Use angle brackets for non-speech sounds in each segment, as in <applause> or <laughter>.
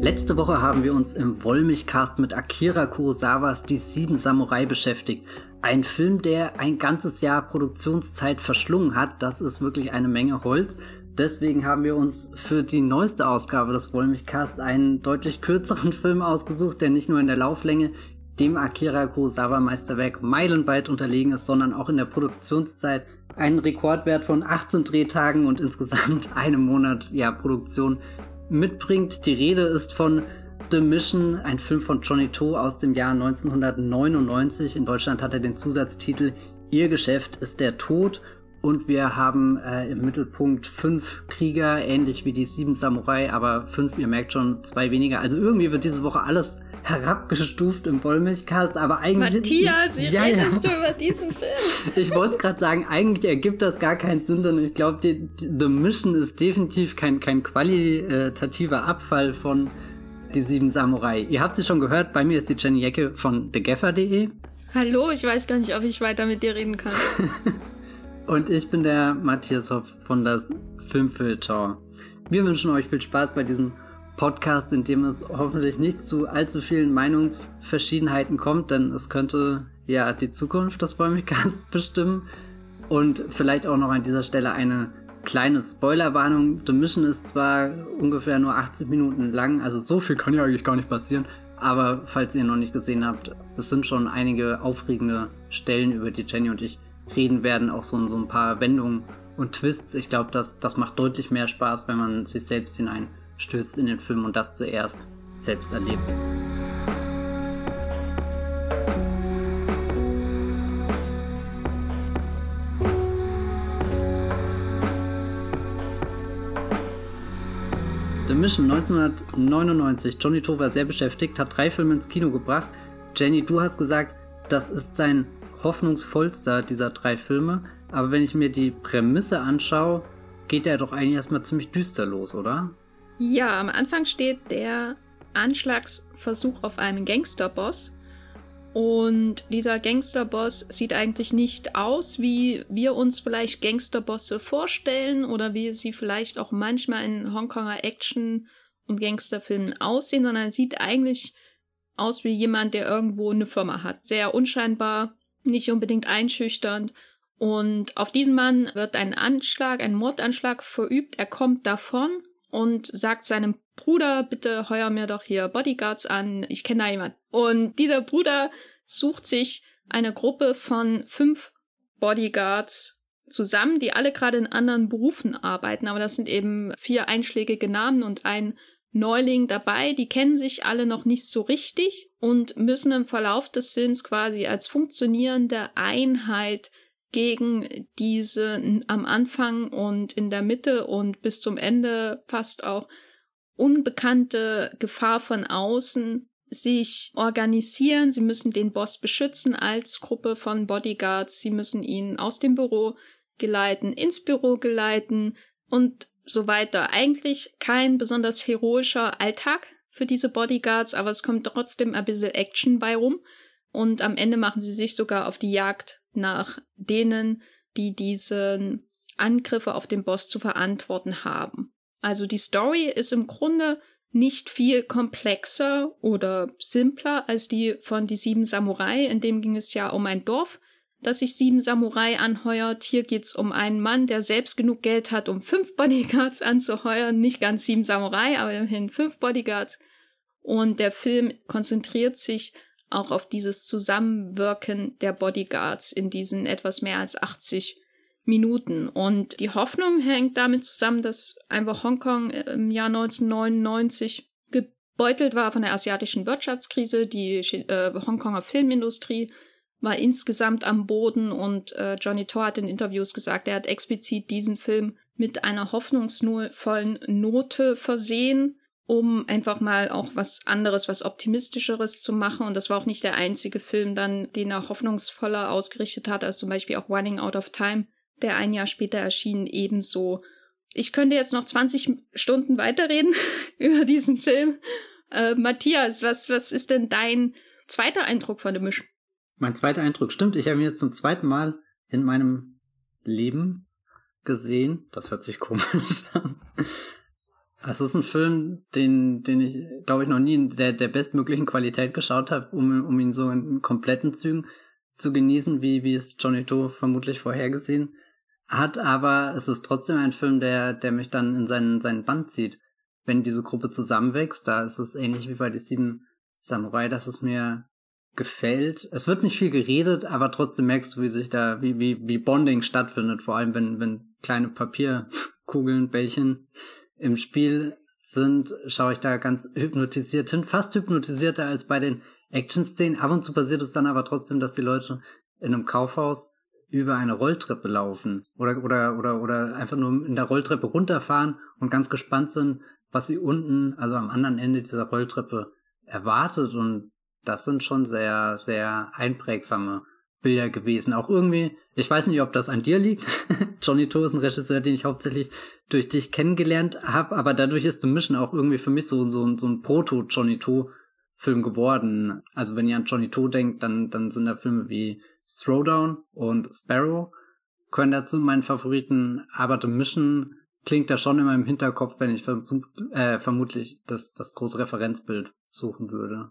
Letzte Woche haben wir uns im Wollmilchcast mit Akira Kurosawas Die Sieben Samurai beschäftigt. Ein Film, der ein ganzes Jahr Produktionszeit verschlungen hat. Das ist wirklich eine Menge Holz. Deswegen haben wir uns für die neueste Ausgabe des Wollmilchcasts einen deutlich kürzeren <laughs> Film ausgesucht, der nicht nur in der Lauflänge dem Akira Kurosawa Meisterwerk meilenweit unterlegen ist, sondern auch in der Produktionszeit einen Rekordwert von 18 Drehtagen und insgesamt <laughs> einem Monat ja, Produktion mitbringt. Die Rede ist von The Mission, ein Film von Johnny To aus dem Jahr 1999. In Deutschland hat er den Zusatztitel Ihr Geschäft ist der Tod und wir haben äh, im Mittelpunkt fünf Krieger, ähnlich wie die sieben Samurai, aber fünf, ihr merkt schon, zwei weniger. Also irgendwie wird diese Woche alles herabgestuft im Wollmilchcast, aber eigentlich. Matthias, wie ja, redest ja. du über diesen Film? <laughs> Ich wollte es gerade sagen, eigentlich ergibt das gar keinen Sinn, denn ich glaube, The Mission ist definitiv kein, kein qualitativer Abfall von Die Sieben Samurai. Ihr habt sie schon gehört, bei mir ist die Jenny Jecke von thegaffer.de. Hallo, ich weiß gar nicht, ob ich weiter mit dir reden kann. <laughs> Und ich bin der Matthias Hoff von das Filmfilter. Wir wünschen euch viel Spaß bei diesem Podcast, in dem es hoffentlich nicht zu allzu vielen Meinungsverschiedenheiten kommt, denn es könnte ja die Zukunft des Bäumigcasts <laughs> bestimmen. Und vielleicht auch noch an dieser Stelle eine kleine Spoilerwarnung. The Mission ist zwar ungefähr nur 80 Minuten lang, also so viel kann ja eigentlich gar nicht passieren. Aber falls ihr noch nicht gesehen habt, es sind schon einige aufregende Stellen, über die Jenny und ich reden werden, auch so, so ein paar Wendungen und Twists. Ich glaube, das, das macht deutlich mehr Spaß, wenn man sich selbst hineinstößt in den Film und das zuerst selbst erlebt. The Mission 1999. Johnny To war sehr beschäftigt, hat drei Filme ins Kino gebracht. Jenny, du hast gesagt, das ist sein hoffnungsvollster dieser drei Filme. Aber wenn ich mir die Prämisse anschaue, geht der doch eigentlich erstmal ziemlich düster los, oder? Ja, am Anfang steht der Anschlagsversuch auf einen Gangsterboss. Und dieser Gangsterboss sieht eigentlich nicht aus, wie wir uns vielleicht Gangsterbosse vorstellen oder wie sie vielleicht auch manchmal in Hongkonger Action- und Gangsterfilmen aussehen, sondern sieht eigentlich aus wie jemand, der irgendwo eine Firma hat. Sehr unscheinbar, nicht unbedingt einschüchternd. Und auf diesen Mann wird ein Anschlag, ein Mordanschlag verübt. Er kommt davon und sagt seinem Bruder, bitte heuer mir doch hier Bodyguards an, ich kenne da jemand. Und dieser Bruder sucht sich eine Gruppe von fünf Bodyguards zusammen, die alle gerade in anderen Berufen arbeiten, aber das sind eben vier einschlägige Namen und ein Neuling dabei, die kennen sich alle noch nicht so richtig und müssen im Verlauf des Films quasi als funktionierende Einheit gegen diese am Anfang und in der Mitte und bis zum Ende fast auch unbekannte Gefahr von außen sich organisieren. Sie müssen den Boss beschützen als Gruppe von Bodyguards. Sie müssen ihn aus dem Büro geleiten, ins Büro geleiten und so weiter. Eigentlich kein besonders heroischer Alltag für diese Bodyguards, aber es kommt trotzdem ein bisschen Action bei rum. Und am Ende machen sie sich sogar auf die Jagd nach denen, die diesen Angriffe auf den Boss zu verantworten haben. Also die Story ist im Grunde nicht viel komplexer oder simpler als die von Die Sieben Samurai, in dem ging es ja um ein Dorf, dass sich sieben Samurai anheuert. Hier geht's um einen Mann, der selbst genug Geld hat, um fünf Bodyguards <laughs> anzuheuern. Nicht ganz sieben Samurai, aber immerhin fünf Bodyguards. Und der Film konzentriert sich auch auf dieses Zusammenwirken der Bodyguards in diesen etwas mehr als 80 Minuten. Und die Hoffnung hängt damit zusammen, dass einfach Hongkong im Jahr 1999 gebeutelt war von der asiatischen Wirtschaftskrise. Die äh, Hongkonger Filmindustrie war insgesamt am Boden und äh, Johnny Thor hat in Interviews gesagt, er hat explizit diesen Film mit einer hoffnungsvollen Note versehen, um einfach mal auch was anderes, was optimistischeres zu machen. Und das war auch nicht der einzige Film dann, den er hoffnungsvoller ausgerichtet hat, als zum Beispiel auch Running Out of Time, der ein Jahr später erschien, ebenso. Ich könnte jetzt noch 20 Stunden weiterreden <laughs> über diesen Film. Äh, Matthias, was, was ist denn dein zweiter Eindruck von dem Misch? Mein zweiter Eindruck stimmt. Ich habe ihn jetzt zum zweiten Mal in meinem Leben gesehen. Das hört sich komisch an. Es ist ein Film, den, den ich, glaube ich, noch nie in der, der bestmöglichen Qualität geschaut habe, um, um ihn so in kompletten Zügen zu genießen, wie, wie es Johnny To vermutlich vorhergesehen hat. Aber es ist trotzdem ein Film, der, der mich dann in seinen, seinen Band zieht. Wenn diese Gruppe zusammenwächst, da ist es ähnlich wie bei die sieben Samurai, dass es mir gefällt. Es wird nicht viel geredet, aber trotzdem merkst du, wie sich da, wie, wie, wie Bonding stattfindet, vor allem wenn, wenn kleine Papierkugeln, Bällchen im Spiel sind, schaue ich da ganz hypnotisiert hin, fast hypnotisierter als bei den Action-Szenen. Ab und zu passiert es dann aber trotzdem, dass die Leute in einem Kaufhaus über eine Rolltreppe laufen oder, oder, oder, oder einfach nur in der Rolltreppe runterfahren und ganz gespannt sind, was sie unten, also am anderen Ende dieser Rolltreppe erwartet und das sind schon sehr, sehr einprägsame Bilder gewesen. Auch irgendwie, ich weiß nicht, ob das an dir liegt. <laughs> Johnny To ist ein Regisseur, den ich hauptsächlich durch dich kennengelernt habe, aber dadurch ist The Mission auch irgendwie für mich so, so, so ein Proto-Johnny To-Film geworden. Also wenn ihr an Johnny To denkt, dann, dann sind da Filme wie Throwdown und Sparrow können dazu meinen Favoriten, aber The Mission klingt da schon immer im Hinterkopf, wenn ich äh, vermutlich das, das große Referenzbild suchen würde.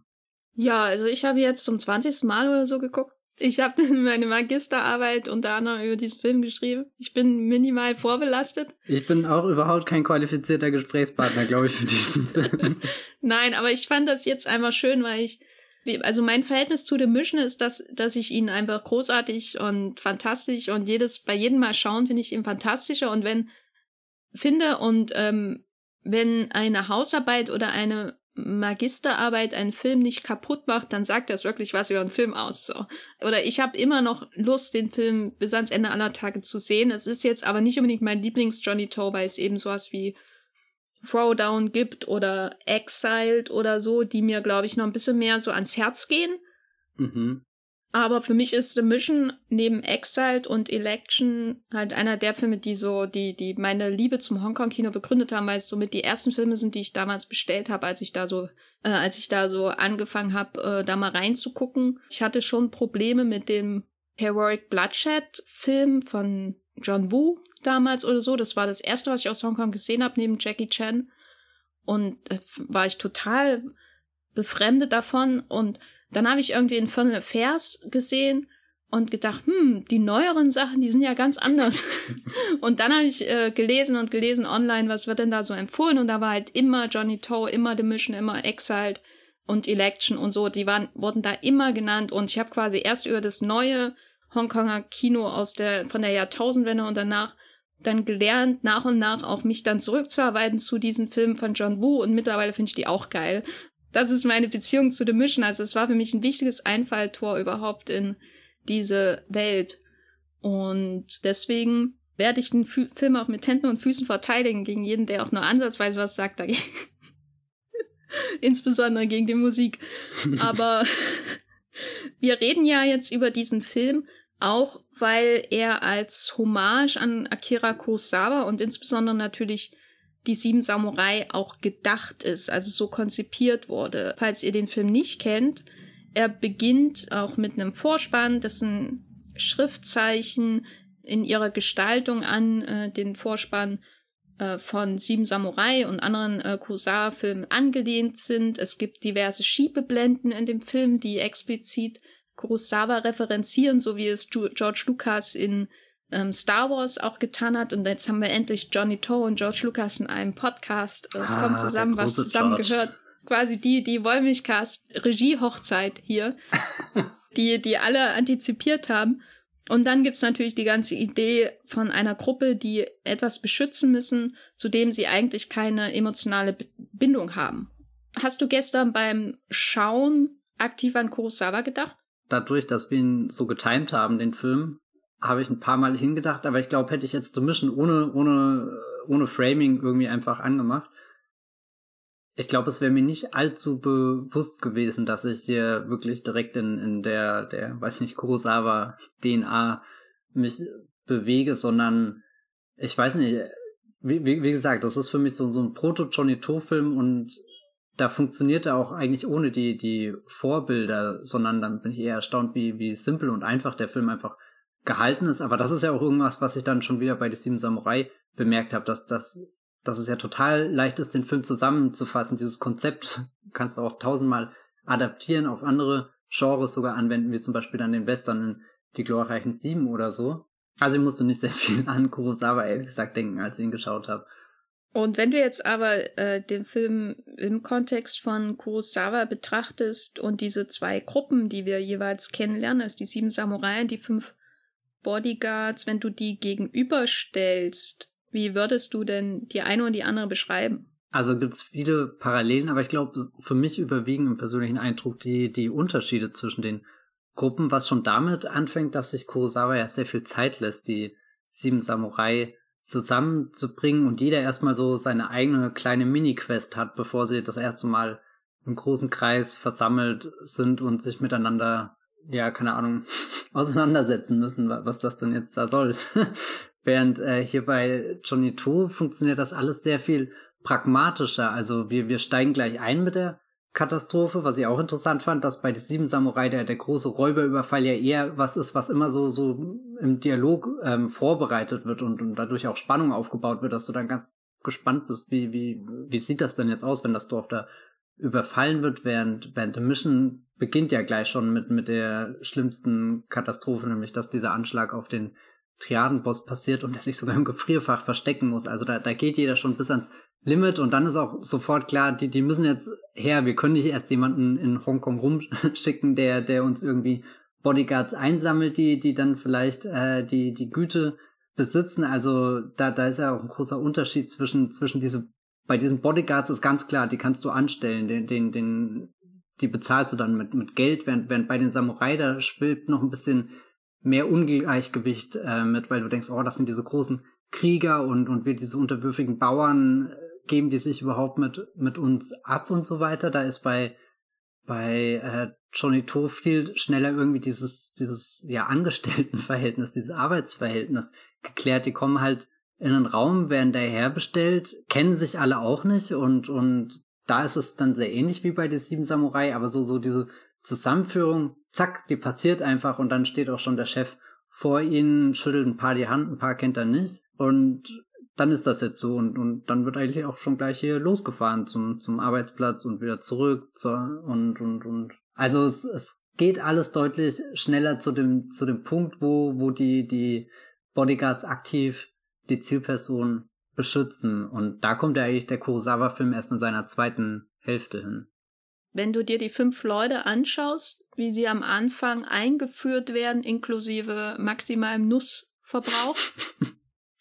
Ja, also ich habe jetzt zum 20. Mal oder so geguckt. Ich habe <laughs> meine Magisterarbeit unter anderem über diesen Film geschrieben. Ich bin minimal vorbelastet. Ich bin auch überhaupt kein qualifizierter Gesprächspartner, glaube ich, für diesen <laughs> Film. Nein, aber ich fand das jetzt einfach schön, weil ich, also mein Verhältnis zu dem Mission ist, dass, dass ich ihn einfach großartig und fantastisch und jedes, bei jedem Mal schauen finde ich ihn fantastischer und wenn, finde und ähm, wenn eine Hausarbeit oder eine Magisterarbeit einen Film nicht kaputt macht, dann sagt das wirklich was über einen Film aus. So. Oder ich habe immer noch Lust, den Film bis ans Ende aller Tage zu sehen. Es ist jetzt aber nicht unbedingt mein Lieblings-Johnny Toe, weil es eben sowas wie Throwdown gibt oder Exiled oder so, die mir, glaube ich, noch ein bisschen mehr so ans Herz gehen. Mhm. Aber für mich ist The Mission neben Exiled und Election halt einer der Filme, die so, die, die meine Liebe zum Hongkong-Kino begründet haben, weil es somit die ersten Filme sind, die ich damals bestellt habe, als ich da so, äh, als ich da so angefangen habe, äh, da mal reinzugucken. Ich hatte schon Probleme mit dem Heroic Bloodshed-Film von John Woo damals oder so. Das war das erste, was ich aus Hongkong gesehen habe, neben Jackie Chan. Und das war ich total befremdet davon und dann habe ich irgendwie in Foreign Affairs gesehen und gedacht, hm, die neueren Sachen, die sind ja ganz anders. <laughs> und dann habe ich äh, gelesen und gelesen online, was wird denn da so empfohlen? Und da war halt immer Johnny Toe, immer The Mission, immer Exiled und Election und so, die waren, wurden da immer genannt. Und ich habe quasi erst über das neue Hongkonger Kino aus der, von der Jahrtausendwende und danach dann gelernt, nach und nach auch mich dann zurückzuarbeiten zu diesen Filmen von John Woo. Und mittlerweile finde ich die auch geil das ist meine Beziehung zu The Mission. Also es war für mich ein wichtiges Einfalltor überhaupt in diese Welt. Und deswegen werde ich den F Film auch mit Händen und Füßen verteidigen gegen jeden, der auch nur ansatzweise was sagt dagegen. <laughs> Insbesondere gegen die Musik. <laughs> Aber <laughs> wir reden ja jetzt über diesen Film auch, weil er als Hommage an Akira Kurosawa und insbesondere natürlich die Sieben Samurai auch gedacht ist, also so konzipiert wurde. Falls ihr den Film nicht kennt, er beginnt auch mit einem Vorspann, dessen Schriftzeichen in ihrer Gestaltung an äh, den Vorspann äh, von Sieben Samurai und anderen äh, Kurosawa-Filmen angelehnt sind. Es gibt diverse Schiebeblenden in dem Film, die explizit Kurosawa referenzieren, so wie es George Lucas in ähm, Star Wars auch getan hat. Und jetzt haben wir endlich Johnny Toe und George Lucas in einem Podcast. Es ah, kommt zusammen, was zusammengehört. Quasi die, die Wollmilchcast Regie-Hochzeit hier, <laughs> die, die alle antizipiert haben. Und dann gibt's natürlich die ganze Idee von einer Gruppe, die etwas beschützen müssen, zu dem sie eigentlich keine emotionale Bindung haben. Hast du gestern beim Schauen aktiv an Kurosawa gedacht? Dadurch, dass wir ihn so getimt haben, den Film, habe ich ein paar Mal hingedacht, aber ich glaube, hätte ich jetzt The Mission ohne, ohne, ohne Framing irgendwie einfach angemacht, ich glaube, es wäre mir nicht allzu bewusst gewesen, dass ich hier wirklich direkt in, in der, der, weiß nicht, Kurosawa-DNA mich bewege, sondern ich weiß nicht, wie, wie, wie gesagt, das ist für mich so, so ein Proto-Johnny-To-Film und da funktioniert er auch eigentlich ohne die, die Vorbilder, sondern dann bin ich eher erstaunt, wie, wie simpel und einfach der Film einfach gehalten ist. Aber das ist ja auch irgendwas, was ich dann schon wieder bei The Sieben Samurai bemerkt habe, dass das, dass es ja total leicht ist, den Film zusammenzufassen. Dieses Konzept <laughs> kannst du auch tausendmal adaptieren, auf andere Genres sogar anwenden, wie zum Beispiel dann den Western in Die glorreichen Sieben oder so. Also ich musste nicht sehr viel an Kurosawa, ehrlich gesagt, denken, als ich ihn geschaut habe. Und wenn du jetzt aber äh, den Film im Kontext von Kurosawa betrachtest und diese zwei Gruppen, die wir jeweils kennenlernen, also die sieben Samurai und die fünf Bodyguards, wenn du die gegenüberstellst, wie würdest du denn die eine und die andere beschreiben? Also gibt es viele Parallelen, aber ich glaube, für mich überwiegen im persönlichen Eindruck die, die Unterschiede zwischen den Gruppen, was schon damit anfängt, dass sich Kurosawa ja sehr viel Zeit lässt, die sieben Samurai zusammenzubringen und jeder erstmal so seine eigene kleine Mini-Quest hat, bevor sie das erste Mal im großen Kreis versammelt sind und sich miteinander, ja, keine Ahnung, <laughs> auseinandersetzen müssen, was das denn jetzt da soll. <laughs> Während äh, hier bei Johnny To funktioniert das alles sehr viel pragmatischer. Also wir, wir steigen gleich ein mit der Katastrophe, was ich auch interessant fand, dass bei den sieben Samurai der, der große Räuberüberfall ja eher was ist, was immer so, so im Dialog ähm, vorbereitet wird und, und dadurch auch Spannung aufgebaut wird, dass du dann ganz gespannt bist, wie, wie, wie sieht das denn jetzt aus, wenn das Dorf da überfallen wird, während, während der Mission beginnt ja gleich schon mit, mit der schlimmsten Katastrophe, nämlich dass dieser Anschlag auf den Triadenboss passiert und der sich sogar im Gefrierfach verstecken muss. Also da, da geht jeder schon bis ans Limit und dann ist auch sofort klar, die, die müssen jetzt her. Wir können nicht erst jemanden in Hongkong rumschicken, der, der uns irgendwie Bodyguards einsammelt, die, die dann vielleicht äh, die, die Güte besitzen. Also da, da ist ja auch ein großer Unterschied zwischen, zwischen diese, bei diesen Bodyguards ist ganz klar, die kannst du anstellen, den, den, den, die bezahlst du dann mit, mit Geld, während, während bei den Samurai, da schwillt noch ein bisschen mehr Ungleichgewicht äh, mit, weil du denkst, oh, das sind diese großen Krieger und, und wir diese unterwürfigen Bauern geben die sich überhaupt mit, mit uns ab und so weiter. Da ist bei, bei äh, Johnny To viel schneller irgendwie dieses, dieses ja Angestelltenverhältnis, dieses Arbeitsverhältnis geklärt. Die kommen halt in einen Raum, werden daher bestellt, kennen sich alle auch nicht und, und da ist es dann sehr ähnlich wie bei den Sieben Samurai, aber so, so diese Zusammenführung, zack, die passiert einfach und dann steht auch schon der Chef vor ihnen, schüttelt ein paar die Hand, ein paar kennt er nicht und dann ist das jetzt so und, und dann wird eigentlich auch schon gleich hier losgefahren zum, zum Arbeitsplatz und wieder zurück zur, und, und, und. Also es, es geht alles deutlich schneller zu dem, zu dem Punkt, wo, wo die, die Bodyguards aktiv die Zielperson beschützen. Und da kommt ja eigentlich der Kurosawa-Film erst in seiner zweiten Hälfte hin. Wenn du dir die fünf Leute anschaust, wie sie am Anfang eingeführt werden, inklusive maximalem Nussverbrauch, <laughs>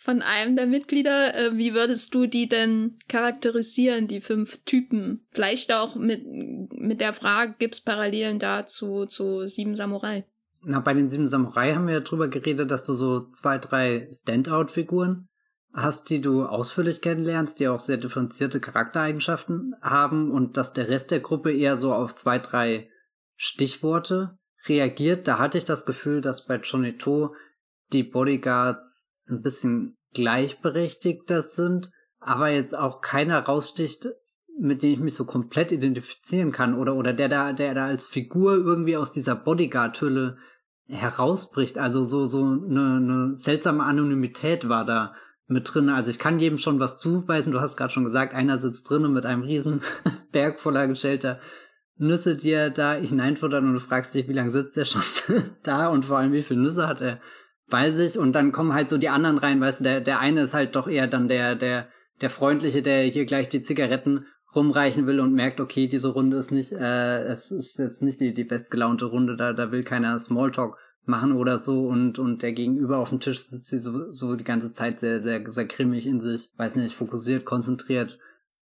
von einem der Mitglieder. Äh, wie würdest du die denn charakterisieren, die fünf Typen? Vielleicht auch mit, mit der Frage, gibt es Parallelen dazu zu Sieben Samurai? Na, bei den Sieben Samurai haben wir ja drüber geredet, dass du so zwei, drei Standout-Figuren hast, die du ausführlich kennenlernst, die auch sehr differenzierte Charaktereigenschaften haben und dass der Rest der Gruppe eher so auf zwei, drei Stichworte reagiert. Da hatte ich das Gefühl, dass bei Chonito die Bodyguards ein bisschen gleichberechtigter sind, aber jetzt auch keiner raussticht, mit dem ich mich so komplett identifizieren kann oder oder der da der da als Figur irgendwie aus dieser Bodyguard-Hülle herausbricht. Also so so eine, eine seltsame Anonymität war da mit drin. Also ich kann jedem schon was zuweisen. Du hast gerade schon gesagt, einer sitzt drinnen mit einem riesen <laughs> Berg voller gestellter Nüsse, die er da hineinfuttert. Und du fragst dich, wie lange sitzt er schon <laughs> da? Und vor allem wie viele Nüsse hat er bei sich? Und dann kommen halt so die anderen rein, weißt du, der, der eine ist halt doch eher dann der, der, der Freundliche, der hier gleich die Zigaretten rumreichen will und merkt, okay, diese Runde ist nicht, äh, es ist jetzt nicht die, die bestgelaunte Runde, da, da will keiner Smalltalk machen oder so und, und der Gegenüber auf dem Tisch sitzt sie so, so die ganze Zeit sehr, sehr, sehr grimmig in sich, weiß nicht, fokussiert, konzentriert.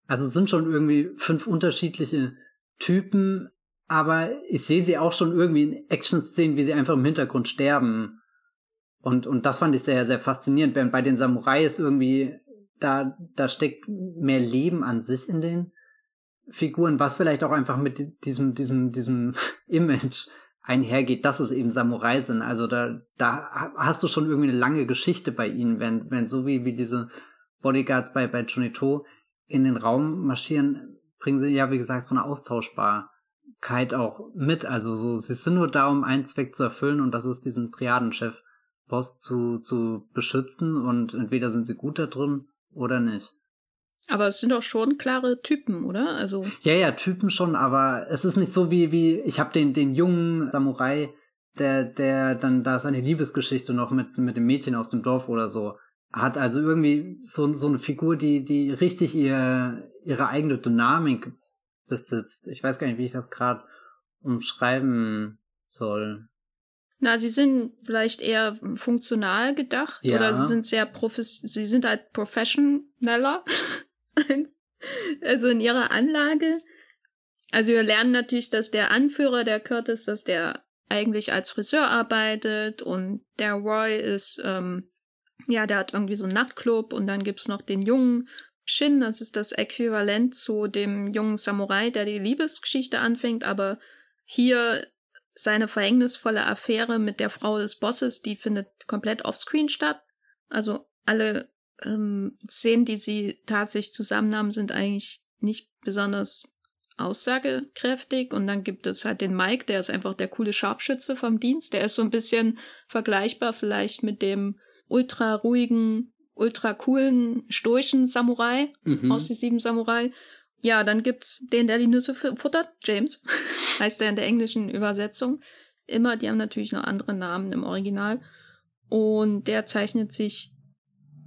Also es sind schon irgendwie fünf unterschiedliche Typen, aber ich sehe sie auch schon irgendwie in Action-Szenen, wie sie einfach im Hintergrund sterben. Und, und das fand ich sehr, sehr faszinierend. Während bei den Samurai ist irgendwie, da, da steckt mehr Leben an sich in den Figuren, was vielleicht auch einfach mit diesem, diesem, diesem <laughs> Image einhergeht, dass es eben Samurai sind. Also da, da hast du schon irgendwie eine lange Geschichte bei ihnen, wenn, wenn so wie, wie diese Bodyguards bei, bei Junito in den Raum marschieren, bringen sie ja, wie gesagt, so eine Austauschbarkeit auch mit. Also so, sie sind nur da, um einen Zweck zu erfüllen und das ist diesen Triadenchef Boss zu, zu beschützen und entweder sind sie gut da drin oder nicht. Aber es sind doch schon klare Typen, oder? Also ja, ja, Typen schon, aber es ist nicht so wie wie ich habe den den jungen Samurai, der der dann da seine Liebesgeschichte noch mit mit dem Mädchen aus dem Dorf oder so hat, also irgendwie so so eine Figur, die die richtig ihr ihre eigene Dynamik besitzt. Ich weiß gar nicht, wie ich das gerade umschreiben soll. Na, sie sind vielleicht eher funktional gedacht ja. oder sie sind sehr profes sie sind halt professioneller. <laughs> <laughs> also in ihrer Anlage. Also wir lernen natürlich, dass der Anführer der Curtis, dass der eigentlich als Friseur arbeitet und der Roy ist, ähm, ja, der hat irgendwie so einen Nachtclub und dann gibt's noch den jungen Shin, das ist das Äquivalent zu dem jungen Samurai, der die Liebesgeschichte anfängt, aber hier seine verhängnisvolle Affäre mit der Frau des Bosses, die findet komplett offscreen statt. Also alle ähm, Szenen, die sie tatsächlich zusammen haben, sind eigentlich nicht besonders aussagekräftig. Und dann gibt es halt den Mike, der ist einfach der coole Scharfschütze vom Dienst. Der ist so ein bisschen vergleichbar vielleicht mit dem ultra ruhigen, ultra coolen, stoischen Samurai mhm. aus die sieben Samurai. Ja, dann gibt's den, der die Nüsse futtert, James, <laughs> heißt er in der englischen Übersetzung. Immer, die haben natürlich noch andere Namen im Original. Und der zeichnet sich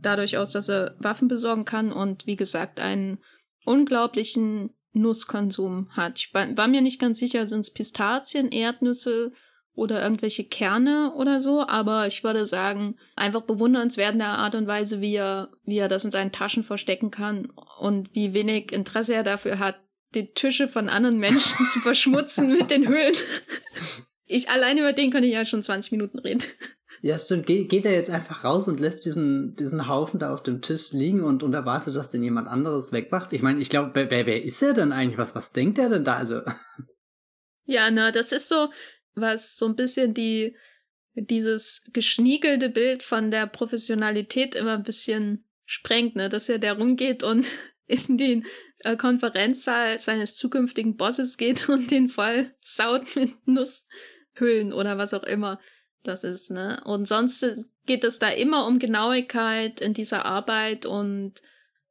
dadurch aus, dass er Waffen besorgen kann und wie gesagt einen unglaublichen Nusskonsum hat. Ich war mir nicht ganz sicher, sind es Pistazien, Erdnüsse oder irgendwelche Kerne oder so, aber ich würde sagen, einfach bewundernswert in der Art und Weise, wie er, wie er das in seinen Taschen verstecken kann und wie wenig Interesse er dafür hat, die Tische von anderen Menschen zu <laughs> verschmutzen mit den Höhlen. Ich alleine über den könnte ich ja schon 20 Minuten reden. Ja, stimmt. Ge geht er jetzt einfach raus und lässt diesen, diesen Haufen da auf dem Tisch liegen und, und erwartet, dass den jemand anderes wegmacht? Ich meine, ich glaube, wer, wer ist er denn eigentlich? Was, was denkt er denn da? Also. <laughs> Ja, na, das ist so, was so ein bisschen die, dieses geschniegelte Bild von der Professionalität immer ein bisschen sprengt, ne? Dass er da rumgeht und <laughs> in den äh, Konferenzsaal seines zukünftigen Bosses geht und den voll saut mit Nusshüllen oder was auch immer das ist, ne? Und sonst geht es da immer um Genauigkeit in dieser Arbeit und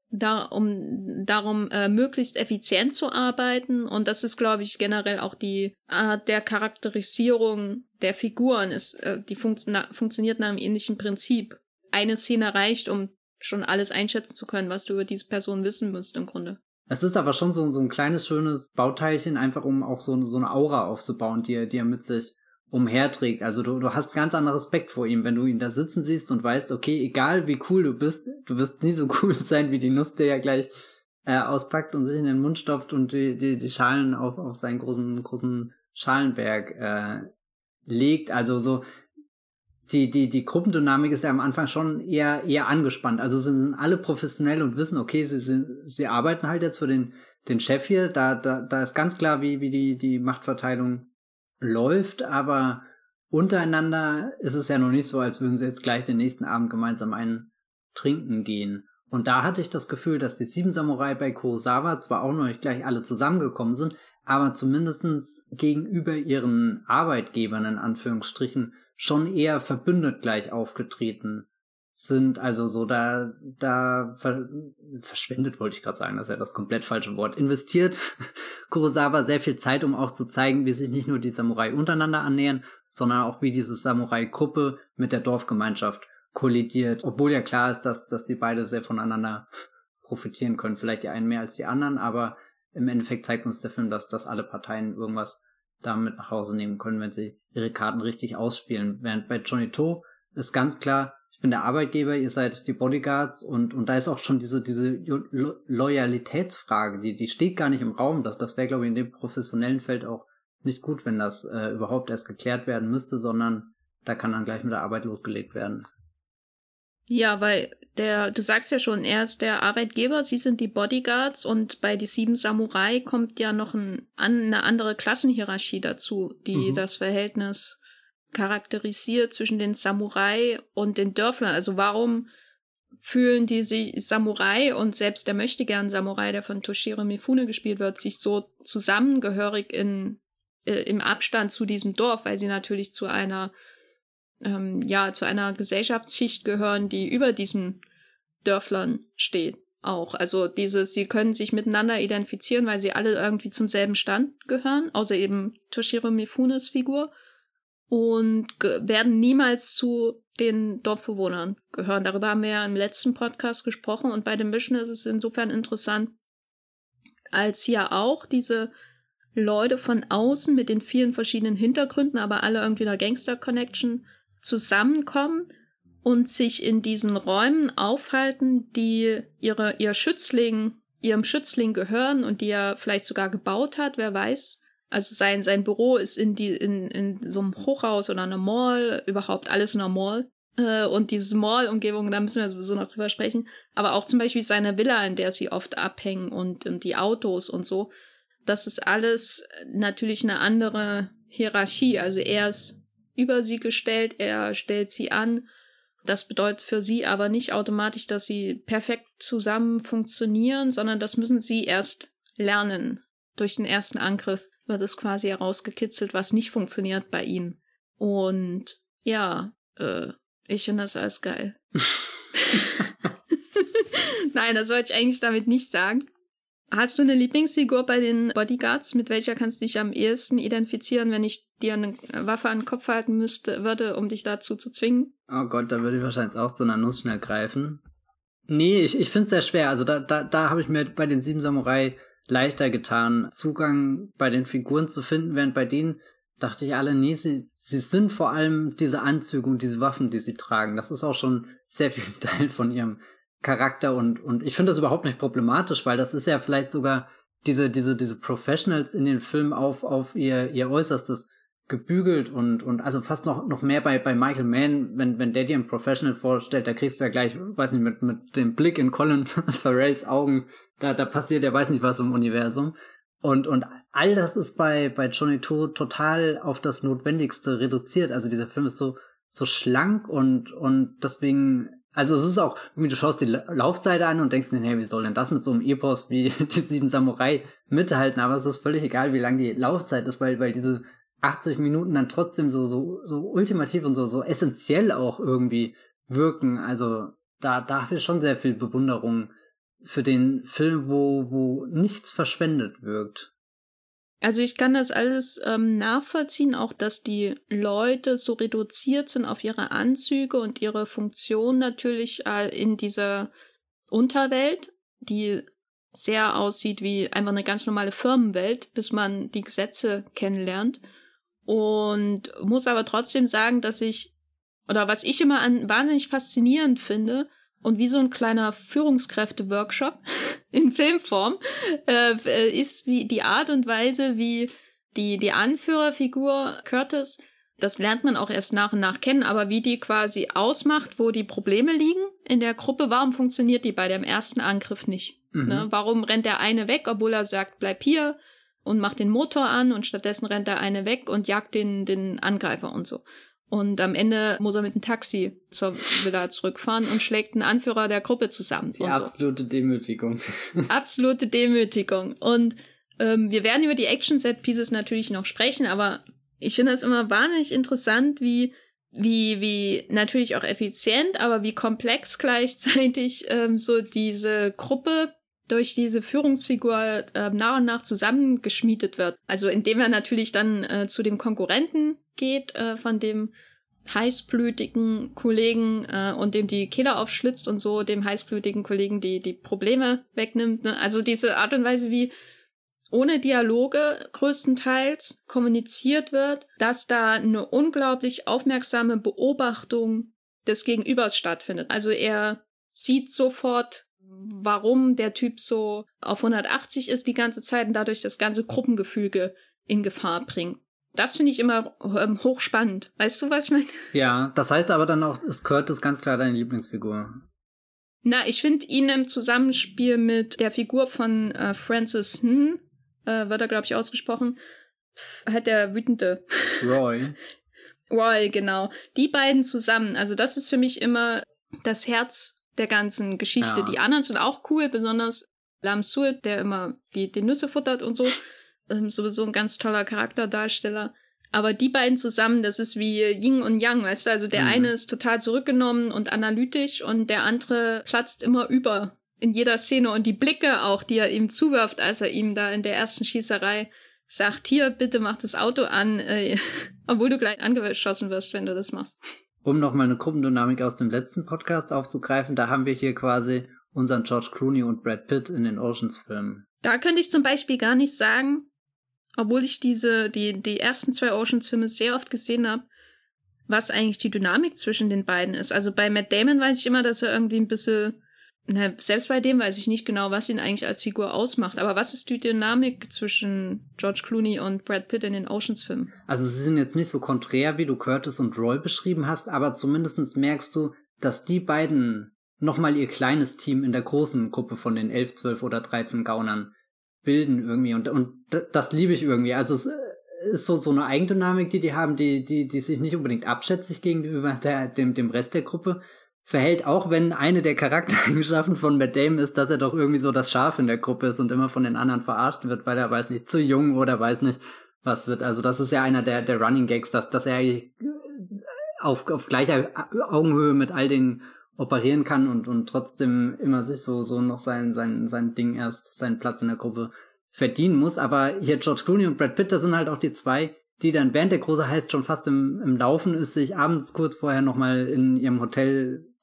da, um darum, äh, möglichst effizient zu arbeiten. Und das ist, glaube ich, generell auch die Art der Charakterisierung der Figuren. Ist, äh, die funktio funktioniert nach einem ähnlichen Prinzip. Eine Szene reicht, um schon alles einschätzen zu können, was du über diese Person wissen musst, im Grunde. Es ist aber schon so, so ein kleines, schönes Bauteilchen, einfach um auch so, so eine Aura aufzubauen, die er, die er mit sich umherträgt. Also du, du hast ganz anderen Respekt vor ihm, wenn du ihn da sitzen siehst und weißt, okay, egal wie cool du bist, du wirst nie so <laughs> cool sein wie die Nuss, der ja gleich äh, auspackt und sich in den Mund stopft und die, die, die Schalen auf, auf seinen großen, großen Schalenberg äh, legt. Also so die, die, die Gruppendynamik ist ja am Anfang schon eher, eher angespannt. Also sind alle professionell und wissen, okay, sie, sind, sie arbeiten halt jetzt für den, den Chef hier. Da, da, da ist ganz klar, wie, wie die, die Machtverteilung läuft, aber untereinander ist es ja noch nicht so, als würden sie jetzt gleich den nächsten Abend gemeinsam einen trinken gehen. Und da hatte ich das Gefühl, dass die sieben Samurai bei Kurosawa zwar auch noch nicht gleich alle zusammengekommen sind, aber zumindestens gegenüber ihren Arbeitgebern in Anführungsstrichen schon eher verbündet gleich aufgetreten sind. Also so da, da ver verschwendet, wollte ich gerade sagen, das ist ja das komplett falsche Wort. Investiert <laughs> Kurosawa sehr viel Zeit, um auch zu zeigen, wie sich nicht nur die Samurai untereinander annähern, sondern auch wie diese Samurai-Gruppe mit der Dorfgemeinschaft kollidiert. Obwohl ja klar ist, dass, dass die beide sehr voneinander profitieren können. Vielleicht die einen mehr als die anderen, aber im Endeffekt zeigt uns der Film, dass, dass alle Parteien irgendwas damit nach Hause nehmen können, wenn sie ihre Karten richtig ausspielen. Während bei Johnny To ist ganz klar, bin der Arbeitgeber, ihr seid die Bodyguards und, und da ist auch schon diese, diese Lo Loyalitätsfrage, die, die steht gar nicht im Raum. Das, das wäre, glaube ich, in dem professionellen Feld auch nicht gut, wenn das äh, überhaupt erst geklärt werden müsste, sondern da kann dann gleich mit der Arbeit losgelegt werden. Ja, weil der, du sagst ja schon, er ist der Arbeitgeber, sie sind die Bodyguards und bei die sieben Samurai kommt ja noch ein, eine andere Klassenhierarchie dazu, die mhm. das Verhältnis charakterisiert zwischen den Samurai und den Dörflern. Also warum fühlen die sich Samurai und selbst der möchte gern Samurai, der von Toshiro Mifune gespielt wird, sich so zusammengehörig in, äh, im Abstand zu diesem Dorf, weil sie natürlich zu einer ähm, ja zu einer Gesellschaftsschicht gehören, die über diesen Dörflern steht. Auch. Also dieses, sie können sich miteinander identifizieren, weil sie alle irgendwie zum selben Stand gehören, außer eben Toshiro Mifunes Figur. Und werden niemals zu den Dorfbewohnern gehören. Darüber haben wir ja im letzten Podcast gesprochen und bei dem Mission ist es insofern interessant, als hier auch diese Leute von außen mit den vielen verschiedenen Hintergründen, aber alle irgendwie einer Gangster-Connection zusammenkommen und sich in diesen Räumen aufhalten, die ihre, ihr Schützling, ihrem Schützling gehören und die er vielleicht sogar gebaut hat, wer weiß. Also sein, sein Büro ist in, die, in, in so einem Hochhaus oder einer Mall, überhaupt alles in einer Mall. Äh, und diese Mall-Umgebung, da müssen wir sowieso noch drüber sprechen. Aber auch zum Beispiel seine Villa, in der sie oft abhängen und, und die Autos und so. Das ist alles natürlich eine andere Hierarchie. Also er ist über sie gestellt, er stellt sie an das bedeutet für sie aber nicht automatisch, dass sie perfekt zusammen funktionieren, sondern das müssen sie erst lernen. Durch den ersten Angriff wird es quasi herausgekitzelt, was nicht funktioniert bei ihnen. Und ja, äh, ich finde das alles geil. <laughs> Nein, das wollte ich eigentlich damit nicht sagen. Hast du eine Lieblingsfigur bei den Bodyguards? Mit welcher kannst du dich am ehesten identifizieren, wenn ich dir eine Waffe an den Kopf halten müsste, würde, um dich dazu zu zwingen? Oh Gott, da würde ich wahrscheinlich auch zu einer Nuss schnell greifen. Nee, ich, ich finde es sehr schwer. Also da, da, da habe ich mir bei den sieben Samurai leichter getan, Zugang bei den Figuren zu finden, während bei denen dachte ich alle, nee, sie, sie sind vor allem diese Anzüge und diese Waffen, die sie tragen. Das ist auch schon sehr viel <laughs> Teil von ihrem Charakter und, und ich finde das überhaupt nicht problematisch, weil das ist ja vielleicht sogar diese, diese, diese Professionals in den Filmen auf, auf ihr, ihr Äußerstes gebügelt und, und also fast noch, noch mehr bei, bei Michael Mann, wenn, wenn der dir ein Professional vorstellt, da kriegst du ja gleich, weiß nicht, mit, mit dem Blick in Colin <laughs> Farrells Augen, da, da passiert ja weiß nicht was im Universum. Und, und all das ist bei, bei Johnny To total auf das Notwendigste reduziert. Also dieser Film ist so, so schlank und, und deswegen also es ist auch, wie du schaust die Laufzeit an und denkst dir, hey, wie soll denn das mit so einem Epos wie <laughs> die sieben Samurai mithalten? Aber es ist völlig egal, wie lang die Laufzeit ist, weil, weil diese 80 Minuten dann trotzdem so, so, so ultimativ und so, so essentiell auch irgendwie wirken. Also da, da habe ich schon sehr viel Bewunderung für den Film, wo, wo nichts verschwendet wirkt. Also ich kann das alles ähm, nachvollziehen, auch dass die Leute so reduziert sind auf ihre Anzüge und ihre Funktion natürlich äh, in dieser Unterwelt, die sehr aussieht wie einfach eine ganz normale Firmenwelt, bis man die Gesetze kennenlernt. Und muss aber trotzdem sagen, dass ich, oder was ich immer an wahnsinnig faszinierend finde, und wie so ein kleiner Führungskräfte-Workshop <laughs> in Filmform äh, äh, ist wie die Art und Weise, wie die, die Anführerfigur Curtis, das lernt man auch erst nach und nach kennen, aber wie die quasi ausmacht, wo die Probleme liegen in der Gruppe, warum funktioniert die bei dem ersten Angriff nicht? Mhm. Ne? Warum rennt der eine weg, obwohl er sagt, bleib hier und macht den Motor an und stattdessen rennt der eine weg und jagt den, den Angreifer und so. Und am Ende muss er mit dem Taxi zur Villa zurückfahren und schlägt einen Anführer der Gruppe zusammen. Die absolute so. Demütigung. <laughs> absolute Demütigung. Und ähm, wir werden über die Action-Set-Pieces natürlich noch sprechen, aber ich finde das immer wahnsinnig interessant, wie, wie, wie natürlich auch effizient, aber wie komplex gleichzeitig ähm, so diese Gruppe durch diese Führungsfigur äh, nach und nach zusammengeschmiedet wird. Also indem er natürlich dann äh, zu dem Konkurrenten geht, äh, von dem heißblütigen Kollegen äh, und dem die Killer aufschlitzt und so dem heißblütigen Kollegen die die Probleme wegnimmt. Ne? Also diese Art und Weise, wie ohne Dialoge größtenteils kommuniziert wird, dass da eine unglaublich aufmerksame Beobachtung des Gegenübers stattfindet. Also er sieht sofort, warum der Typ so auf 180 ist die ganze Zeit und dadurch das ganze Gruppengefüge in Gefahr bringt. Das finde ich immer ähm, hochspannend. Weißt du, was ich meine? <laughs> Ja, das heißt aber dann auch, ist Curtis ganz klar deine Lieblingsfigur. Na, ich finde ihn im Zusammenspiel mit der Figur von äh, Francis Hm, äh, wird er, glaube ich, ausgesprochen, halt der wütende. <laughs> Roy. Roy, genau. Die beiden zusammen, also das ist für mich immer das Herz der ganzen Geschichte. Ja. Die anderen sind auch cool, besonders Lam Suet, der immer die, die Nüsse futtert und so <laughs> ähm, sowieso ein ganz toller Charakterdarsteller. Aber die beiden zusammen, das ist wie Yin und Yang, weißt du? Also der mhm. eine ist total zurückgenommen und analytisch und der andere platzt immer über in jeder Szene und die Blicke auch, die er ihm zuwirft, als er ihm da in der ersten Schießerei sagt, hier, bitte mach das Auto an, äh, <laughs> obwohl du gleich angeschossen wirst, wenn du das machst. Um nochmal eine Gruppendynamik aus dem letzten Podcast aufzugreifen, da haben wir hier quasi unseren George Clooney und Brad Pitt in den Oceans-Filmen. Da könnte ich zum Beispiel gar nicht sagen, obwohl ich diese, die, die ersten zwei Oceans-Filme sehr oft gesehen habe, was eigentlich die Dynamik zwischen den beiden ist. Also bei Matt Damon weiß ich immer, dass er irgendwie ein bisschen, na, selbst bei dem weiß ich nicht genau, was ihn eigentlich als Figur ausmacht. Aber was ist die Dynamik zwischen George Clooney und Brad Pitt in den Oceans-Filmen? Also sie sind jetzt nicht so konträr, wie du Curtis und Roy beschrieben hast, aber zumindest merkst du, dass die beiden nochmal ihr kleines Team in der großen Gruppe von den 11, 12 oder 13 Gaunern bilden irgendwie und, und das liebe ich irgendwie. Also es ist so, so eine Eigendynamik, die die haben, die, die, die sich nicht unbedingt abschätzig gegenüber der, dem, dem Rest der Gruppe verhält, auch wenn eine der Charaktereigenschaften von Matt Damon ist, dass er doch irgendwie so das Schaf in der Gruppe ist und immer von den anderen verarscht wird, weil er weiß nicht, zu jung oder weiß nicht, was wird. Also das ist ja einer der, der Running Gags, dass, dass er auf, auf gleicher Augenhöhe mit all den operieren kann und, und trotzdem immer sich so, so noch sein, sein, sein Ding erst, seinen Platz in der Gruppe verdienen muss. Aber hier George Clooney und Brad Pitt, das sind halt auch die zwei, die dann während der Große heißt schon fast im, im Laufen ist, sich abends kurz vorher nochmal in ihrem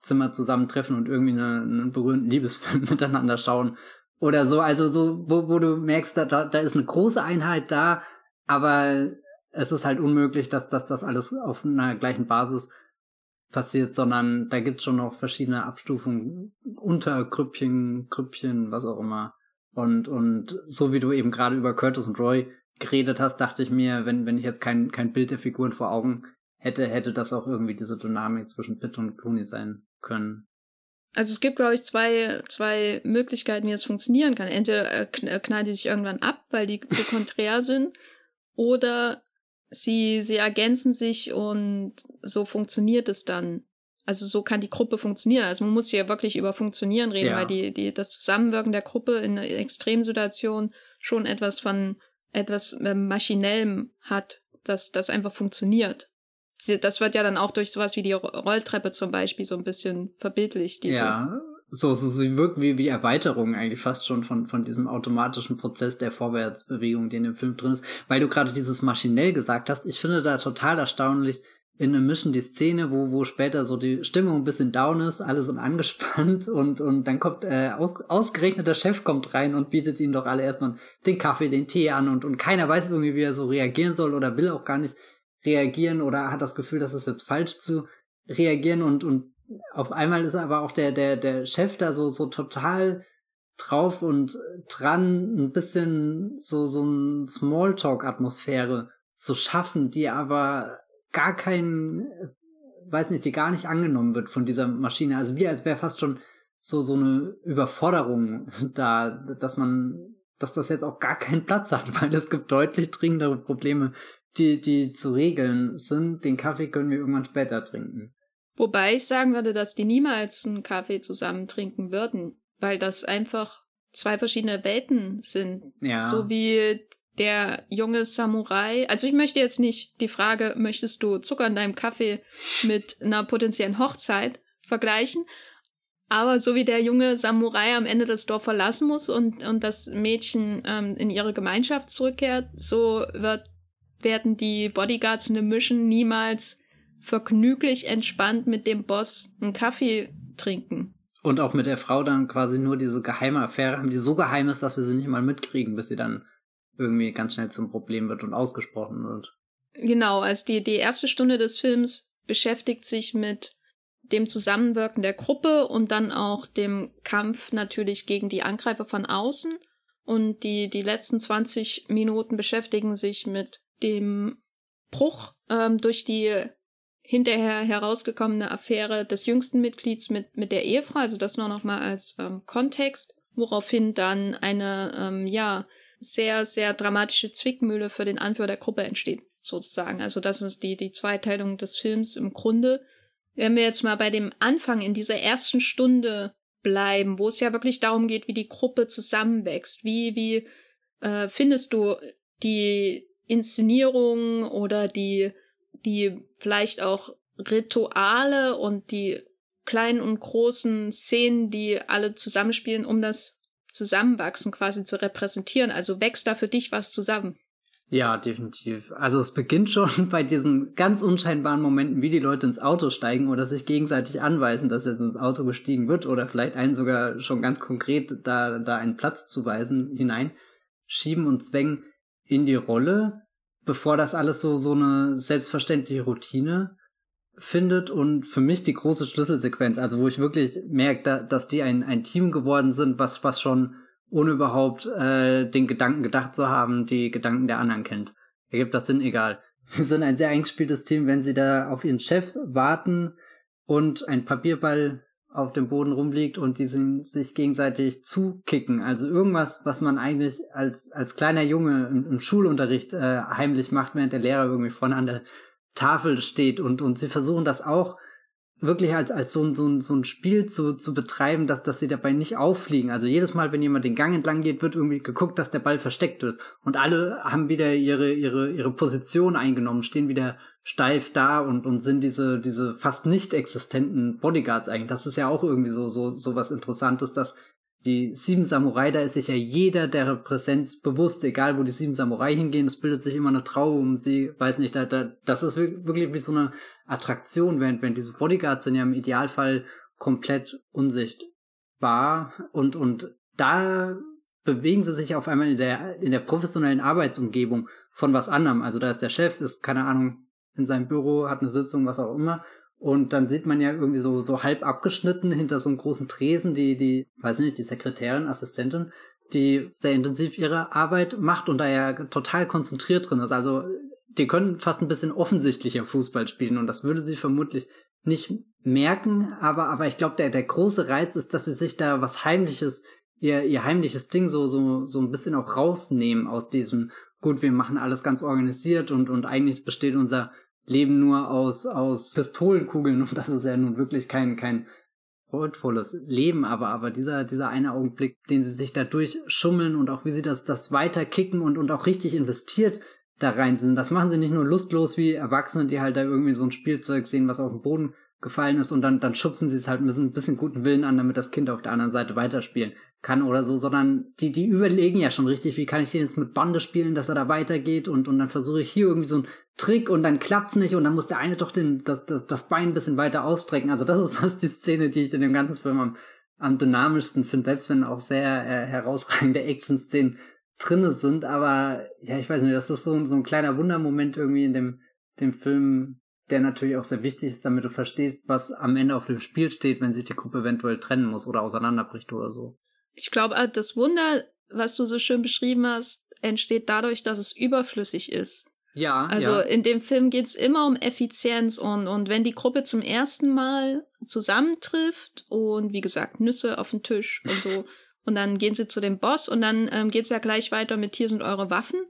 Hotelzimmer zusammentreffen und irgendwie eine, einen berühmten Liebesfilm <laughs> miteinander schauen oder so. Also so, wo, wo du merkst, da, da ist eine große Einheit da, aber es ist halt unmöglich, dass, dass das alles auf einer gleichen Basis passiert, sondern da gibt's schon noch verschiedene Abstufungen, Untergrüppchen, Grüppchen, was auch immer. Und, und so wie du eben gerade über Curtis und Roy geredet hast, dachte ich mir, wenn, wenn ich jetzt kein, kein Bild der Figuren vor Augen hätte, hätte das auch irgendwie diese Dynamik zwischen Pitt und Clooney sein können. Also es gibt, glaube ich, zwei, zwei Möglichkeiten, wie es funktionieren kann. Entweder äh, äh, knallen die sich irgendwann ab, weil die so konträr <laughs> sind, oder sie, sie ergänzen sich und so funktioniert es dann. Also so kann die Gruppe funktionieren. Also man muss hier wirklich über Funktionieren reden, ja. weil die, die, das Zusammenwirken der Gruppe in einer Extremsituation schon etwas von etwas äh, Maschinellem hat, dass das einfach funktioniert. Das wird ja dann auch durch sowas wie die Rolltreppe zum Beispiel so ein bisschen verbildlicht. Diese, ja, so, so, so wirkt wie, wie Erweiterung eigentlich fast schon von, von diesem automatischen Prozess der Vorwärtsbewegung, die in dem Film drin ist. Weil du gerade dieses maschinell gesagt hast, ich finde da total erstaunlich in einem Mission die Szene, wo, wo später so die Stimmung ein bisschen down ist, alle sind angespannt <laughs> und, und dann kommt, äh, ausgerechnet der Chef kommt rein und bietet ihnen doch alle erstmal den Kaffee, den Tee an und, und keiner weiß irgendwie, wie er so reagieren soll oder will auch gar nicht reagieren oder hat das Gefühl, dass es jetzt falsch zu reagieren und, und auf einmal ist aber auch der, der, der Chef da so, so total drauf und dran, ein bisschen so, so ein Smalltalk-Atmosphäre zu schaffen, die aber gar kein, weiß nicht, die gar nicht angenommen wird von dieser Maschine. Also wie als wäre fast schon so, so eine Überforderung <laughs> da, dass man, dass das jetzt auch gar keinen Platz hat, <laughs> weil es gibt deutlich dringendere Probleme, die, die zu regeln sind. Den Kaffee können wir irgendwann später trinken. Wobei ich sagen würde, dass die niemals einen Kaffee zusammen trinken würden, weil das einfach zwei verschiedene Welten sind. Ja. So wie der junge Samurai. Also ich möchte jetzt nicht die Frage, möchtest du Zucker in deinem Kaffee mit einer potenziellen Hochzeit vergleichen? Aber so wie der junge Samurai am Ende das Dorf verlassen muss und, und das Mädchen ähm, in ihre Gemeinschaft zurückkehrt, so wird, werden die Bodyguards in der Mission niemals vergnüglich entspannt mit dem Boss einen Kaffee trinken. Und auch mit der Frau dann quasi nur diese geheime Affäre haben, die so geheim ist, dass wir sie nicht mal mitkriegen, bis sie dann irgendwie ganz schnell zum Problem wird und ausgesprochen wird. Genau, also die, die erste Stunde des Films beschäftigt sich mit dem Zusammenwirken der Gruppe und dann auch dem Kampf natürlich gegen die Angreifer von außen. Und die, die letzten 20 Minuten beschäftigen sich mit dem Bruch ähm, durch die hinterher herausgekommene Affäre des jüngsten Mitglieds mit, mit der Ehefrau, also das nur noch mal als ähm, Kontext, woraufhin dann eine, ähm, ja, sehr, sehr dramatische Zwickmühle für den Anführer der Gruppe entsteht, sozusagen. Also das ist die, die Zweiteilung des Films im Grunde. Wenn wir jetzt mal bei dem Anfang in dieser ersten Stunde bleiben, wo es ja wirklich darum geht, wie die Gruppe zusammenwächst, wie, wie äh, findest du die Inszenierung oder die, die vielleicht auch Rituale und die kleinen und großen Szenen, die alle zusammenspielen, um das Zusammenwachsen quasi zu repräsentieren. Also wächst da für dich was zusammen. Ja, definitiv. Also es beginnt schon <laughs> bei diesen ganz unscheinbaren Momenten, wie die Leute ins Auto steigen oder sich gegenseitig anweisen, dass jetzt ins Auto gestiegen wird oder vielleicht einen sogar schon ganz konkret da, da einen Platz zuweisen hinein, schieben und zwängen in die Rolle, bevor das alles so, so eine selbstverständliche Routine findet und für mich die große Schlüsselsequenz, also wo ich wirklich merke, da, dass die ein, ein Team geworden sind, was, was schon ohne überhaupt äh, den Gedanken gedacht zu haben, die Gedanken der anderen kennt. Ergibt das Sinn, egal. <laughs> Sie sind ein sehr eingespieltes Team, wenn sie da auf ihren Chef warten und ein Papierball auf dem Boden rumliegt und die sich gegenseitig zukicken. Also irgendwas, was man eigentlich als, als kleiner Junge im, im Schulunterricht äh, heimlich macht, während der Lehrer irgendwie vorne an der Tafel steht und, und sie versuchen das auch wirklich als, als so, ein so, ein so ein Spiel zu, zu betreiben, dass, dass sie dabei nicht auffliegen. Also jedes Mal, wenn jemand den Gang entlang geht, wird irgendwie geguckt, dass der Ball versteckt ist. Und alle haben wieder ihre, ihre, ihre Position eingenommen, stehen wieder steif da und, und sind diese, diese fast nicht existenten Bodyguards eigentlich. Das ist ja auch irgendwie so, so, so was Interessantes, dass die sieben Samurai, da ist sich ja jeder der Präsenz bewusst, egal wo die sieben Samurai hingehen, es bildet sich immer eine Trauer um sie, weiß nicht, da, da, das ist wirklich wie so eine Attraktion, während, wenn diese Bodyguards sind ja im Idealfall komplett unsichtbar und, und da bewegen sie sich auf einmal in der, in der professionellen Arbeitsumgebung von was anderem. Also da ist der Chef, ist keine Ahnung, in seinem Büro, hat eine Sitzung, was auch immer und dann sieht man ja irgendwie so, so halb abgeschnitten hinter so einem großen Tresen die, die, weiß nicht, die Sekretärin, Assistentin, die sehr intensiv ihre Arbeit macht und da ja total konzentriert drin ist. Also, die können fast ein bisschen offensichtlicher Fußball spielen und das würde sie vermutlich nicht merken, aber, aber ich glaube, der, der große Reiz ist, dass sie sich da was Heimliches, ihr, ihr heimliches Ding so, so, so ein bisschen auch rausnehmen aus diesem, gut, wir machen alles ganz organisiert und, und eigentlich besteht unser leben nur aus, aus Pistolenkugeln <laughs> und das ist ja nun wirklich kein, kein freudvolles Leben, aber, aber dieser, dieser eine Augenblick, den sie sich da durchschummeln und auch wie sie das, das weiterkicken und, und auch richtig investiert da rein sind, das machen sie nicht nur lustlos wie Erwachsene, die halt da irgendwie so ein Spielzeug sehen, was auf dem Boden gefallen ist und dann, dann schubsen sie es halt mit ein bisschen guten Willen an, damit das Kind auf der anderen Seite weiterspielen kann oder so, sondern die, die überlegen ja schon richtig, wie kann ich den jetzt mit Bande spielen, dass er da weitergeht und, und dann versuche ich hier irgendwie so einen Trick und dann klappt's nicht und dann muss der eine doch den, das, das, das Bein ein bisschen weiter ausstrecken. Also das ist <laughs> fast die Szene, die ich in dem ganzen Film am, am dynamischsten finde, selbst wenn auch sehr äh, herausragende Action-Szenen drinne sind, aber ja, ich weiß nicht, das ist so, so ein kleiner Wundermoment irgendwie in dem, dem Film, der natürlich auch sehr wichtig ist, damit du verstehst, was am Ende auf dem Spiel steht, wenn sich die Gruppe eventuell trennen muss oder auseinanderbricht oder so. Ich glaube, äh, das Wunder, was du so schön beschrieben hast, entsteht dadurch, dass es überflüssig ist. Ja. Also ja. in dem Film geht es immer um Effizienz und, und wenn die Gruppe zum ersten Mal zusammentrifft und wie gesagt, Nüsse auf den Tisch und so, <laughs> und dann gehen sie zu dem Boss und dann ähm, geht es ja gleich weiter mit hier sind eure Waffen.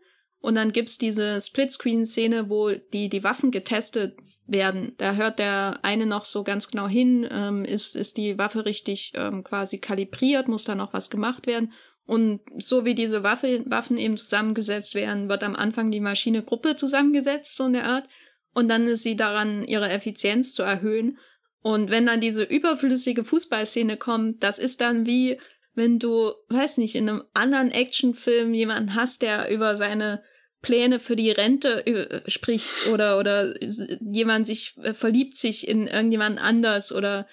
Und dann gibt's diese Splitscreen-Szene, wo die, die Waffen getestet werden. Da hört der eine noch so ganz genau hin, ähm, ist, ist die Waffe richtig ähm, quasi kalibriert, muss da noch was gemacht werden. Und so wie diese Waffe, Waffen eben zusammengesetzt werden, wird am Anfang die Maschine Gruppe zusammengesetzt, so in der Art. Und dann ist sie daran, ihre Effizienz zu erhöhen. Und wenn dann diese überflüssige Fußballszene kommt, das ist dann wie, wenn du, weiß nicht, in einem anderen Actionfilm jemanden hast, der über seine Pläne für die Rente äh, spricht oder oder jemand sich äh, verliebt sich in irgendjemand anders oder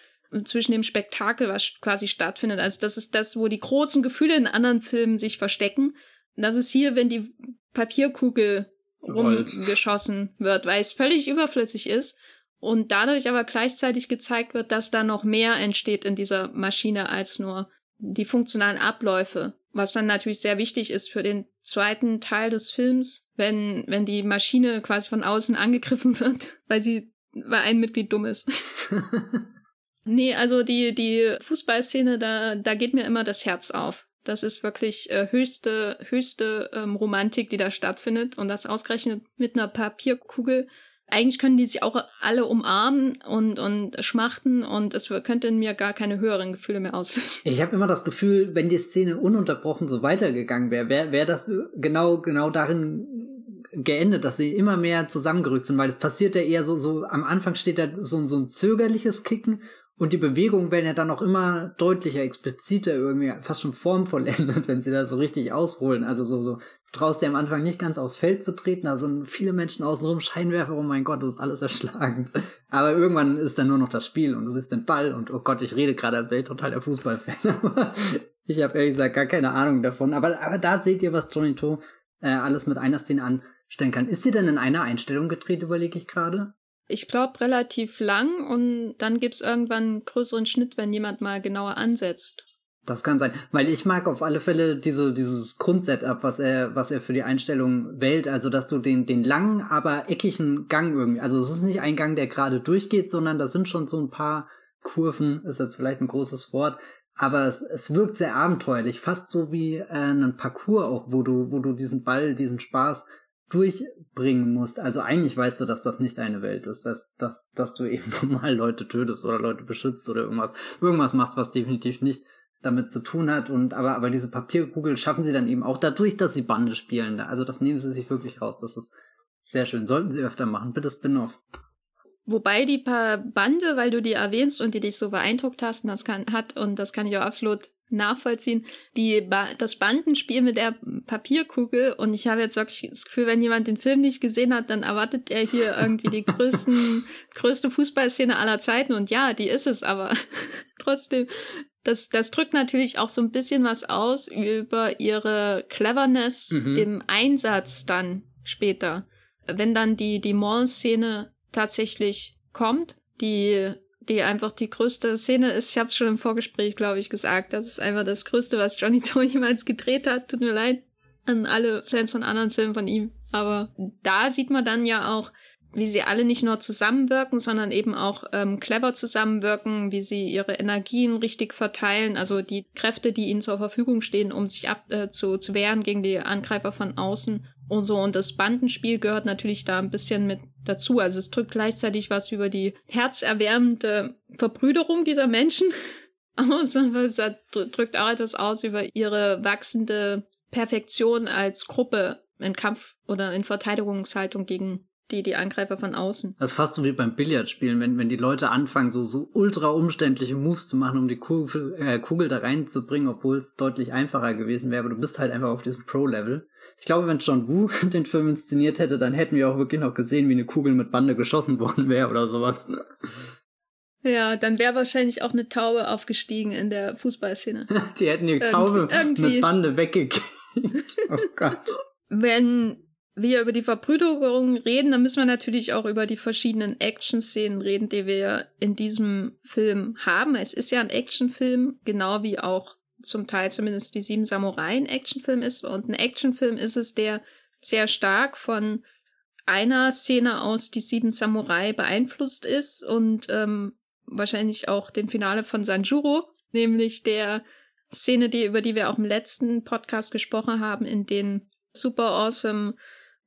zwischen dem Spektakel, was quasi stattfindet. Also das ist das, wo die großen Gefühle in anderen Filmen sich verstecken. Das ist hier, wenn die Papierkugel rumgeschossen wird, weil es völlig überflüssig ist und dadurch aber gleichzeitig gezeigt wird, dass da noch mehr entsteht in dieser Maschine als nur die funktionalen Abläufe, was dann natürlich sehr wichtig ist für den zweiten Teil des Films, wenn, wenn die Maschine quasi von außen angegriffen <laughs> wird, weil sie, weil ein Mitglied dumm ist. <laughs> nee, also die, die Fußballszene, da, da geht mir immer das Herz auf. Das ist wirklich äh, höchste, höchste ähm, Romantik, die da stattfindet. Und das ausgerechnet mit einer Papierkugel eigentlich können die sich auch alle umarmen und, und schmachten und es könnte in mir gar keine höheren Gefühle mehr auslösen. Ich habe immer das Gefühl, wenn die Szene ununterbrochen so weitergegangen wäre, wäre wär das genau, genau darin geendet, dass sie immer mehr zusammengerückt sind, weil es passiert ja eher so, so, am Anfang steht da so, so ein zögerliches Kicken und die Bewegungen werden ja dann auch immer deutlicher, expliziter, irgendwie fast schon formvollendet, <laughs> wenn sie da so richtig ausholen. Also so, so, du traust dir am Anfang nicht ganz aufs Feld zu treten, da sind viele Menschen außenrum, Scheinwerfer, oh mein Gott, das ist alles erschlagend. Aber irgendwann ist dann nur noch das Spiel und du siehst den Ball und oh Gott, ich rede gerade, als wäre ich total der Fußballfan. <laughs> ich habe ehrlich gesagt gar keine Ahnung davon. Aber, aber da seht ihr, was Johnny To äh, alles mit einer Szene anstellen kann. Ist sie denn in einer Einstellung gedreht, überlege ich gerade? Ich glaube, relativ lang und dann gibt's irgendwann einen größeren Schnitt, wenn jemand mal genauer ansetzt. Das kann sein, weil ich mag auf alle Fälle diese, dieses Grundsetup, was er, was er für die Einstellung wählt, also dass du den, den langen, aber eckigen Gang irgendwie, also es ist nicht ein Gang, der gerade durchgeht, sondern da sind schon so ein paar Kurven, ist jetzt vielleicht ein großes Wort, aber es, es wirkt sehr abenteuerlich, fast so wie äh, ein Parcours auch, wo du, wo du diesen Ball, diesen Spaß durchbringen musst. Also eigentlich weißt du, dass das nicht deine Welt ist, dass, dass, dass du eben <laughs> normal Leute tötest oder Leute beschützt oder irgendwas, irgendwas machst, was definitiv nicht damit zu tun hat. Und aber, aber diese Papierkugel schaffen sie dann eben auch dadurch, dass sie Bande spielen. Also das nehmen sie sich wirklich raus. Das ist sehr schön. Sollten sie öfter machen. Bitte Spin-off. Wobei die paar Bande, weil du die erwähnst und die dich so beeindruckt hast, und das kann, hat, und das kann ich auch absolut nachvollziehen, die ba das Bandenspiel mit der Papierkugel und ich habe jetzt wirklich das Gefühl, wenn jemand den Film nicht gesehen hat, dann erwartet er hier <laughs> irgendwie die größten, größte Fußballszene aller Zeiten und ja, die ist es, aber <laughs> trotzdem, das, das drückt natürlich auch so ein bisschen was aus über ihre Cleverness mhm. im Einsatz dann später. Wenn dann die, die Mall-Szene tatsächlich kommt, die die einfach die größte Szene ist. Ich habe es schon im Vorgespräch, glaube ich, gesagt. Das ist einfach das Größte, was Johnny <laughs> To jemals gedreht hat. Tut mir leid an alle Fans von anderen Filmen von ihm. Aber da sieht man dann ja auch, wie sie alle nicht nur zusammenwirken, sondern eben auch ähm, clever zusammenwirken, wie sie ihre Energien richtig verteilen, also die Kräfte, die ihnen zur Verfügung stehen, um sich ab, äh, zu, zu wehren gegen die Angreifer von außen und so. Und das Bandenspiel gehört natürlich da ein bisschen mit dazu. Also es drückt gleichzeitig was über die herzerwärmende Verbrüderung dieser Menschen <laughs> aus, aber es drückt auch etwas aus über ihre wachsende Perfektion als Gruppe in Kampf oder in Verteidigungshaltung gegen die, die Angreifer von außen. Das ist fast so wie beim Billardspielen, wenn, wenn die Leute anfangen, so, so ultra umständliche Moves zu machen, um die Kugel, äh, Kugel da reinzubringen, obwohl es deutlich einfacher gewesen wäre, aber du bist halt einfach auf diesem Pro-Level. Ich glaube, wenn John Woo <laughs> den Film inszeniert hätte, dann hätten wir auch wirklich noch gesehen, wie eine Kugel mit Bande geschossen <laughs> worden wäre oder sowas. Ja, dann wäre wahrscheinlich auch eine Taube aufgestiegen in der Fußballszene. <laughs> die hätten die Taube irgendwie. mit Bande weggekriegt. Oh Gott. Wenn wir über die Verbrüderung reden, dann müssen wir natürlich auch über die verschiedenen Action-Szenen reden, die wir in diesem Film haben. Es ist ja ein Actionfilm, genau wie auch zum Teil zumindest die Sieben Samurai ein Actionfilm ist. Und ein Actionfilm ist es, der sehr stark von einer Szene aus die Sieben Samurai beeinflusst ist und ähm, wahrscheinlich auch dem Finale von Sanjuro, nämlich der Szene, die, über die wir auch im letzten Podcast gesprochen haben, in den super awesome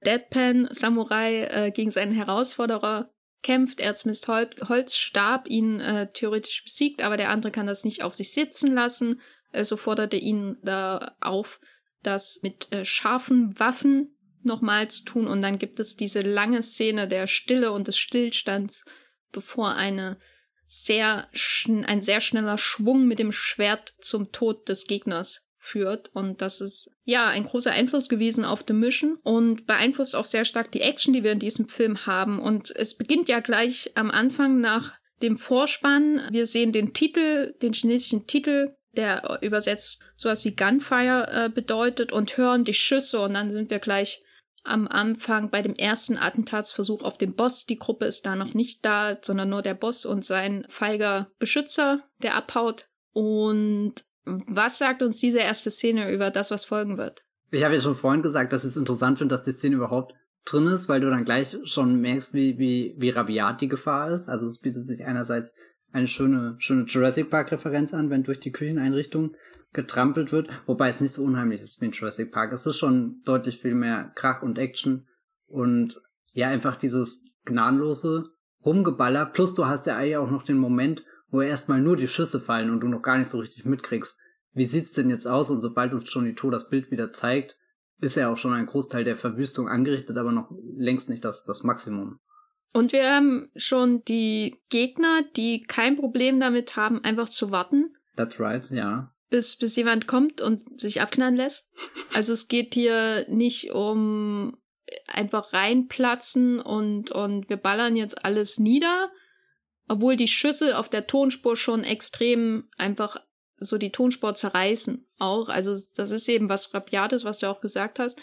Deadpan Samurai äh, gegen seinen Herausforderer kämpft. Erzmist Hol Holzstab ihn äh, theoretisch besiegt, aber der andere kann das nicht auf sich sitzen lassen. Also forderte ihn da auf, das mit äh, scharfen Waffen nochmal zu tun. Und dann gibt es diese lange Szene der Stille und des Stillstands, bevor eine sehr ein sehr schneller Schwung mit dem Schwert zum Tod des Gegners führt. Und das ist ja ein großer Einfluss gewesen auf The Mission und beeinflusst auch sehr stark die Action, die wir in diesem Film haben. Und es beginnt ja gleich am Anfang nach dem Vorspann. Wir sehen den Titel, den chinesischen Titel, der übersetzt sowas wie Gunfire äh, bedeutet und hören die Schüsse und dann sind wir gleich am Anfang bei dem ersten Attentatsversuch auf den Boss. Die Gruppe ist da noch nicht da, sondern nur der Boss und sein feiger Beschützer, der abhaut. Und was sagt uns diese erste Szene über das, was folgen wird? Ich habe ja schon vorhin gesagt, dass ich es interessant finde, dass die Szene überhaupt drin ist, weil du dann gleich schon merkst, wie, wie, wie rabiat die Gefahr ist. Also es bietet sich einerseits eine schöne, schöne Jurassic Park Referenz an, wenn durch die Kücheneinrichtung getrampelt wird, wobei es nicht so unheimlich ist wie in Jurassic Park. Es ist schon deutlich viel mehr Krach und Action und ja, einfach dieses gnadenlose Rumgeballer, plus du hast ja auch noch den Moment, wo erstmal nur die Schüsse fallen und du noch gar nicht so richtig mitkriegst, wie sieht's denn jetzt aus? Und sobald uns Johnny To das Bild wieder zeigt, ist ja auch schon ein Großteil der Verwüstung angerichtet, aber noch längst nicht das, das Maximum. Und wir haben schon die Gegner, die kein Problem damit haben, einfach zu warten. That's right, ja. Bis, bis jemand kommt und sich abknallen lässt. <laughs> Also es geht hier nicht um einfach reinplatzen und, und wir ballern jetzt alles nieder, obwohl die Schüsse auf der Tonspur schon extrem einfach so die Tonspur zerreißen auch. Also das ist eben was Rabiates, was du auch gesagt hast.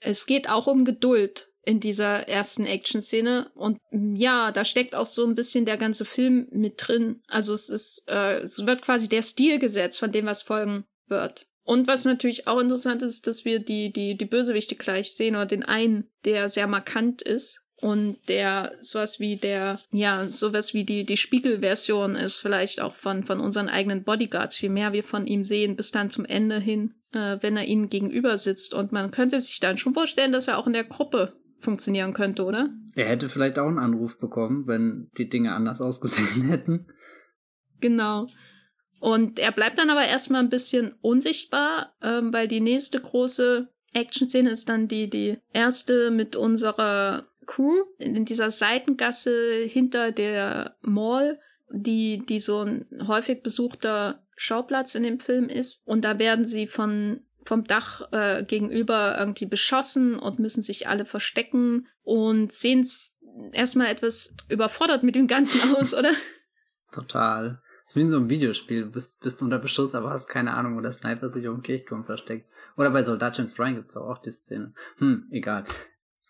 Es geht auch um Geduld in dieser ersten Action-Szene. Und mm, ja, da steckt auch so ein bisschen der ganze Film mit drin. Also es ist, äh, es wird quasi der Stil gesetzt von dem, was folgen wird. Und was natürlich auch interessant ist, dass wir die, die, die Bösewichte gleich sehen oder den einen, der sehr markant ist und der sowas wie der, ja, sowas wie die, die Spiegelversion ist vielleicht auch von, von unseren eigenen Bodyguards. Je mehr wir von ihm sehen, bis dann zum Ende hin, äh, wenn er ihnen gegenüber sitzt. Und man könnte sich dann schon vorstellen, dass er auch in der Gruppe funktionieren könnte, oder? Er hätte vielleicht auch einen Anruf bekommen, wenn die Dinge anders <laughs> ausgesehen hätten. Genau. Und er bleibt dann aber erstmal ein bisschen unsichtbar, ähm, weil die nächste große Action-Szene ist dann die, die erste mit unserer Crew in dieser Seitengasse hinter der Mall, die, die so ein häufig besuchter Schauplatz in dem Film ist. Und da werden sie von vom Dach äh, gegenüber irgendwie beschossen und müssen sich alle verstecken und sehen erstmal etwas überfordert mit dem Ganzen <laughs> aus, oder? Total. Es ist wie in so einem Videospiel. Du bist, bist unter Beschuss, aber hast keine Ahnung, wo der Sniper sich auf dem Kirchturm versteckt. Oder bei Soldat James Ryan gibt's auch, auch die Szene. Hm, egal.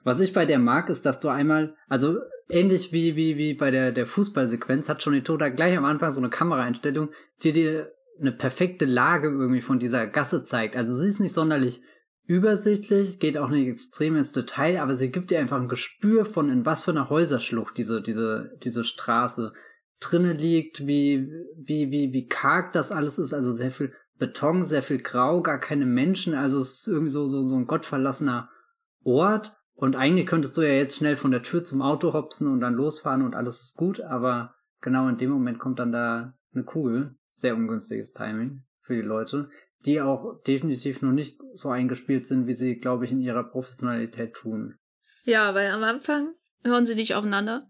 Was ich bei der mag, ist, dass du einmal, also ähnlich wie, wie, wie bei der, der Fußballsequenz, hat schon die Toda gleich am Anfang so eine Kameraeinstellung, die dir eine perfekte Lage irgendwie von dieser Gasse zeigt. Also sie ist nicht sonderlich übersichtlich, geht auch nicht extrem ins Detail, aber sie gibt dir einfach ein Gespür von in was für einer Häuserschlucht diese, diese, diese Straße drinne liegt, wie, wie, wie, wie karg das alles ist, also sehr viel Beton, sehr viel Grau, gar keine Menschen, also es ist irgendwie so, so, so ein gottverlassener Ort. Und eigentlich könntest du ja jetzt schnell von der Tür zum Auto hopsen und dann losfahren und alles ist gut, aber genau in dem Moment kommt dann da eine Kugel. Sehr ungünstiges Timing für die Leute, die auch definitiv noch nicht so eingespielt sind, wie sie, glaube ich, in ihrer Professionalität tun. Ja, weil am Anfang hören sie nicht aufeinander.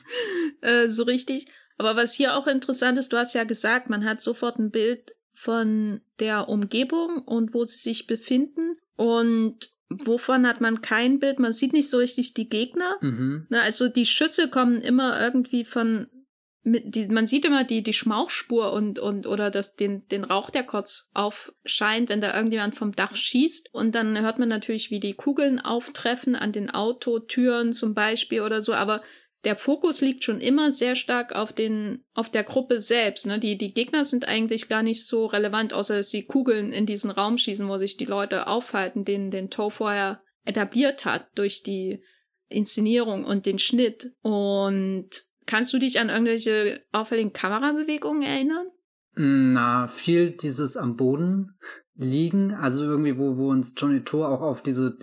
<laughs> äh, so richtig. Aber was hier auch interessant ist, du hast ja gesagt, man hat sofort ein Bild von der Umgebung und wo sie sich befinden. Und wovon hat man kein Bild? Man sieht nicht so richtig die Gegner. Mhm. Na, also die Schüsse kommen immer irgendwie von. Mit, die, man sieht immer die, die Schmauchspur und, und oder das, den, den Rauch, der kurz aufscheint, wenn da irgendjemand vom Dach schießt. Und dann hört man natürlich, wie die Kugeln auftreffen an den Autotüren zum Beispiel oder so. Aber der Fokus liegt schon immer sehr stark auf den, auf der Gruppe selbst. Ne? Die, die Gegner sind eigentlich gar nicht so relevant, außer dass sie Kugeln in diesen Raum schießen, wo sich die Leute aufhalten, den, den Toe vorher etabliert hat durch die Inszenierung und den Schnitt. Und kannst du dich an irgendwelche auffälligen Kamerabewegungen erinnern? Na, viel dieses am Boden liegen, also irgendwie, wo, wo uns Johnny Thor auch auf diese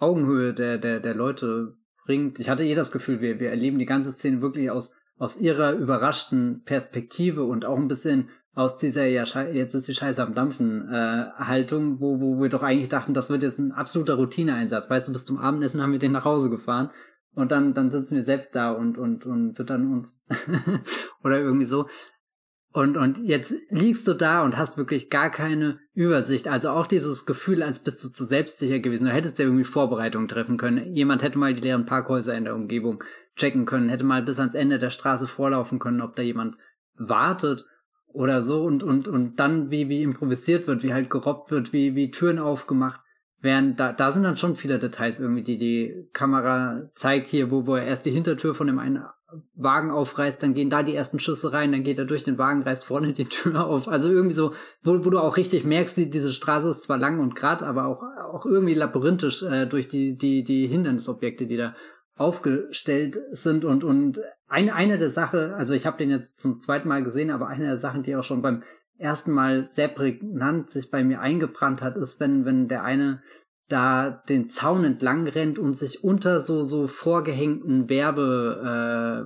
Augenhöhe der, der, der Leute bringt. Ich hatte eh das Gefühl, wir, wir erleben die ganze Szene wirklich aus, aus ihrer überraschten Perspektive und auch ein bisschen aus dieser, ja, jetzt ist die Scheiße am Dampfen, äh, Haltung, wo, wo wir doch eigentlich dachten, das wird jetzt ein absoluter Routineeinsatz. Weißt du, bis zum Abendessen haben wir den nach Hause gefahren und dann, dann sitzen wir selbst da und, und, und dann uns <laughs> oder irgendwie so. Und, und jetzt liegst du da und hast wirklich gar keine Übersicht. Also auch dieses Gefühl, als bist du zu selbstsicher gewesen. Du hättest ja irgendwie Vorbereitungen treffen können. Jemand hätte mal die leeren Parkhäuser in der Umgebung checken können, hätte mal bis ans Ende der Straße vorlaufen können, ob da jemand wartet oder so und, und, und dann wie, wie improvisiert wird, wie halt gerobbt wird, wie, wie Türen aufgemacht werden. Da, da sind dann schon viele Details irgendwie, die die Kamera zeigt hier, wo, wo er erst die Hintertür von dem einen Wagen aufreißt, dann gehen da die ersten Schüsse rein, dann geht er durch den Wagen, reißt vorne die Tür auf. Also irgendwie so, wo, wo du auch richtig merkst, die, diese Straße ist zwar lang und grad, aber auch, auch irgendwie labyrinthisch äh, durch die, die, die Hindernisobjekte, die da aufgestellt sind und, und eine, eine der Sachen, also ich habe den jetzt zum zweiten Mal gesehen, aber eine der Sachen, die auch schon beim ersten Mal sehr prägnant sich bei mir eingebrannt hat, ist, wenn, wenn der eine da den Zaun entlang rennt und sich unter so so vorgehängten Werbe,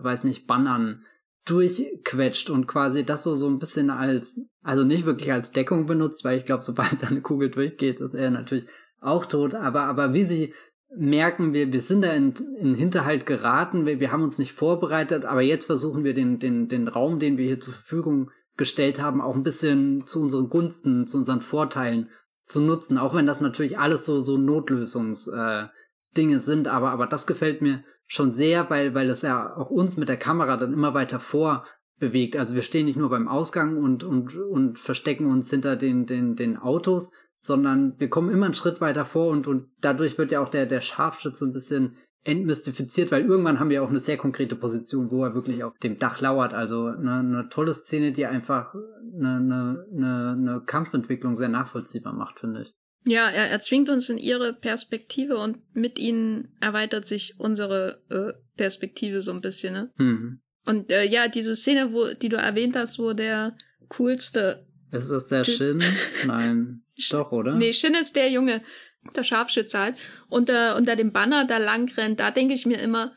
äh, weiß nicht, Bannern durchquetscht und quasi das so so ein bisschen als, also nicht wirklich als Deckung benutzt, weil ich glaube, sobald da eine Kugel durchgeht, ist er natürlich auch tot, aber, aber wie sie merken, wir, wir sind da in, in Hinterhalt geraten, wir, wir haben uns nicht vorbereitet, aber jetzt versuchen wir den, den, den Raum, den wir hier zur Verfügung gestellt haben, auch ein bisschen zu unseren Gunsten, zu unseren Vorteilen zu nutzen, auch wenn das natürlich alles so, so Notlösungsdinge äh, sind, aber, aber das gefällt mir schon sehr, weil, weil es ja auch uns mit der Kamera dann immer weiter vor bewegt. Also wir stehen nicht nur beim Ausgang und, und, und verstecken uns hinter den, den, den Autos, sondern wir kommen immer einen Schritt weiter vor und, und dadurch wird ja auch der, der Scharfschütze ein bisschen entmystifiziert, weil irgendwann haben wir auch eine sehr konkrete Position, wo er wirklich auf dem Dach lauert. Also eine, eine tolle Szene, die einfach eine, eine, eine, eine Kampfentwicklung sehr nachvollziehbar macht, finde ich. Ja, er, er zwingt uns in ihre Perspektive und mit ihnen erweitert sich unsere äh, Perspektive so ein bisschen. Ne? Mhm. Und äh, ja, diese Szene, wo, die du erwähnt hast, wo der coolste. Ist das der Shin? <laughs> Nein, doch, oder? Nee, Shin ist der Junge, der Scharfschütze halt, unter, unter dem Banner da lang rennt. Da denke ich mir immer,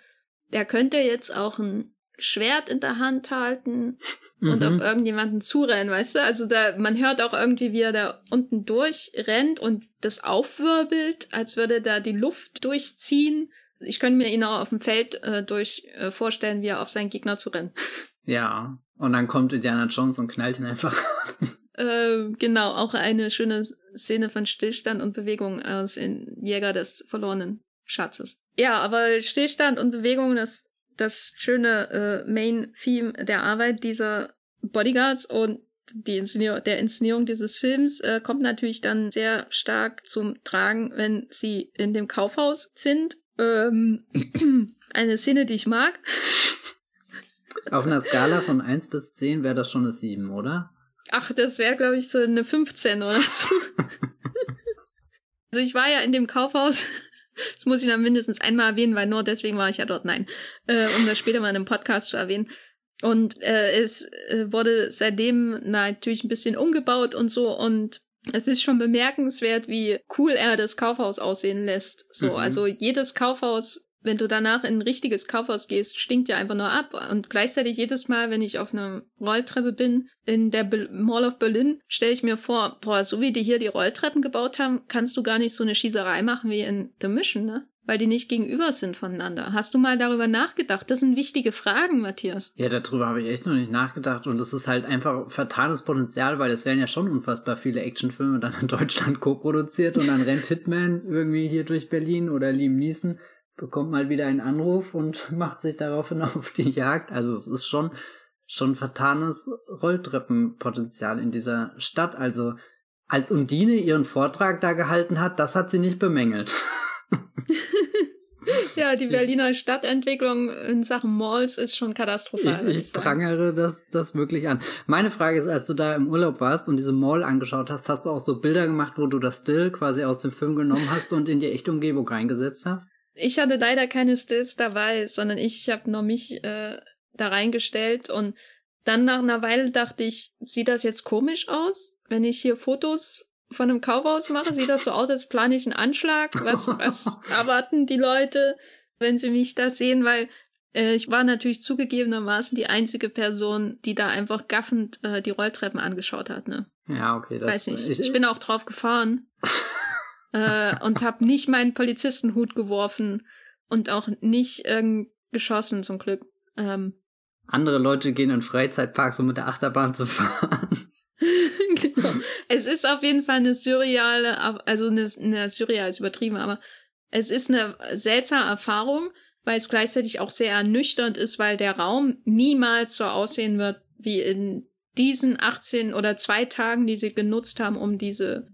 der könnte jetzt auch ein Schwert in der Hand halten <laughs> und mhm. auf irgendjemanden zurennen, weißt du? Also da, man hört auch irgendwie, wie er da unten durchrennt und das aufwirbelt, als würde da die Luft durchziehen ich könnte mir ihn auch auf dem Feld äh, durch äh, vorstellen, wie er auf seinen Gegner zu rennen. <laughs> Ja, und dann kommt Indiana Jones und knallt ihn einfach. äh, genau, auch eine schöne Szene von Stillstand und Bewegung aus in Jäger des verlorenen Schatzes. Ja, aber Stillstand und Bewegung, das, das schöne äh, Main-Theme der Arbeit dieser Bodyguards und die Inszenierung, der Inszenierung dieses Films äh, kommt natürlich dann sehr stark zum Tragen, wenn sie in dem Kaufhaus sind ähm, <clears throat> eine Szene, die ich mag. Auf einer Skala von 1 bis 10 wäre das schon eine 7, oder? Ach, das wäre, glaube ich, so eine 15 oder so. <laughs> also ich war ja in dem Kaufhaus, das muss ich dann mindestens einmal erwähnen, weil nur deswegen war ich ja dort, nein, äh, um das später mal in einem Podcast zu erwähnen. Und äh, es äh, wurde seitdem natürlich ein bisschen umgebaut und so und es ist schon bemerkenswert, wie cool er das Kaufhaus aussehen lässt. So, mhm. also jedes Kaufhaus, wenn du danach in ein richtiges Kaufhaus gehst, stinkt ja einfach nur ab. Und gleichzeitig jedes Mal, wenn ich auf einer Rolltreppe bin in der Be Mall of Berlin, stelle ich mir vor, boah, so wie die hier die Rolltreppen gebaut haben, kannst du gar nicht so eine Schießerei machen wie in The Mission, ne? weil die nicht gegenüber sind voneinander. Hast du mal darüber nachgedacht? Das sind wichtige Fragen, Matthias. Ja, darüber habe ich echt noch nicht nachgedacht und das ist halt einfach vertanes Potenzial, weil es werden ja schon unfassbar viele Actionfilme dann in Deutschland <laughs> co-produziert und dann rennt Hitman irgendwie hier durch Berlin oder Liam Neeson bekommt mal wieder einen Anruf und <laughs> macht sich daraufhin auf die Jagd. Also es ist schon schon vertanes Rolltreppenpotenzial in dieser Stadt. Also als Undine ihren Vortrag da gehalten hat, das hat sie nicht bemängelt. <laughs> ja, die Berliner Stadtentwicklung in Sachen Malls ist schon katastrophal. Ich, ich prangere das, das wirklich an. Meine Frage ist, als du da im Urlaub warst und diese Mall angeschaut hast, hast du auch so Bilder gemacht, wo du das Still quasi aus dem Film genommen hast und in die echte Umgebung reingesetzt hast? Ich hatte leider keine Stills dabei, sondern ich habe nur mich äh, da reingestellt und dann nach einer Weile dachte ich, sieht das jetzt komisch aus, wenn ich hier Fotos von einem Kaufhaus mache, sieht das so aus, als plane ich einen Anschlag. Was, was <laughs> erwarten die Leute, wenn sie mich da sehen? Weil äh, ich war natürlich zugegebenermaßen die einzige Person, die da einfach gaffend äh, die Rolltreppen angeschaut hat. Ne? Ja, okay. Das, Weiß nicht. Ich, ich bin auch drauf gefahren <laughs> äh, und habe nicht meinen Polizistenhut geworfen und auch nicht ähm, geschossen, zum Glück. Ähm, Andere Leute gehen in Freizeitparks, um mit der Achterbahn zu fahren. <laughs> genau. Es ist auf jeden Fall eine surreale, also eine, eine surreal ist übertrieben, aber es ist eine seltsame Erfahrung, weil es gleichzeitig auch sehr ernüchternd ist, weil der Raum niemals so aussehen wird wie in diesen 18 oder zwei Tagen, die sie genutzt haben, um diese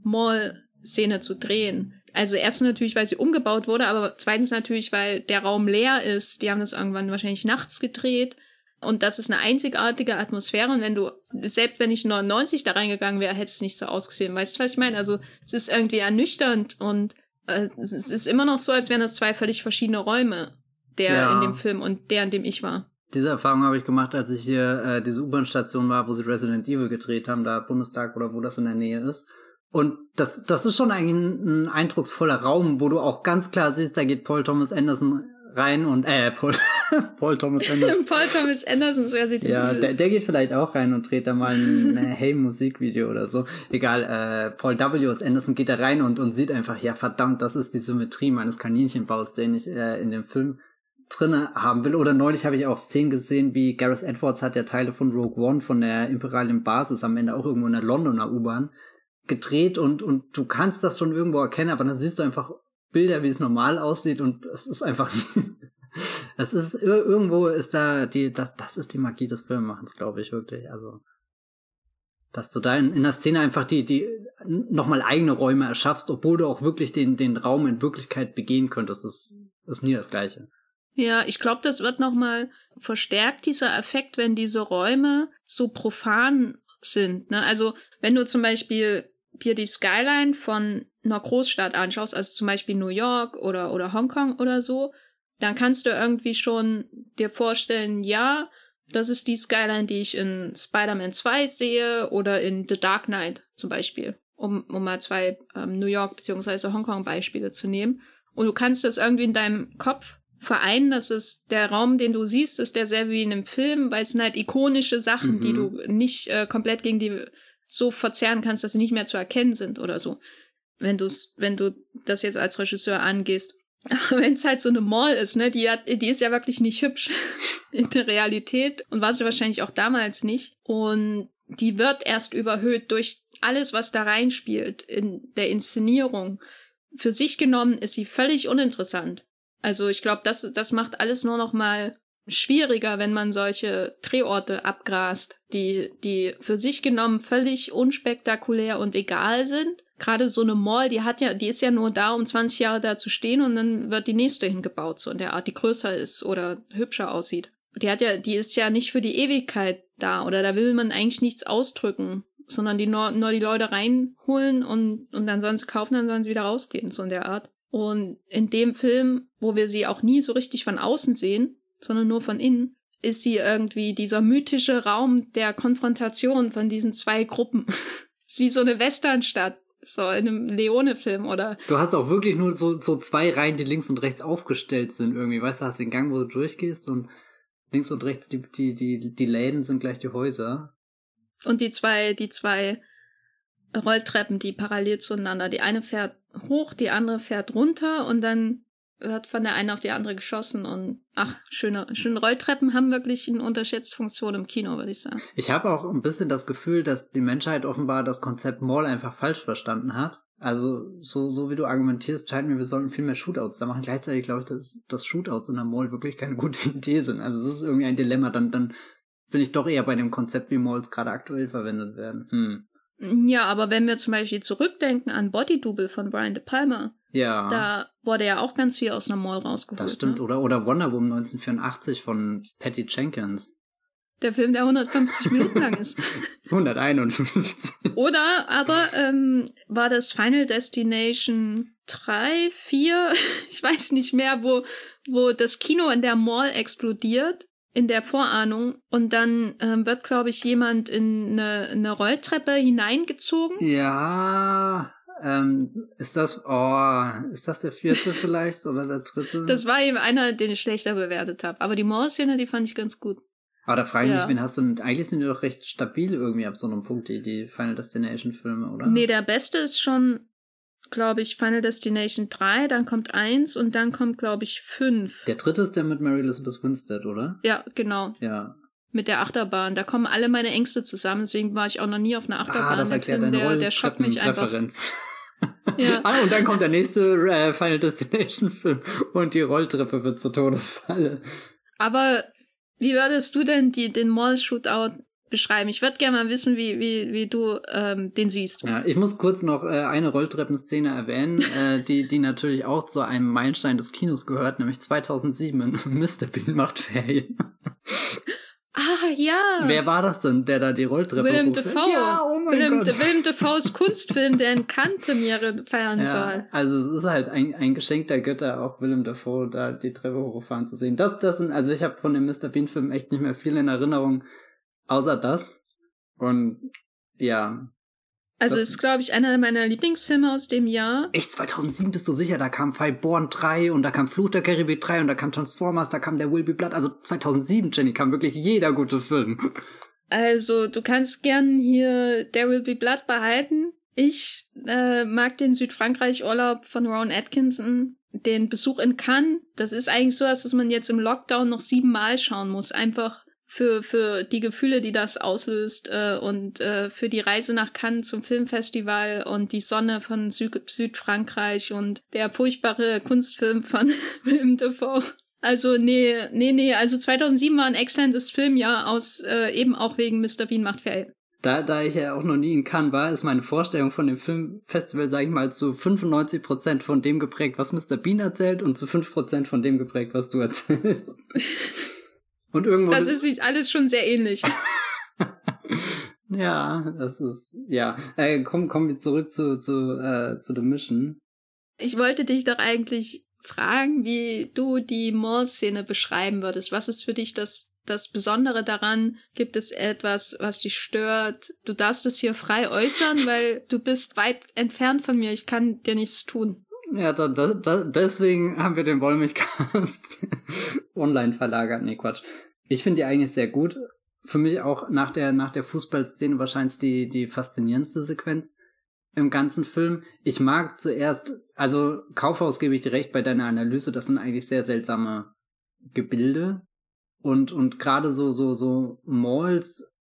Mall-Szene zu drehen. Also erstens natürlich, weil sie umgebaut wurde, aber zweitens natürlich, weil der Raum leer ist. Die haben das irgendwann wahrscheinlich nachts gedreht und das ist eine einzigartige Atmosphäre. Und wenn du, selbst wenn ich 99 da reingegangen wäre, hätte es nicht so ausgesehen. Weißt du, was ich meine? Also es ist irgendwie ernüchternd und äh, es ist immer noch so, als wären das zwei völlig verschiedene Räume, der ja. in dem Film und der, in dem ich war. Diese Erfahrung habe ich gemacht, als ich hier äh, diese U-Bahn-Station war, wo sie Resident Evil gedreht haben, da Bundestag oder wo das in der Nähe ist. Und das, das ist schon ein, ein eindrucksvoller Raum, wo du auch ganz klar siehst, da geht Paul Thomas Anderson rein und äh <laughs> Paul, Paul Thomas Anderson. <laughs> Paul Thomas Anderson, so er sieht Ja, der, der geht vielleicht auch rein und dreht da mal ein äh, <laughs> Hey Musikvideo oder so. Egal, äh, Paul W. S. Anderson geht da rein und, und sieht einfach, ja verdammt, das ist die Symmetrie meines Kaninchenbaus, den ich äh, in dem Film drinne haben will. Oder neulich habe ich auch Szenen gesehen, wie Gareth Edwards hat ja Teile von Rogue One von der imperialen Basis am Ende auch irgendwo in der Londoner U-Bahn gedreht und, und du kannst das schon irgendwo erkennen, aber dann siehst du einfach Bilder, wie es normal aussieht und es ist einfach, <laughs> es ist, irgendwo ist da die, das, das ist die Magie des Filmemachens, glaube ich, wirklich, also. Dass du da in, in der Szene einfach die, die nochmal eigene Räume erschaffst, obwohl du auch wirklich den, den Raum in Wirklichkeit begehen könntest, das ist nie das Gleiche. Ja, ich glaube, das wird nochmal verstärkt, dieser Effekt, wenn diese Räume so profan sind. Ne? Also, wenn du zum Beispiel dir die Skyline von einer Großstadt anschaust, also zum Beispiel New York oder, oder Hongkong oder so, dann kannst du irgendwie schon dir vorstellen, ja, das ist die Skyline, die ich in Spider-Man 2 sehe oder in The Dark Knight zum Beispiel, um, um mal zwei ähm, New York bzw. Hongkong Beispiele zu nehmen. Und du kannst das irgendwie in deinem Kopf vereinen, das ist der Raum, den du siehst, ist derselbe wie in einem Film, weil es sind halt ikonische Sachen, mhm. die du nicht äh, komplett gegen die so verzerren kannst, dass sie nicht mehr zu erkennen sind oder so. Wenn du's, wenn du das jetzt als Regisseur angehst. <laughs> Wenn es halt so eine Mall ist, ne, die hat, die ist ja wirklich nicht hübsch <laughs> in der Realität und war sie wahrscheinlich auch damals nicht. Und die wird erst überhöht durch alles, was da reinspielt in der Inszenierung. Für sich genommen ist sie völlig uninteressant. Also ich glaube, das, das macht alles nur noch mal schwieriger, wenn man solche Drehorte abgrast, die, die für sich genommen völlig unspektakulär und egal sind. Gerade so eine Mall, die hat ja, die ist ja nur da, um 20 Jahre da zu stehen und dann wird die nächste hingebaut, so in der Art, die größer ist oder hübscher aussieht. Die hat ja, die ist ja nicht für die Ewigkeit da oder da will man eigentlich nichts ausdrücken, sondern die nur, nur die Leute reinholen und, und dann sollen sie kaufen, dann sollen sie wieder rausgehen, so in der Art. Und in dem Film, wo wir sie auch nie so richtig von außen sehen, sondern nur von innen, ist sie irgendwie dieser mythische Raum der Konfrontation von diesen zwei Gruppen. <laughs> ist wie so eine Westernstadt, so in einem Leone-Film, oder? Du hast auch wirklich nur so, so zwei Reihen, die links und rechts aufgestellt sind irgendwie. Weißt du, hast den Gang, wo du durchgehst und links und rechts die, die, die, die Läden sind gleich die Häuser. Und die zwei, die zwei Rolltreppen, die parallel zueinander. Die eine fährt hoch, die andere fährt runter und dann wird von der einen auf die andere geschossen und ach, schöne, schöne Rolltreppen haben wirklich eine unterschätzte Funktion im Kino, würde ich sagen. Ich habe auch ein bisschen das Gefühl, dass die Menschheit offenbar das Konzept Mall einfach falsch verstanden hat. Also, so, so wie du argumentierst, scheint mir, wir sollten viel mehr Shootouts da machen. Gleichzeitig glaube ich, dass, dass Shootouts in der Mall wirklich keine gute <laughs> Idee sind. Also, das ist irgendwie ein Dilemma. Dann, dann bin ich doch eher bei dem Konzept, wie Malls gerade aktuell verwendet werden. Hm. Ja, aber wenn wir zum Beispiel zurückdenken an Body Double von Brian De Palma, ja. da wurde ja auch ganz viel aus einer Mall rausgeholt. Das stimmt, ne? oder, oder Wonder Woman 1984 von Patty Jenkins. Der Film, der 150 <laughs> Minuten lang ist. 151. Oder aber ähm, war das Final Destination 3, 4, <laughs> ich weiß nicht mehr, wo, wo das Kino in der Mall explodiert in der Vorahnung und dann ähm, wird, glaube ich, jemand in eine, eine Rolltreppe hineingezogen. Ja, ähm, ist das, oh, ist das der vierte vielleicht oder der dritte? <laughs> Das war eben einer, den ich schlechter bewertet habe. Aber die Mauer-Szene, die fand ich ganz gut. Aber da frage ich ja. mich, wen hast du denn, eigentlich sind die doch recht stabil irgendwie ab so einem Punkt, die, die Final Destination Filme, oder? Nee, der beste ist schon glaube ich, Final Destination 3, dann kommt 1 und dann kommt, glaube ich, 5. Der dritte ist der mit Mary Elizabeth Winstead, oder? Ja, genau. Ja. Mit der Achterbahn. Da kommen alle meine Ängste zusammen, deswegen war ich auch noch nie auf einer Achterbahn. Ah, das erklärt deine der, der schockt mich einfach. <laughs> Ja. <laughs> ah, und dann kommt der nächste äh, Final Destination Film und die Rolltreppe wird zur Todesfalle. Aber wie würdest du denn die, den Mall Shootout beschreiben. Ich würde gerne mal wissen, wie, wie, wie du ähm, den siehst. Ja, ich muss kurz noch äh, eine Rolltreppenszene erwähnen, äh, die, die natürlich auch zu einem Meilenstein des Kinos gehört, nämlich 2007 in <laughs> Mr. Bean macht Ferien. Ah, ja. Wer war das denn, der da die Rolltreppe Willem Dafoe. Ja, oh mein Willem, Gott. Willem Dafoes Kunstfilm, der in Cannes Premiere feiern ja, soll. Also es ist halt ein, ein Geschenk der Götter, auch Willem Dafoe da die Treppe hochfahren zu sehen. Das, das sind, also ich habe von dem Mr. Bean Film echt nicht mehr viel in Erinnerung. Außer das. Und ja, Also das ist, glaube ich, einer meiner Lieblingsfilme aus dem Jahr. Echt, 2007 bist du sicher? Da kam Fireborn 3 und da kam Fluch der Karibik 3 und da kam Transformers, da kam der Will Be Blood. Also 2007, Jenny, kam wirklich jeder gute Film. Also, du kannst gern hier There Will Be Blood behalten. Ich äh, mag den Südfrankreich-Urlaub von Ron Atkinson. Den Besuch in Cannes, das ist eigentlich so, dass man jetzt im Lockdown noch siebenmal schauen muss. Einfach für, für die Gefühle, die das auslöst äh, und äh, für die Reise nach Cannes zum Filmfestival und die Sonne von Sü Südfrankreich und der furchtbare Kunstfilm von <laughs> Willem Dafoe. Also nee, nee, nee, also 2007 war ein exzellentes Filmjahr aus äh, eben auch wegen Mr. Bean macht Fail. Da, da ich ja auch noch nie in Cannes war, ist meine Vorstellung von dem Filmfestival, sag ich mal, zu 95% von dem geprägt, was Mr. Bean erzählt und zu 5% von dem geprägt, was du erzählst. <laughs> Und irgendwo. Das ist alles schon sehr ähnlich. <laughs> ja, das ist, ja. Äh, komm, kommen wir zurück zu, zu, äh, zu The Mission. Ich wollte dich doch eigentlich fragen, wie du die Mall-Szene beschreiben würdest. Was ist für dich das, das Besondere daran? Gibt es etwas, was dich stört? Du darfst es hier frei äußern, weil du bist weit entfernt von mir. Ich kann dir nichts tun. Ja, da, da, da, deswegen haben wir den Wollmilchcast <laughs> online verlagert. Nee, Quatsch. Ich finde die eigentlich sehr gut. Für mich auch nach der, nach der Fußballszene wahrscheinlich die, die faszinierendste Sequenz im ganzen Film. Ich mag zuerst, also Kaufhaus gebe ich dir recht bei deiner Analyse, das sind eigentlich sehr seltsame Gebilde. Und, und gerade so, so, so Malls,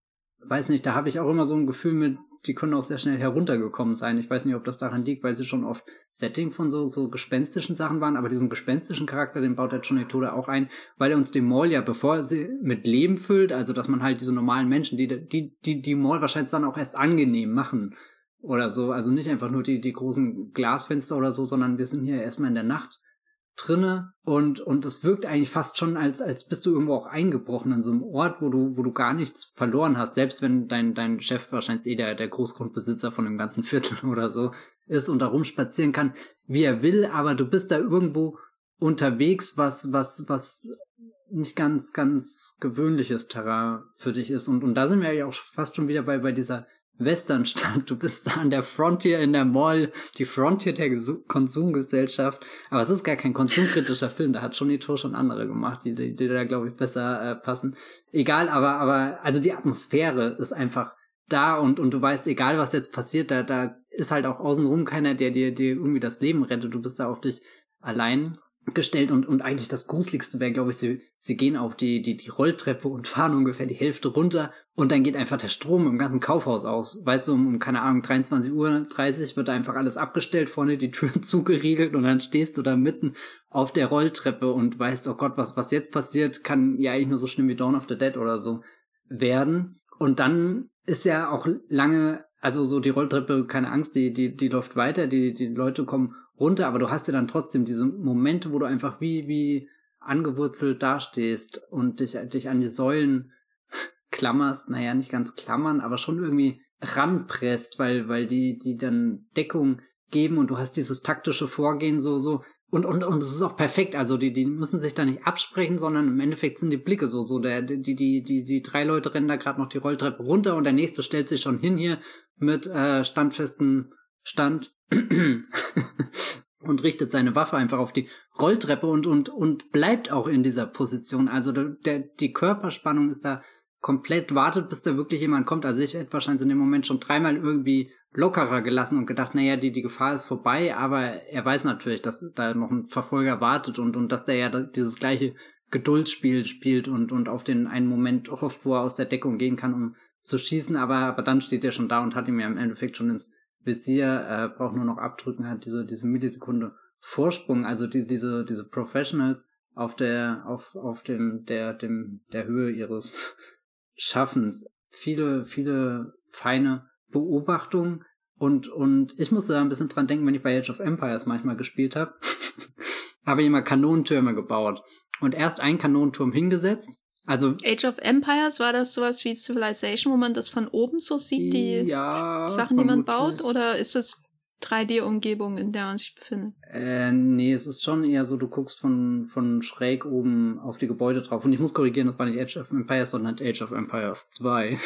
weiß nicht, da habe ich auch immer so ein Gefühl mit, die können auch sehr schnell heruntergekommen sein. Ich weiß nicht, ob das daran liegt, weil sie schon oft Setting von so, so gespenstischen Sachen waren, aber diesen gespenstischen Charakter, den baut der Johnny Tode auch ein, weil er uns den Mall ja, bevor er sie mit Leben füllt, also dass man halt diese normalen Menschen, die, die, die, die Mall wahrscheinlich dann auch erst angenehm machen oder so, also nicht einfach nur die, die großen Glasfenster oder so, sondern wir sind hier erstmal in der Nacht drinne und und es wirkt eigentlich fast schon als als bist du irgendwo auch eingebrochen in so einem Ort, wo du wo du gar nichts verloren hast, selbst wenn dein dein Chef wahrscheinlich eh der der Großgrundbesitzer von dem ganzen Viertel <laughs> oder so ist und da rumspazieren kann, wie er will, aber du bist da irgendwo unterwegs, was was was nicht ganz ganz gewöhnliches Terrain für dich ist. Und und da sind wir ja auch fast schon wieder bei bei dieser Westernstadt. Du bist da an der Frontier in der Mall, die Frontier der Konsumgesellschaft. Aber es ist gar kein konsumkritischer Film. Da hat Johnny To schon andere gemacht, die, die, die da, glaube ich, besser äh, passen. Egal, aber, aber, also die Atmosphäre ist einfach da und, und du weißt, egal was jetzt passiert, da, da ist halt auch außenrum keiner, der dir, dir irgendwie das Leben rettet. Du bist da auf dich allein gestellt und, und eigentlich das Gruseligste wäre, glaube ich, sie, sie gehen auf die, die, die Rolltreppe und fahren ungefähr die Hälfte runter und dann geht einfach der Strom im ganzen Kaufhaus aus. Weißt du, um, um keine Ahnung, 23 Uhr 30 wird einfach alles abgestellt, vorne die Türen <laughs> zugeriegelt und dann stehst du da mitten auf der Rolltreppe und weißt, oh Gott, was, was jetzt passiert, kann ja eigentlich nur so schlimm wie Dawn of the Dead oder so werden. Und dann ist ja auch lange, also so die Rolltreppe, keine Angst, die, die, die läuft weiter, die, die Leute kommen runter, aber du hast ja dann trotzdem diese Momente, wo du einfach wie, wie angewurzelt dastehst und dich, dich an die Säulen <laughs> klammerst, naja, nicht ganz klammern, aber schon irgendwie ranpresst, weil, weil die, die dann Deckung geben und du hast dieses taktische Vorgehen so, so, und, und, und es ist auch perfekt. Also die, die müssen sich da nicht absprechen, sondern im Endeffekt sind die Blicke so, so. Der, die, die, die, die drei Leute rennen da gerade noch die Rolltreppe runter und der nächste stellt sich schon hin hier mit äh, standfesten Stand und richtet seine Waffe einfach auf die Rolltreppe und, und, und bleibt auch in dieser Position. Also der, der, die Körperspannung ist da komplett wartet, bis da wirklich jemand kommt. Also ich hätte wahrscheinlich in dem Moment schon dreimal irgendwie lockerer gelassen und gedacht, naja, die, die Gefahr ist vorbei, aber er weiß natürlich, dass da noch ein Verfolger wartet und, und dass der ja dieses gleiche Geduldsspiel spielt und, und auf den einen Moment hofft, wo er aus der Deckung gehen kann, um zu schießen, aber, aber dann steht er schon da und hat ihm ja im Endeffekt schon ins Visier, äh, braucht nur noch abdrücken, hat diese, diese Millisekunde Vorsprung, also die, diese, diese Professionals auf der, auf, auf dem, der, dem, der Höhe ihres <laughs> Schaffens. Viele, viele feine Beobachtungen und, und ich musste da ein bisschen dran denken, wenn ich bei Age of Empires manchmal gespielt habe, <laughs> habe ich immer Kanonentürme gebaut und erst einen Kanonenturm hingesetzt also Age of Empires war das sowas wie Civilization, wo man das von oben so sieht, die ja, Sachen, die man baut, oder ist das 3D-Umgebung, in der man sich befindet. Äh, nee, es ist schon eher so, du guckst von, von schräg oben auf die Gebäude drauf. Und ich muss korrigieren, das war nicht Age of Empires, sondern Age of Empires 2.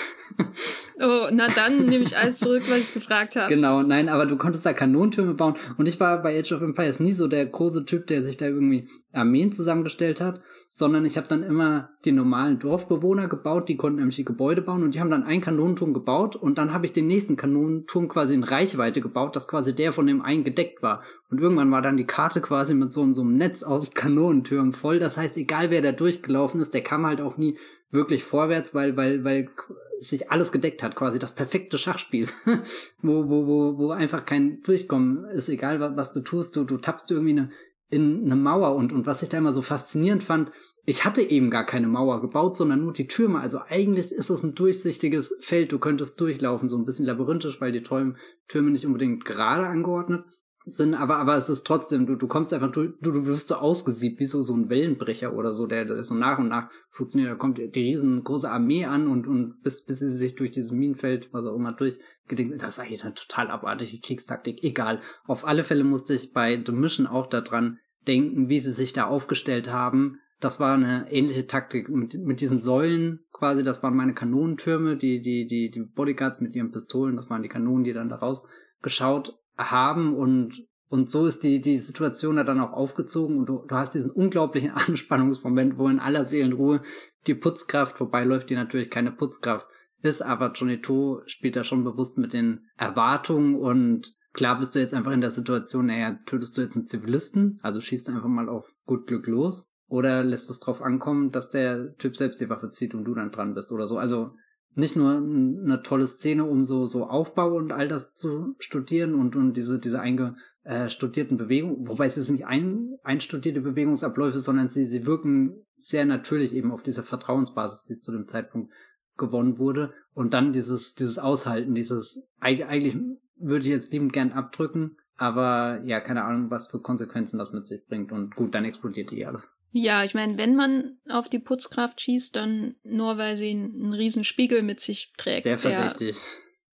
oh, na dann nehme ich alles zurück, was ich gefragt habe. Genau, nein, aber du konntest da Kanonentürme bauen. Und ich war bei Age of Empires nie so der große Typ, der sich da irgendwie Armeen zusammengestellt hat, sondern ich habe dann immer die normalen Dorfbewohner gebaut, die konnten nämlich die Gebäude bauen und die haben dann einen Kanonenturm gebaut und dann habe ich den nächsten Kanonenturm quasi in Reichweite gebaut, dass quasi der von dem einen gedeckt war. Und irgendwann war dann die Karte quasi mit so, so einem Netz aus <laughs> Kanonentürmen voll. Das heißt, egal wer da durchgelaufen ist, der kam halt auch nie wirklich vorwärts, weil, weil, weil sich alles gedeckt hat, quasi das perfekte Schachspiel, <laughs> wo, wo, wo, wo einfach kein Durchkommen ist, egal was, du tust, du, du tappst irgendwie eine, in eine Mauer und, und was ich da immer so faszinierend fand, ich hatte eben gar keine Mauer gebaut, sondern nur die Türme. Also eigentlich ist es ein durchsichtiges Feld. Du könntest durchlaufen, so ein bisschen labyrinthisch, weil die Türme nicht unbedingt gerade angeordnet sind, aber, aber es ist trotzdem, du, du kommst einfach, du, du wirst so ausgesiebt, wie so, so ein Wellenbrecher oder so, der, der so nach und nach funktioniert. Da kommt die riesengroße Armee an und, und bis, bis sie sich durch dieses Minenfeld, was auch immer, durchgedingt. Das ist eigentlich eine total abartige Kriegstaktik. Egal. Auf alle Fälle musste ich bei The Mission auch daran denken, wie sie sich da aufgestellt haben. Das war eine ähnliche Taktik mit, mit diesen Säulen quasi. Das waren meine Kanonentürme, die, die, die, die Bodyguards mit ihren Pistolen. Das waren die Kanonen, die dann da rausgeschaut haben und und so ist die, die Situation da dann auch aufgezogen und du, du hast diesen unglaublichen <laughs> Anspannungsmoment, wo in aller Seelenruhe die Putzkraft, wobei läuft die natürlich keine Putzkraft ist, aber Johnny To spielt da schon bewusst mit den Erwartungen und klar bist du jetzt einfach in der Situation, naja, tötest du jetzt einen Zivilisten, also schießt einfach mal auf gut Glück los oder lässt es drauf ankommen, dass der Typ selbst die Waffe zieht und du dann dran bist oder so. Also nicht nur eine tolle Szene, um so, so Aufbau und all das zu studieren und, und diese, diese eingestudierten Bewegungen, wobei es ist nicht ein, einstudierte Bewegungsabläufe, sondern sie, sie wirken sehr natürlich eben auf dieser Vertrauensbasis, die zu dem Zeitpunkt gewonnen wurde. Und dann dieses, dieses Aushalten, dieses, eigentlich würde ich jetzt liebend gern abdrücken, aber ja, keine Ahnung, was für Konsequenzen das mit sich bringt. Und gut, dann explodiert eh alles. Ja, ich meine, wenn man auf die Putzkraft schießt, dann nur, weil sie einen, riesen Spiegel mit sich trägt. Sehr verdächtig.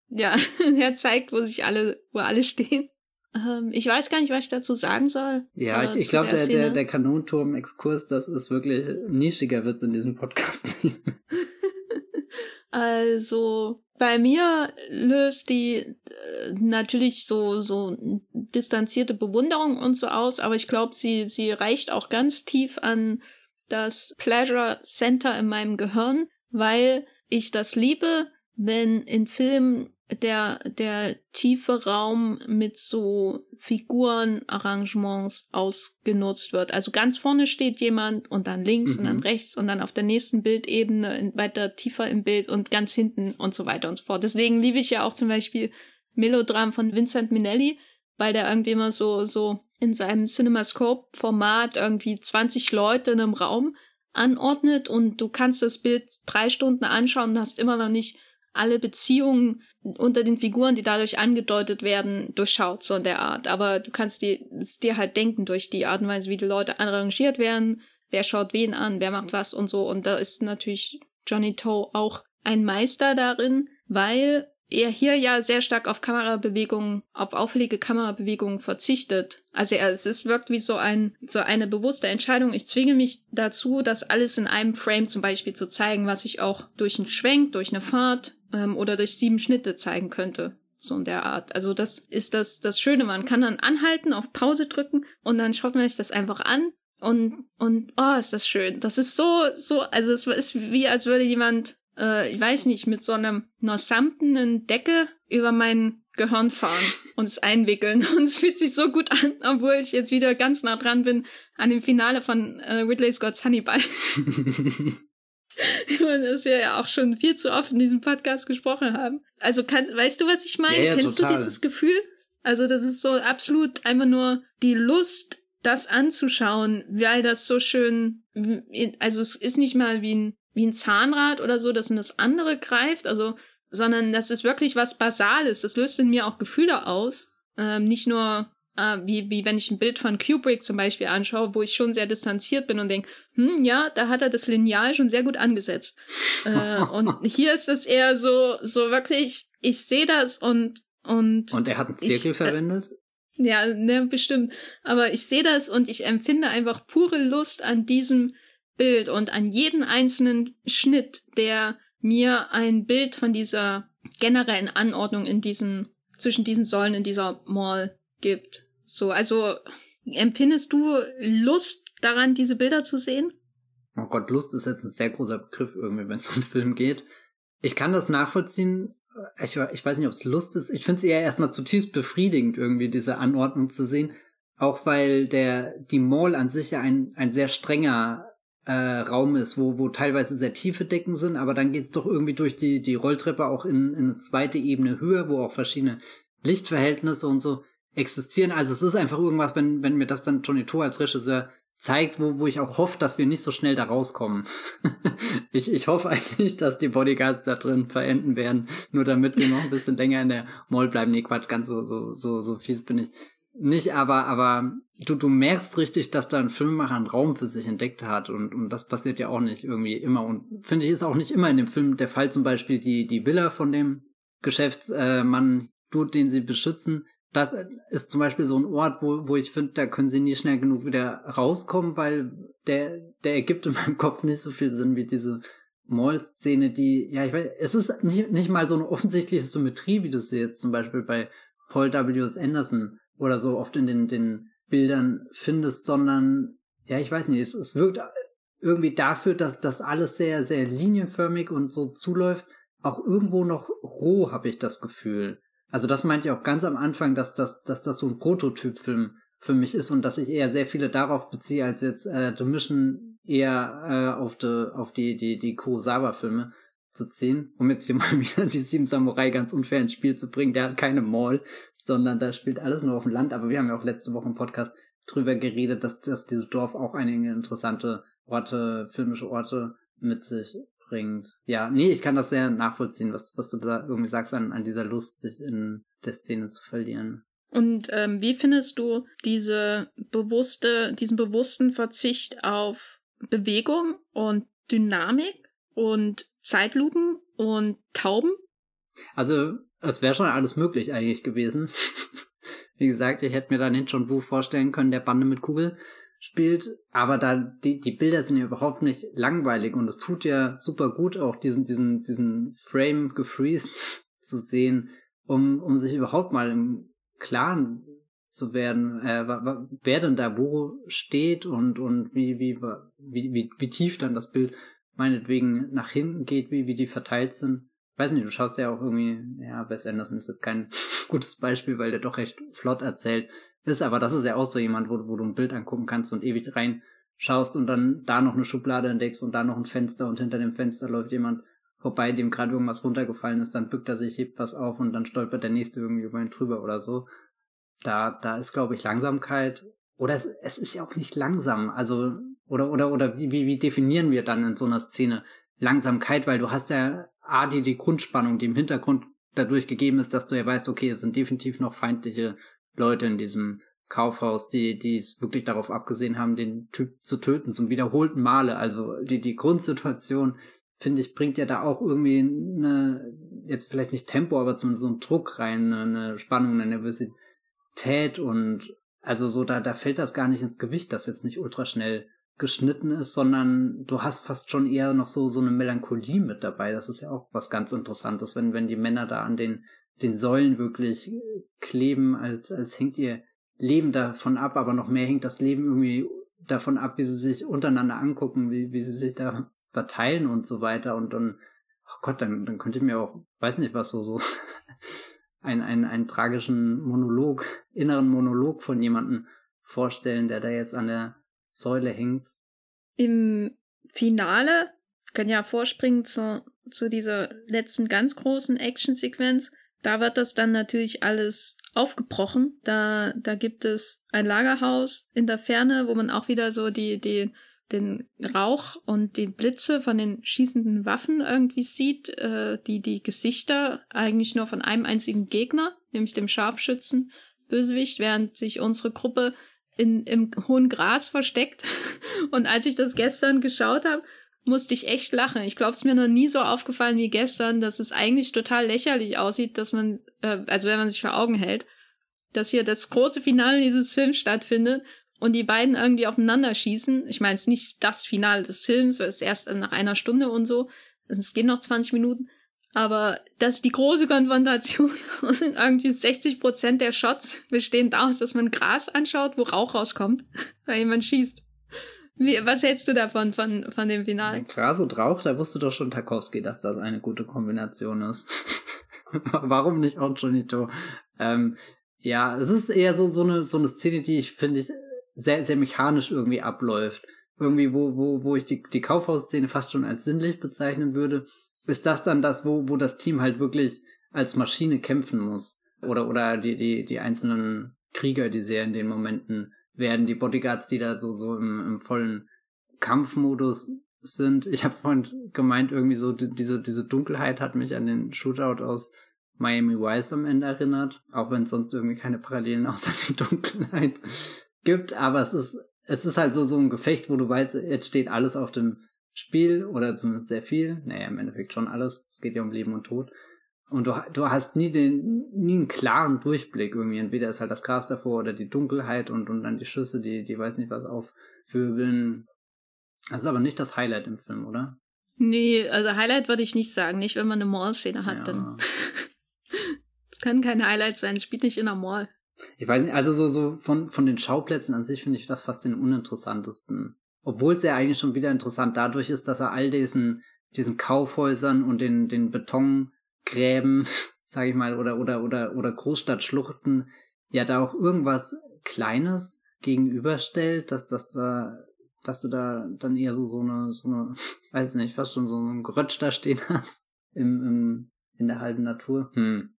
Der, ja, <laughs> der zeigt, wo sich alle, wo alle stehen. Ähm, ich weiß gar nicht, was ich dazu sagen soll. Ja, ich, ich glaube, der, der, der Kanonturm-Exkurs, das ist wirklich nischiger Witz in diesem Podcast. <laughs> also, bei mir löst die äh, natürlich so, so distanzierte Bewunderung und so aus, aber ich glaube, sie, sie reicht auch ganz tief an das Pleasure Center in meinem Gehirn, weil ich das liebe, wenn in Filmen der, der tiefe Raum mit so Figurenarrangements ausgenutzt wird. Also ganz vorne steht jemand und dann links mhm. und dann mhm. rechts und dann auf der nächsten Bildebene weiter tiefer im Bild und ganz hinten und so weiter und so fort. Deswegen liebe ich ja auch zum Beispiel Melodram von Vincent Minnelli, weil der irgendwie immer so, so in seinem CinemaScope-Format irgendwie 20 Leute in einem Raum anordnet und du kannst das Bild drei Stunden anschauen und hast immer noch nicht alle Beziehungen unter den Figuren, die dadurch angedeutet werden, durchschaut, so in der Art. Aber du kannst dir, es dir halt denken durch die Art und Weise, wie die Leute arrangiert werden, wer schaut wen an, wer macht was und so. Und da ist natürlich Johnny Toe auch ein Meister darin, weil er hier ja sehr stark auf Kamerabewegungen, auf auffällige Kamerabewegungen verzichtet. Also er, es ist, wirkt wie so ein, so eine bewusste Entscheidung. Ich zwinge mich dazu, das alles in einem Frame zum Beispiel zu zeigen, was ich auch durch einen Schwenk, durch eine Fahrt ähm, oder durch sieben Schnitte zeigen könnte. So in der Art. Also das ist das, das Schöne. Man kann dann anhalten, auf Pause drücken und dann schaut man sich das einfach an und, und, oh, ist das schön. Das ist so, so, also es ist wie, als würde jemand äh, ich weiß nicht, mit so einem, einer samtenen Decke über mein Gehirn fahren und es einwickeln. <laughs> Und es fühlt sich so gut an, obwohl ich jetzt wieder ganz nah dran bin an dem Finale von äh, Ridley Scott's Hannibal. <laughs> <laughs> dass wir ja auch schon viel zu oft in diesem Podcast gesprochen haben. Also kannst, weißt du, was ich meine? Ja, ja, Kennst total. du dieses Gefühl? Also das ist so absolut einfach nur die Lust, das anzuschauen, weil das so schön, also es ist nicht mal wie ein wie ein Zahnrad oder so, das in das andere greift, also, sondern das ist wirklich was Basales. Das löst in mir auch Gefühle aus. Ähm, nicht nur äh, wie, wie wenn ich ein Bild von Kubrick zum Beispiel anschaue, wo ich schon sehr distanziert bin und denke, hm, ja, da hat er das Lineal schon sehr gut angesetzt. <laughs> äh, und hier ist es eher so, so wirklich, ich sehe das und Und, und er hat einen Zirkel ich, äh, verwendet? Ja, ne, bestimmt. Aber ich sehe das und ich empfinde einfach pure Lust an diesem Bild und an jeden einzelnen Schnitt, der mir ein Bild von dieser generellen Anordnung in diesem, zwischen diesen Säulen in dieser Mall gibt. So, also empfindest du Lust daran, diese Bilder zu sehen? Oh Gott, Lust ist jetzt ein sehr großer Begriff irgendwie, wenn es um <laughs> Film geht. Ich kann das nachvollziehen. Ich, ich weiß nicht, ob es Lust ist. Ich finde es eher erstmal zutiefst befriedigend, irgendwie diese Anordnung zu sehen. Auch weil der, die Mall an sich ja ein, ein sehr strenger äh, Raum ist, wo, wo teilweise sehr tiefe Decken sind, aber dann geht's doch irgendwie durch die, die Rolltreppe auch in, in eine zweite Ebene höher, wo auch verschiedene Lichtverhältnisse und so existieren. Also es ist einfach irgendwas, wenn, wenn mir das dann Johnny To als Regisseur zeigt, wo, wo ich auch hoffe, dass wir nicht so schnell da rauskommen. <laughs> ich, ich hoffe eigentlich, dass die Bodyguards da drin verenden werden, nur damit wir noch ein bisschen länger in der Mall bleiben. Nee, Quatsch, ganz so, so, so, so fies bin ich nicht, aber, aber du, du merkst richtig, dass da ein Filmemacher einen Raum für sich entdeckt hat und, und das passiert ja auch nicht irgendwie immer und finde ich ist auch nicht immer in dem Film der Fall, zum Beispiel die, die Villa von dem Geschäftsmann, äh, den sie beschützen, das ist zum Beispiel so ein Ort, wo, wo ich finde, da können sie nie schnell genug wieder rauskommen, weil der, der ergibt in meinem Kopf nicht so viel Sinn wie diese Mall-Szene, die, ja, ich weiß, es ist nicht, nicht mal so eine offensichtliche Symmetrie, wie du sie jetzt zum Beispiel bei Paul W. S. Anderson oder so oft in den, den Bildern findest, sondern, ja, ich weiß nicht, es, es wirkt irgendwie dafür, dass das alles sehr, sehr linienförmig und so zuläuft, auch irgendwo noch roh, habe ich das Gefühl. Also das meint ja auch ganz am Anfang, dass das, dass das so ein Prototypfilm für mich ist und dass ich eher sehr viele darauf beziehe, als jetzt äh, The Mission eher äh, auf, die, auf die, die, die Kurosawa-Filme zu ziehen, um jetzt hier mal <laughs> wieder die Sieben Samurai ganz unfair ins Spiel zu bringen. Der hat keine Mall, sondern da spielt alles nur auf dem Land. Aber wir haben ja auch letzte Woche im Podcast drüber geredet, dass, dass dieses Dorf auch einige interessante Orte, filmische Orte mit sich bringt. Ja, nee, ich kann das sehr nachvollziehen, was, was du da irgendwie sagst, an, an dieser Lust, sich in der Szene zu verlieren. Und ähm, wie findest du diese bewusste, diesen bewussten Verzicht auf Bewegung und Dynamik und Zeitlupen und Tauben? Also, es wäre schon alles möglich eigentlich gewesen. <laughs> Wie gesagt, ich hätte mir dann John Woo vorstellen können, der Bande mit Kugel spielt, aber da die, die Bilder sind ja überhaupt nicht langweilig und es tut ja super gut, auch diesen, diesen, diesen Frame gefreezed <laughs> zu sehen, um, um sich überhaupt mal im Klaren zu werden, äh, wer denn da wo steht und, und wie, wie, wie, wie, wie tief dann das Bild meinetwegen nach hinten geht, wie, wie die verteilt sind. Weiß nicht, du schaust ja auch irgendwie, ja, Wes Anderson ist jetzt kein <laughs> gutes Beispiel, weil der doch recht flott erzählt ist, aber das ist ja auch so jemand, wo, wo du ein Bild angucken kannst und ewig reinschaust und dann da noch eine Schublade entdeckst und da noch ein Fenster und hinter dem Fenster läuft jemand vorbei, dem gerade irgendwas runtergefallen ist, dann bückt er sich, hebt was auf und dann stolpert der nächste irgendwie über ihn drüber oder so. Da, da ist, glaube ich, Langsamkeit. Oder es, es ist ja auch nicht langsam. Also oder, oder, oder wie, wie, definieren wir dann in so einer Szene Langsamkeit? Weil du hast ja A, die, die Grundspannung, die im Hintergrund dadurch gegeben ist, dass du ja weißt, okay, es sind definitiv noch feindliche Leute in diesem Kaufhaus, die, die es wirklich darauf abgesehen haben, den Typ zu töten, zum wiederholten Male. Also die, die Grundsituation, finde ich, bringt ja da auch irgendwie eine, jetzt vielleicht nicht Tempo, aber zumindest so einen Druck rein, eine Spannung, eine Nervosität und also so, da, da fällt das gar nicht ins Gewicht, das jetzt nicht ultra schnell geschnitten ist, sondern du hast fast schon eher noch so, so eine Melancholie mit dabei. Das ist ja auch was ganz Interessantes, wenn, wenn die Männer da an den, den Säulen wirklich kleben, als, als hängt ihr Leben davon ab, aber noch mehr hängt das Leben irgendwie davon ab, wie sie sich untereinander angucken, wie, wie sie sich da verteilen und so weiter und dann, oh Gott, dann, dann könnte ich mir auch, weiß nicht was, so, so <laughs> ein, ein, einen tragischen Monolog, inneren Monolog von jemandem vorstellen, der da jetzt an der Säule hängt. Im Finale, kann ja vorspringen zu, zu dieser letzten ganz großen Actionsequenz, da wird das dann natürlich alles aufgebrochen. Da, da gibt es ein Lagerhaus in der Ferne, wo man auch wieder so die, die, den Rauch und die Blitze von den schießenden Waffen irgendwie sieht, äh, die, die Gesichter eigentlich nur von einem einzigen Gegner, nämlich dem Scharfschützen Bösewicht, während sich unsere Gruppe in, im hohen Gras versteckt. <laughs> Und als ich das gestern geschaut habe, musste ich echt lachen. Ich glaube, es mir noch nie so aufgefallen wie gestern, dass es eigentlich total lächerlich aussieht, dass man, äh, also wenn man sich vor Augen hält, dass hier das große Finale dieses Films stattfindet und die beiden irgendwie aufeinander schießen. Ich meine, es ist nicht das Finale des Films, es ist erst nach einer Stunde und so. Also es gehen noch 20 Minuten. Aber das ist die große Konfrontation <laughs> und irgendwie 60 Prozent der Shots bestehen daraus, dass man Gras anschaut, wo Rauch rauskommt, <laughs> weil jemand schießt. Wie, was hältst du davon, von, von dem Finale? Gras und Rauch, da wusste doch schon Tarkovsky, dass das eine gute Kombination ist. <laughs> Warum nicht auch Joe? Ähm, ja, es ist eher so, so eine, so eine Szene, die ich finde ich sehr, sehr mechanisch irgendwie abläuft. Irgendwie, wo, wo, wo ich die, die Kaufhausszene fast schon als sinnlich bezeichnen würde, ist das dann das, wo, wo das Team halt wirklich als Maschine kämpfen muss. Oder, oder die, die, die einzelnen Krieger, die sehr in den Momenten werden, die Bodyguards, die da so, so im, im vollen Kampfmodus sind. Ich habe vorhin gemeint, irgendwie so diese, diese Dunkelheit hat mich an den Shootout aus Miami Vice am Ende erinnert, auch wenn es sonst irgendwie keine Parallelen außer die Dunkelheit gibt, aber es ist, es ist halt so, so ein Gefecht, wo du weißt, jetzt steht alles auf dem Spiel oder zumindest sehr viel. Naja, im Endeffekt schon alles. Es geht ja um Leben und Tod. Und du, du hast nie den, nie einen klaren Durchblick irgendwie. Entweder ist halt das Gras davor oder die Dunkelheit und, und dann die Schüsse, die, die weiß nicht was aufwirbeln. Das ist aber nicht das Highlight im Film, oder? Nee, also Highlight würde ich nicht sagen. Nicht, wenn man eine Mall-Szene hat, ja. dann. <laughs> das kann kein Highlight sein. Es spielt nicht in der Mall. Ich weiß nicht, also so, so von, von den Schauplätzen an sich finde ich das fast den uninteressantesten. Obwohl es ja eigentlich schon wieder interessant dadurch ist, dass er all diesen, diesen Kaufhäusern und den, den Betongräben, <laughs> sag ich mal, oder, oder, oder, oder Großstadtschluchten ja da auch irgendwas Kleines gegenüberstellt, dass das da, dass du da dann eher so, so eine, so eine, <laughs> weiß nicht, fast schon so ein Gerötsch da stehen <laughs> hast im, im, in der halben Natur. Hm.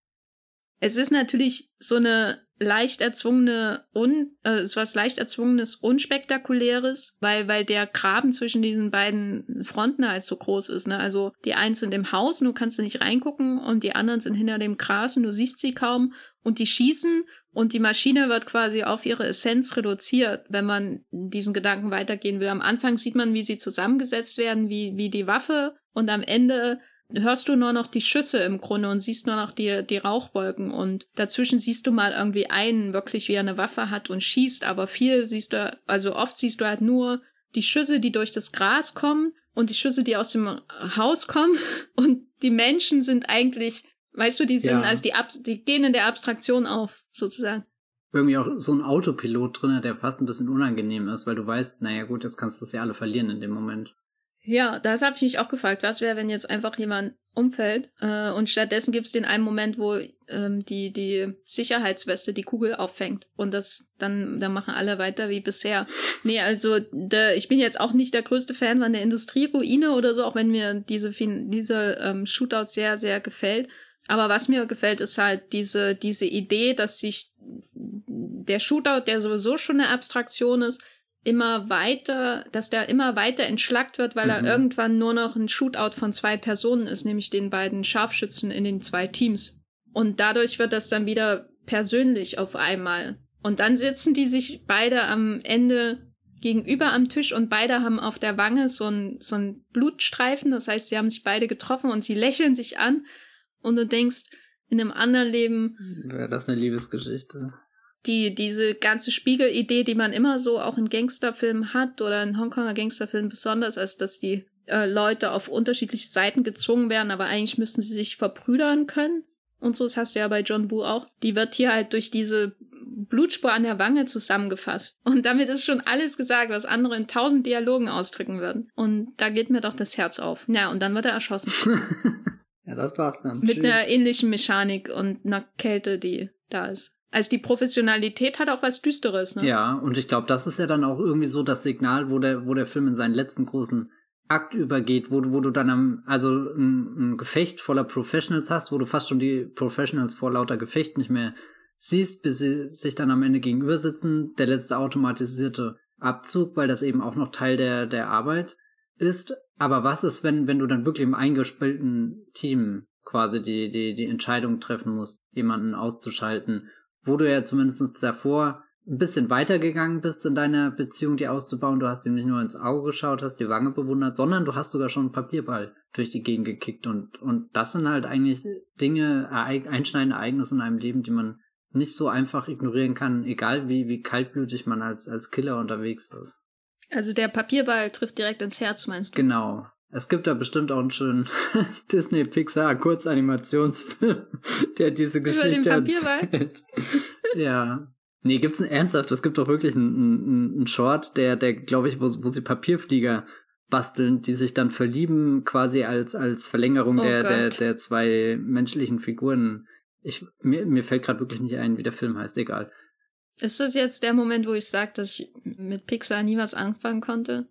Es ist natürlich so eine leicht erzwungene, un, äh, ist was leicht erzwungenes, unspektakuläres, weil, weil der Graben zwischen diesen beiden Fronten halt so groß ist, ne? Also, die einen sind im Haus und du kannst da nicht reingucken und die anderen sind hinter dem Gras und du siehst sie kaum und die schießen und die Maschine wird quasi auf ihre Essenz reduziert, wenn man diesen Gedanken weitergehen will. Am Anfang sieht man, wie sie zusammengesetzt werden, wie, wie die Waffe und am Ende hörst du nur noch die Schüsse im Grunde und siehst nur noch die, die Rauchwolken und dazwischen siehst du mal irgendwie einen wirklich, wie er eine Waffe hat und schießt, aber viel siehst du, also oft siehst du halt nur die Schüsse, die durch das Gras kommen und die Schüsse, die aus dem Haus kommen <laughs> und die Menschen sind eigentlich, weißt du, die sind, ja. also die, Ab die gehen in der Abstraktion auf, sozusagen irgendwie auch so ein Autopilot drin, der fast ein bisschen unangenehm ist, weil du weißt, naja gut, jetzt kannst du es ja alle verlieren in dem Moment. Ja, das habe ich mich auch gefragt. Was wäre, wenn jetzt einfach jemand umfällt äh, und stattdessen gibt es den einen Moment, wo ähm, die, die Sicherheitsweste die Kugel auffängt und das dann, dann machen alle weiter wie bisher. Nee, also der, ich bin jetzt auch nicht der größte Fan von der Industrieruine oder so, auch wenn mir diese, diese ähm, Shootout sehr, sehr gefällt. Aber was mir gefällt, ist halt diese, diese Idee, dass sich der Shootout, der sowieso schon eine Abstraktion ist, immer weiter, dass der immer weiter entschlackt wird, weil mhm. er irgendwann nur noch ein Shootout von zwei Personen ist, nämlich den beiden Scharfschützen in den zwei Teams. Und dadurch wird das dann wieder persönlich auf einmal. Und dann sitzen die sich beide am Ende gegenüber am Tisch und beide haben auf der Wange so ein, so ein Blutstreifen. Das heißt, sie haben sich beide getroffen und sie lächeln sich an. Und du denkst, in einem anderen Leben. Wäre das eine Liebesgeschichte? Die, diese ganze Spiegelidee, die man immer so auch in Gangsterfilmen hat oder in Hongkonger Gangsterfilmen besonders, als dass die äh, Leute auf unterschiedliche Seiten gezwungen werden, aber eigentlich müssten sie sich verbrüdern können. Und so, das hast du ja bei John Woo auch. Die wird hier halt durch diese Blutspur an der Wange zusammengefasst. Und damit ist schon alles gesagt, was andere in tausend Dialogen ausdrücken würden. Und da geht mir doch das Herz auf. Ja, und dann wird er erschossen. <laughs> ja, das war's dann. Mit Tschüss. einer ähnlichen Mechanik und einer Kälte, die da ist. Also die Professionalität hat auch was Düsteres, ne? Ja, und ich glaube, das ist ja dann auch irgendwie so das Signal, wo der, wo der Film in seinen letzten großen Akt übergeht, wo, wo du dann am, also ein, ein Gefecht voller Professionals hast, wo du fast schon die Professionals vor lauter Gefecht nicht mehr siehst, bis sie sich dann am Ende gegenüber sitzen. Der letzte automatisierte Abzug, weil das eben auch noch Teil der, der Arbeit ist. Aber was ist, wenn, wenn du dann wirklich im eingespielten Team quasi die, die, die Entscheidung treffen musst, jemanden auszuschalten wo du ja zumindest davor ein bisschen weitergegangen bist in deiner Beziehung, die auszubauen. Du hast ihm nicht nur ins Auge geschaut, hast die Wange bewundert, sondern du hast sogar schon einen Papierball durch die Gegend gekickt. Und, und das sind halt eigentlich Dinge, einschneidende Ereignisse in einem Leben, die man nicht so einfach ignorieren kann, egal wie, wie kaltblütig man als, als Killer unterwegs ist. Also der Papierball trifft direkt ins Herz, meinst du? Genau. Es gibt da bestimmt auch einen schönen <laughs> Disney Pixar Kurzanimationsfilm, der diese Geschichte Über den erzählt. ja. Nee, gibt's ein ernsthaft, es gibt doch wirklich einen, einen, einen Short, der, der, glaube ich, wo, wo sie Papierflieger basteln, die sich dann verlieben, quasi als, als Verlängerung oh der, der, der zwei menschlichen Figuren. Ich, mir, mir fällt gerade wirklich nicht ein, wie der Film heißt, egal. Ist das jetzt der Moment, wo ich sage, dass ich mit Pixar nie was anfangen konnte?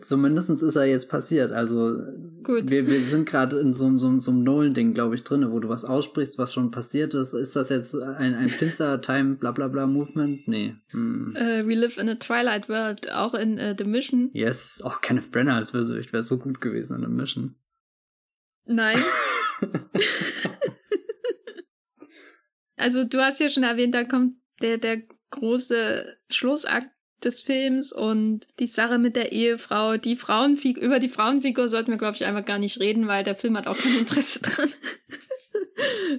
Zumindest ist er jetzt passiert. Also Gut. Wir, wir sind gerade in so, so, so einem Nolan-Ding, glaube ich, drin, wo du was aussprichst, was schon passiert ist. Ist das jetzt ein, ein Pinzer-Time, bla bla bla Movement? Nee. Hm. Uh, we live in a Twilight World, auch in uh, The Mission. Yes, auch Kenneth Brenner, das wäre so, wär so gut gewesen in The Mission. Nein. <laughs> <laughs> also du hast ja schon erwähnt, da kommt der, der große Schlussakt des Films und die Sache mit der Ehefrau, die Frauenfigur, über die Frauenfigur sollten wir, glaube ich, einfach gar nicht reden, weil der Film hat auch kein Interesse <laughs> dran.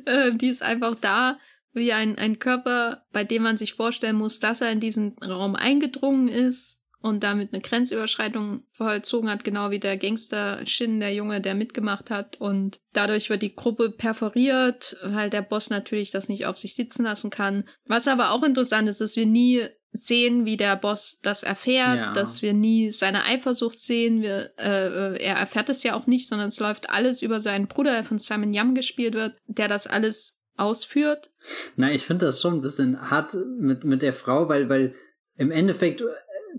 äh, die ist einfach da, wie ein, ein Körper, bei dem man sich vorstellen muss, dass er in diesen Raum eingedrungen ist und damit eine Grenzüberschreitung vollzogen hat, genau wie der Gangster Shin, der Junge, der mitgemacht hat. Und dadurch wird die Gruppe perforiert, weil der Boss natürlich das nicht auf sich sitzen lassen kann. Was aber auch interessant ist, dass wir nie sehen, wie der Boss das erfährt, ja. dass wir nie seine Eifersucht sehen. Wir, äh, er erfährt es ja auch nicht, sondern es läuft alles über seinen Bruder, der von Simon Yam gespielt wird, der das alles ausführt. Na, ich finde das schon ein bisschen hart mit, mit der Frau, weil, weil im Endeffekt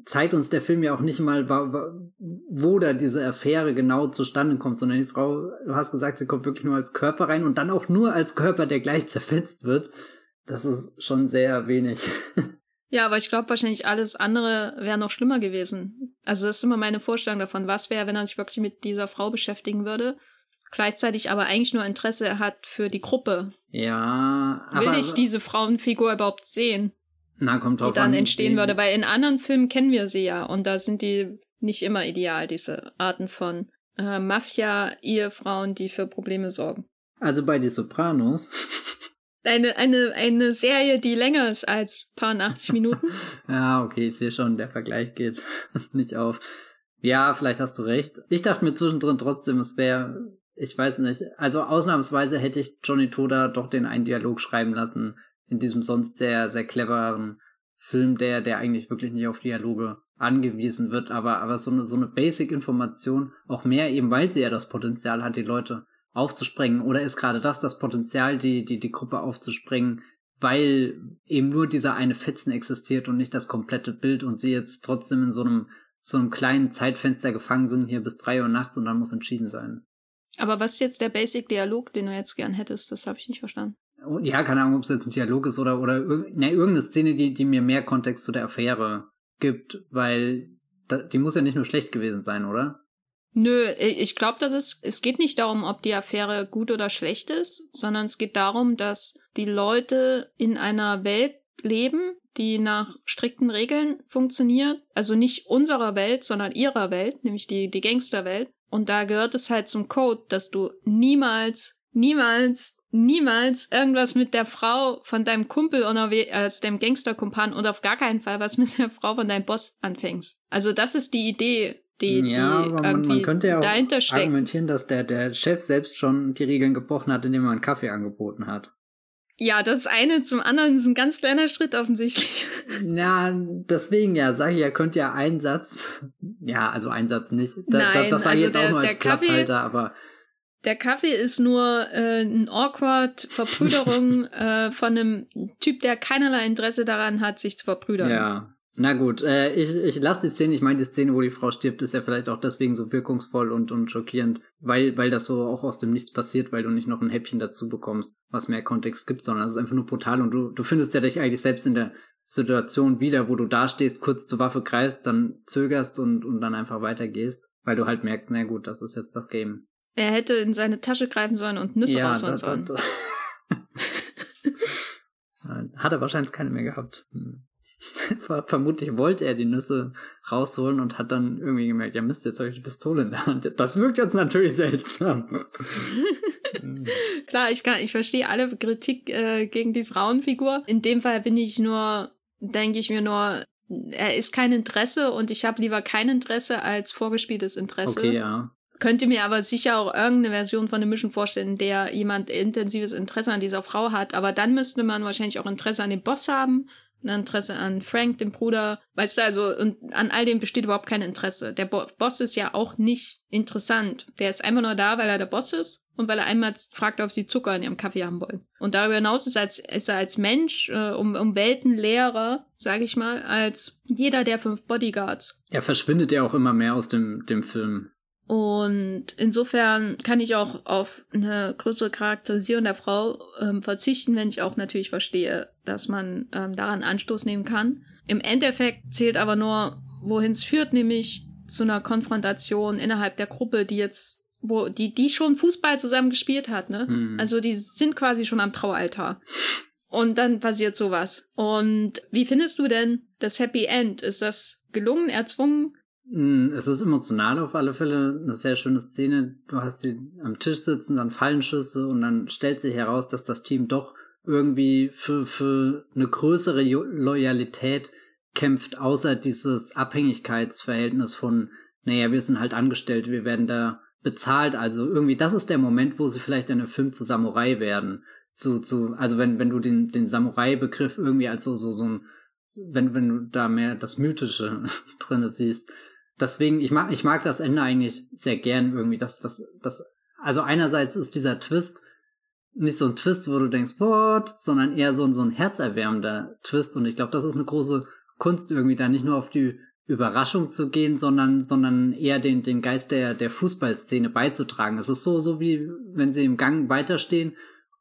zeigt uns der Film ja auch nicht mal, wo da diese Affäre genau zustande kommt, sondern die Frau, du hast gesagt, sie kommt wirklich nur als Körper rein und dann auch nur als Körper, der gleich zerfetzt wird. Das ist schon sehr wenig. <laughs> Ja, aber ich glaube wahrscheinlich alles andere wäre noch schlimmer gewesen. Also das ist immer meine Vorstellung davon, was wäre, wenn er sich wirklich mit dieser Frau beschäftigen würde, gleichzeitig aber eigentlich nur Interesse hat für die Gruppe. Ja. Aber, Will ich diese Frauenfigur überhaupt sehen? Na, kommt drauf die dann an, entstehen würde. Weil in anderen Filmen kennen wir sie ja und da sind die nicht immer ideal, diese Arten von äh, Mafia-Ehefrauen, die für Probleme sorgen. Also bei Die Sopranos. <laughs> Eine, eine, eine Serie, die länger ist als paar 80 Minuten. <laughs> ja, okay, ich sehe schon, der Vergleich geht <laughs> nicht auf. Ja, vielleicht hast du recht. Ich dachte mir zwischendrin trotzdem, es wäre, ich weiß nicht, also ausnahmsweise hätte ich Johnny Toda doch den einen Dialog schreiben lassen, in diesem sonst sehr, sehr cleveren Film, der, der eigentlich wirklich nicht auf Dialoge angewiesen wird, aber, aber so eine, so eine Basic-Information, auch mehr eben, weil sie ja das Potenzial hat, die Leute aufzusprengen, oder ist gerade das das Potenzial, die, die, die Gruppe aufzusprengen, weil eben nur dieser eine Fetzen existiert und nicht das komplette Bild und sie jetzt trotzdem in so einem, so einem kleinen Zeitfenster gefangen sind, hier bis drei Uhr nachts und dann muss entschieden sein. Aber was ist jetzt der Basic-Dialog, den du jetzt gern hättest? Das habe ich nicht verstanden ja, keine Ahnung, ob es jetzt ein Dialog ist oder, oder ne, irgendeine Szene, die, die mir mehr Kontext zu der Affäre gibt, weil da, die muss ja nicht nur schlecht gewesen sein, oder? Nö, ich glaube, dass es, es geht nicht darum, ob die Affäre gut oder schlecht ist, sondern es geht darum, dass die Leute in einer Welt leben, die nach strikten Regeln funktioniert. Also nicht unserer Welt, sondern ihrer Welt, nämlich die, die Gangsterwelt. Und da gehört es halt zum Code, dass du niemals, niemals niemals irgendwas mit der Frau von deinem Kumpel oder als dem Gangsterkumpan und auf gar keinen Fall was <laughs> mit der Frau von deinem Boss anfängst. Also das ist die Idee, die, ja, die irgendwie man, man könnte ja dahinter steckt. argumentieren, dass der, der Chef selbst schon die Regeln gebrochen hat, indem er einen Kaffee angeboten hat. Ja, das eine zum anderen ist ein ganz kleiner Schritt offensichtlich. <laughs> Ja, deswegen ja, sage ich, er könnte ja einen Satz, <laughs> ja, also einen Satz nicht. Da, Nein, da, das sage ich also jetzt der, auch nur als Platzhalter, aber der Kaffee ist nur äh, ein awkward Verbrüderung <laughs> äh, von einem Typ, der keinerlei Interesse daran hat, sich zu verbrüdern. Ja. Na gut, äh, ich, ich lasse die Szene, ich meine, die Szene, wo die Frau stirbt, ist ja vielleicht auch deswegen so wirkungsvoll und, und schockierend, weil, weil das so auch aus dem Nichts passiert, weil du nicht noch ein Häppchen dazu bekommst, was mehr Kontext gibt, sondern es ist einfach nur brutal und du, du findest ja dich eigentlich selbst in der Situation wieder, wo du dastehst, kurz zur Waffe greifst, dann zögerst und, und dann einfach weitergehst, weil du halt merkst, na gut, das ist jetzt das Game. Er hätte in seine Tasche greifen sollen und Nüsse ja, rausholen sollen. Das, <laughs> Hat er wahrscheinlich keine mehr gehabt. Hm. <laughs> Vermutlich wollte er die Nüsse rausholen und hat dann irgendwie gemerkt, ja Mist, jetzt habe ich die Pistole in der Hand. Das wirkt jetzt natürlich seltsam. Klar, ich kann, ich verstehe alle Kritik äh, gegen die Frauenfigur. In dem Fall bin ich nur, denke ich mir nur, er ist kein Interesse und ich habe lieber kein Interesse als vorgespieltes Interesse. Okay, ja. Könnte mir aber sicher auch irgendeine Version von der Mission vorstellen, der jemand intensives Interesse an dieser Frau hat. Aber dann müsste man wahrscheinlich auch Interesse an dem Boss haben ein Interesse an Frank, dem Bruder. Weißt du, also, und an all dem besteht überhaupt kein Interesse. Der Bo Boss ist ja auch nicht interessant. Der ist einfach nur da, weil er der Boss ist und weil er einmal fragt, ob sie Zucker in ihrem Kaffee haben wollen. Und darüber hinaus ist, als, ist er als Mensch äh, um, um Welten leerer, sage ich mal, als jeder der fünf Bodyguards. Er verschwindet ja auch immer mehr aus dem, dem Film. Und insofern kann ich auch auf eine größere Charakterisierung der Frau ähm, verzichten, wenn ich auch natürlich verstehe, dass man ähm, daran Anstoß nehmen kann. Im Endeffekt zählt aber nur, wohin es führt, nämlich zu einer Konfrontation innerhalb der Gruppe, die jetzt, wo die, die schon Fußball zusammen gespielt hat, ne? Hm. Also die sind quasi schon am Traualtar. Und dann passiert sowas. Und wie findest du denn das Happy End? Ist das gelungen, erzwungen? Hm, es ist emotional auf alle Fälle eine sehr schöne Szene. Du hast die am Tisch sitzen, dann fallen Schüsse und dann stellt sich heraus, dass das Team doch irgendwie für, für eine größere Loyalität kämpft, außer dieses Abhängigkeitsverhältnis von, naja, wir sind halt angestellt, wir werden da bezahlt. Also irgendwie, das ist der Moment, wo sie vielleicht in einem Film zu Samurai werden. Zu, zu, also wenn, wenn du den, den Samurai-Begriff irgendwie als so, so, so ein, wenn, wenn du da mehr das Mythische <laughs> drinne siehst, deswegen, ich mag, ich mag das Ende eigentlich sehr gern irgendwie, dass das, das, also einerseits ist dieser Twist nicht so ein Twist, wo du denkst, what, sondern eher so, so ein herzerwärmender Twist und ich glaube, das ist eine große Kunst irgendwie, da nicht nur auf die Überraschung zu gehen, sondern, sondern eher den, den Geist der, der Fußballszene beizutragen. Es ist so, so wie wenn sie im Gang weiterstehen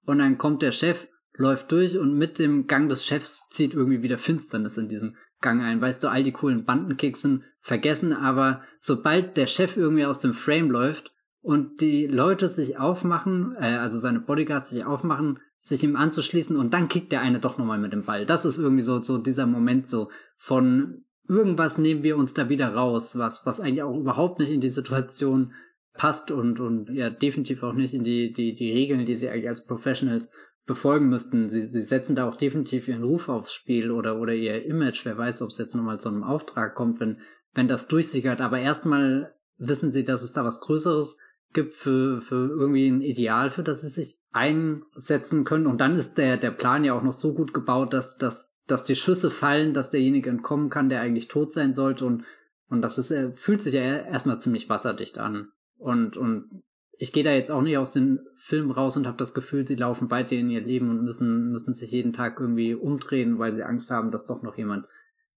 und dann kommt der Chef, läuft durch und mit dem Gang des Chefs zieht irgendwie wieder Finsternis in diesen Gang ein. Weißt du, all die coolen Bandenkicks sind vergessen, aber sobald der Chef irgendwie aus dem Frame läuft und die Leute sich aufmachen, äh, also seine Bodyguards sich aufmachen, sich ihm anzuschließen und dann kickt der eine doch nochmal mit dem Ball. Das ist irgendwie so, so dieser Moment so von irgendwas nehmen wir uns da wieder raus, was, was eigentlich auch überhaupt nicht in die Situation passt und, und ja, definitiv auch nicht in die, die, die Regeln, die sie eigentlich als Professionals befolgen müssten. Sie, sie setzen da auch definitiv ihren Ruf aufs Spiel oder, oder ihr Image. Wer weiß, ob es jetzt nochmal zu einem Auftrag kommt, wenn, wenn das durchsickert. Aber erstmal wissen sie, dass es da was Größeres gibt für, für irgendwie ein Ideal, für das sie sich einsetzen können. Und dann ist der, der Plan ja auch noch so gut gebaut, dass, dass, dass die Schüsse fallen, dass derjenige entkommen kann, der eigentlich tot sein sollte. Und, und das ist, er fühlt sich ja erstmal ziemlich wasserdicht an. Und, und ich gehe da jetzt auch nicht aus den Filmen raus und habe das Gefühl, sie laufen weiter in ihr Leben und müssen, müssen sich jeden Tag irgendwie umdrehen, weil sie Angst haben, dass doch noch jemand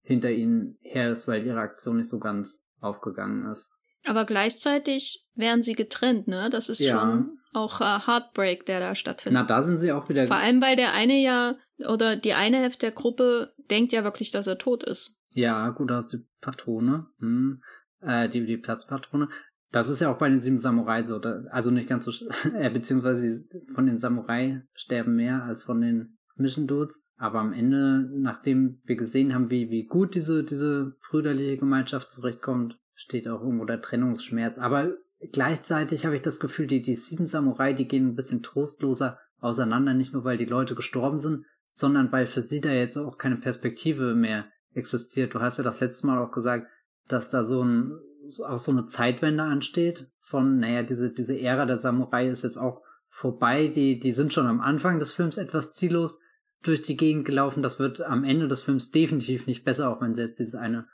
hinter ihnen her ist, weil ihre Aktion nicht so ganz aufgegangen ist. Aber gleichzeitig wären sie getrennt, ne? Das ist ja. schon auch äh, Heartbreak, der da stattfindet. Na, da sind sie auch wieder. Vor allem, weil der eine ja, oder die eine Hälfte der Gruppe denkt ja wirklich, dass er tot ist. Ja, gut, da du die Patrone, hm, äh, die, die Platzpatrone. Das ist ja auch bei den sieben Samurai so, da, also nicht ganz so, <laughs> äh, beziehungsweise von den Samurai sterben mehr als von den Mission Dudes. Aber am Ende, nachdem wir gesehen haben, wie, wie gut diese, diese brüderliche Gemeinschaft zurechtkommt, steht auch irgendwo der Trennungsschmerz. Aber gleichzeitig habe ich das Gefühl, die, die sieben Samurai, die gehen ein bisschen trostloser auseinander, nicht nur weil die Leute gestorben sind, sondern weil für sie da jetzt auch keine Perspektive mehr existiert. Du hast ja das letzte Mal auch gesagt, dass da so ein auch so eine Zeitwende ansteht von, naja, diese, diese Ära der Samurai ist jetzt auch vorbei. Die, die sind schon am Anfang des Films etwas ziellos durch die Gegend gelaufen. Das wird am Ende des Films definitiv nicht besser, auch wenn sie jetzt dieses eine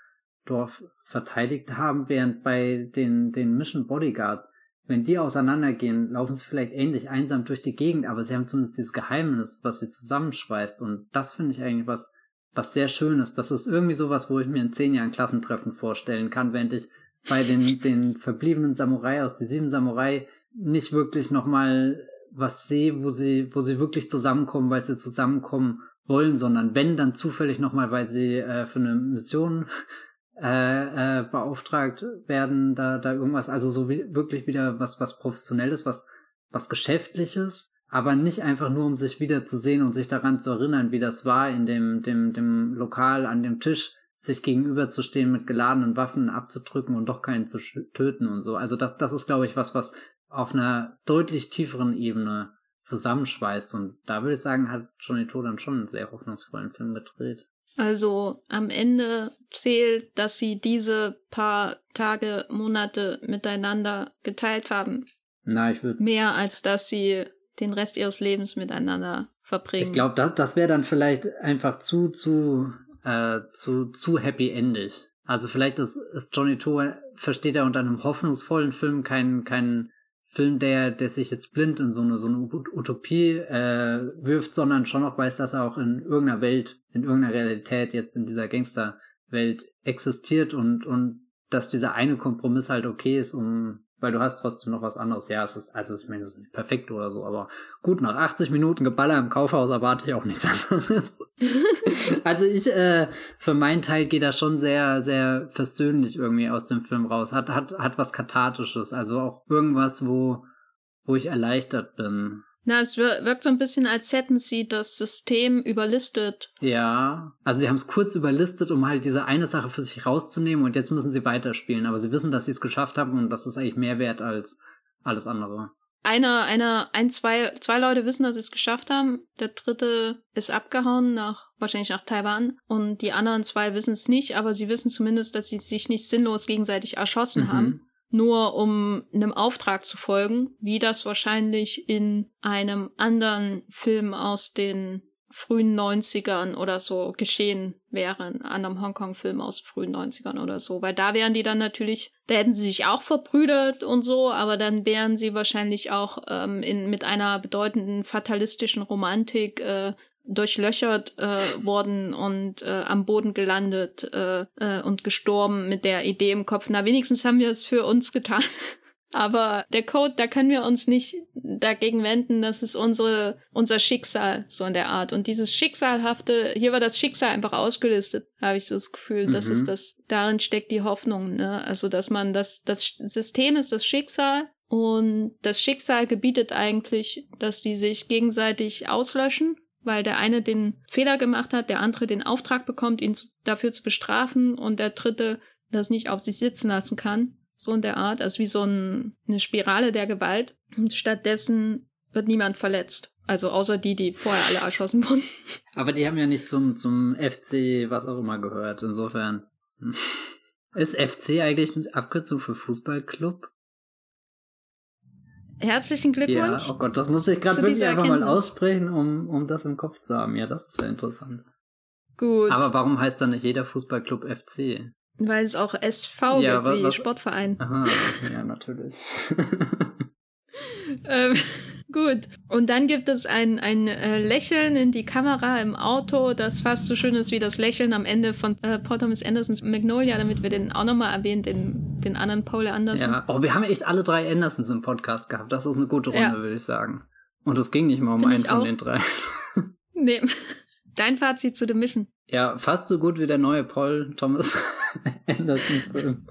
Dorf verteidigt haben, während bei den, den Mission Bodyguards, wenn die auseinandergehen, laufen sie vielleicht ähnlich einsam durch die Gegend, aber sie haben zumindest dieses Geheimnis, was sie zusammenschweißt. Und das finde ich eigentlich was, was sehr schön ist. Das ist irgendwie sowas, wo ich mir in zehn Jahren Klassentreffen vorstellen kann, während ich bei den, den verbliebenen Samurai aus den sieben Samurai nicht wirklich nochmal was sehe, wo sie, wo sie wirklich zusammenkommen, weil sie zusammenkommen wollen, sondern wenn dann zufällig nochmal, weil sie äh, für eine Mission <laughs> äh, äh, beauftragt werden, da, da irgendwas, also so wie, wirklich wieder was, was Professionelles, was, was Geschäftliches, aber nicht einfach nur, um sich wieder zu sehen und sich daran zu erinnern, wie das war, in dem, dem, dem Lokal an dem Tisch sich gegenüberzustehen mit geladenen Waffen abzudrücken und doch keinen zu töten und so. Also das, das ist, glaube ich, was, was auf einer deutlich tieferen Ebene zusammenschweißt. Und da würde ich sagen, hat Johnny To dann schon einen sehr hoffnungsvollen Film gedreht. Also am Ende zählt, dass sie diese paar Tage, Monate miteinander geteilt haben. Na, ich würde Mehr als dass sie den Rest ihres Lebens miteinander verbringen. Ich glaube, das, das wäre dann vielleicht einfach zu, zu, äh, zu, zu happy endig. Also vielleicht ist, ist Johnny To, versteht er unter einem hoffnungsvollen Film keinen, keinen Film, der, der sich jetzt blind in so eine, so eine Utopie äh, wirft, sondern schon noch weiß, dass er auch in irgendeiner Welt, in irgendeiner Realität jetzt in dieser Gangsterwelt existiert und, und dass dieser eine Kompromiss halt okay ist, um weil du hast trotzdem noch was anderes. Ja, es ist, also ich meine, es ist nicht perfekt oder so, aber gut, nach 80 Minuten Geballer im Kaufhaus erwarte ich auch nichts <laughs> anderes. <laughs> also ich, äh, für meinen Teil geht er schon sehr, sehr versöhnlich irgendwie aus dem Film raus. Hat, hat, hat was Kathartisches, also auch irgendwas, wo, wo ich erleichtert bin. Na, es wirkt so ein bisschen, als hätten sie das System überlistet. Ja, also sie haben es kurz überlistet, um halt diese eine Sache für sich rauszunehmen und jetzt müssen sie weiterspielen. Aber sie wissen, dass sie es geschafft haben und das ist eigentlich mehr wert als alles andere. Einer, einer, ein, zwei, zwei Leute wissen, dass sie es geschafft haben. Der dritte ist abgehauen nach, wahrscheinlich nach Taiwan. Und die anderen zwei wissen es nicht, aber sie wissen zumindest, dass sie sich nicht sinnlos gegenseitig erschossen mhm. haben nur um einem Auftrag zu folgen, wie das wahrscheinlich in einem anderen Film aus den frühen 90ern oder so geschehen wäre, in einem Hongkong-Film aus den frühen 90ern oder so. Weil da wären die dann natürlich, da hätten sie sich auch verbrüdert und so, aber dann wären sie wahrscheinlich auch ähm, in, mit einer bedeutenden fatalistischen Romantik äh, durchlöchert äh, worden und äh, am Boden gelandet äh, äh, und gestorben mit der Idee im Kopf, na wenigstens haben wir es für uns getan. <laughs> Aber der Code, da können wir uns nicht dagegen wenden, das ist unsere, unser Schicksal, so in der Art. Und dieses Schicksalhafte, hier war das Schicksal einfach ausgelistet, habe ich so das Gefühl. Mhm. Das ist das, darin steckt die Hoffnung, ne? Also, dass man das, das System ist das Schicksal und das Schicksal gebietet eigentlich, dass die sich gegenseitig auslöschen weil der eine den Fehler gemacht hat, der andere den Auftrag bekommt, ihn dafür zu bestrafen und der dritte das nicht auf sich sitzen lassen kann. So in der Art, also wie so ein, eine Spirale der Gewalt. Und stattdessen wird niemand verletzt. Also außer die, die vorher alle erschossen wurden. <laughs> Aber die haben ja nicht zum, zum FC was auch immer gehört, insofern. Ist FC eigentlich eine Abkürzung für Fußballclub? Herzlichen Glückwunsch. Ja, oh Gott, das muss ich gerade wirklich einfach Erkenntnis. mal aussprechen, um, um das im Kopf zu haben. Ja, das ist ja interessant. Gut. Aber warum heißt dann nicht jeder Fußballclub FC? Weil es auch SV ja, gibt, wie was, Sportverein. Aha, ja, natürlich. <laughs> ähm, Gut. Und dann gibt es ein, ein äh, Lächeln in die Kamera im Auto, das fast so schön ist wie das Lächeln am Ende von äh, Paul Thomas Andersons Magnolia, damit wir den auch nochmal erwähnen, den, den anderen Paul Anderson. Ja, oh, wir haben echt alle drei Andersons im Podcast gehabt. Das ist eine gute Runde, ja. würde ich sagen. Und es ging nicht mal um Find einen von den drei. <laughs> nee. <laughs> Dein Fazit zu The Mission. Ja, fast so gut wie der neue Paul Thomas <laughs> Anderson-Film.